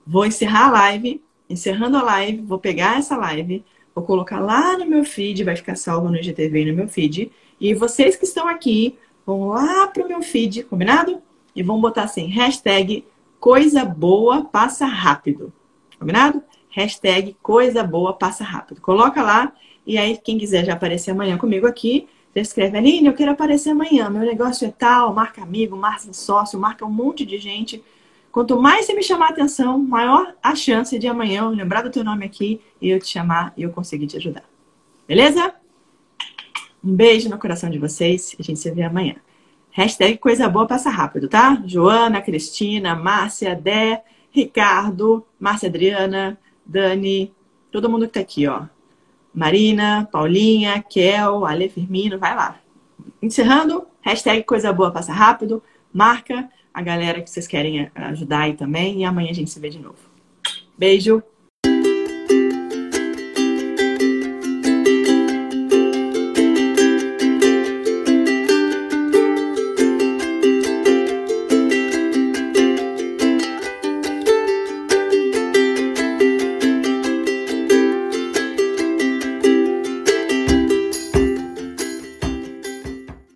[SPEAKER 2] Vou encerrar a live. Encerrando a live, vou pegar essa live, vou colocar lá no meu feed, vai ficar salvo no IGTV e no meu feed. E vocês que estão aqui, vão lá pro meu feed, combinado? E vão botar assim, hashtag coisa boa passa rápido. Combinado? Hashtag coisa boa passa rápido. Coloca lá e aí quem quiser já aparecer amanhã comigo aqui, já escreve, Aline, eu quero aparecer amanhã, meu negócio é tal, marca amigo, marca sócio, marca um monte de gente. Quanto mais você me chamar a atenção, maior a chance de amanhã eu lembrar do teu nome aqui e eu te chamar e eu conseguir te ajudar. Beleza? Um beijo no coração de vocês a gente se vê amanhã. Hashtag coisa boa passa rápido, tá? Joana, Cristina, Márcia, Dé, Ricardo, Márcia Adriana, Dani, todo mundo que tá aqui, ó. Marina, Paulinha, Kel, Ale Firmino, vai lá. Encerrando, hashtag coisa boa passa rápido, marca a galera que vocês querem ajudar aí também e amanhã a gente se vê de novo. Beijo!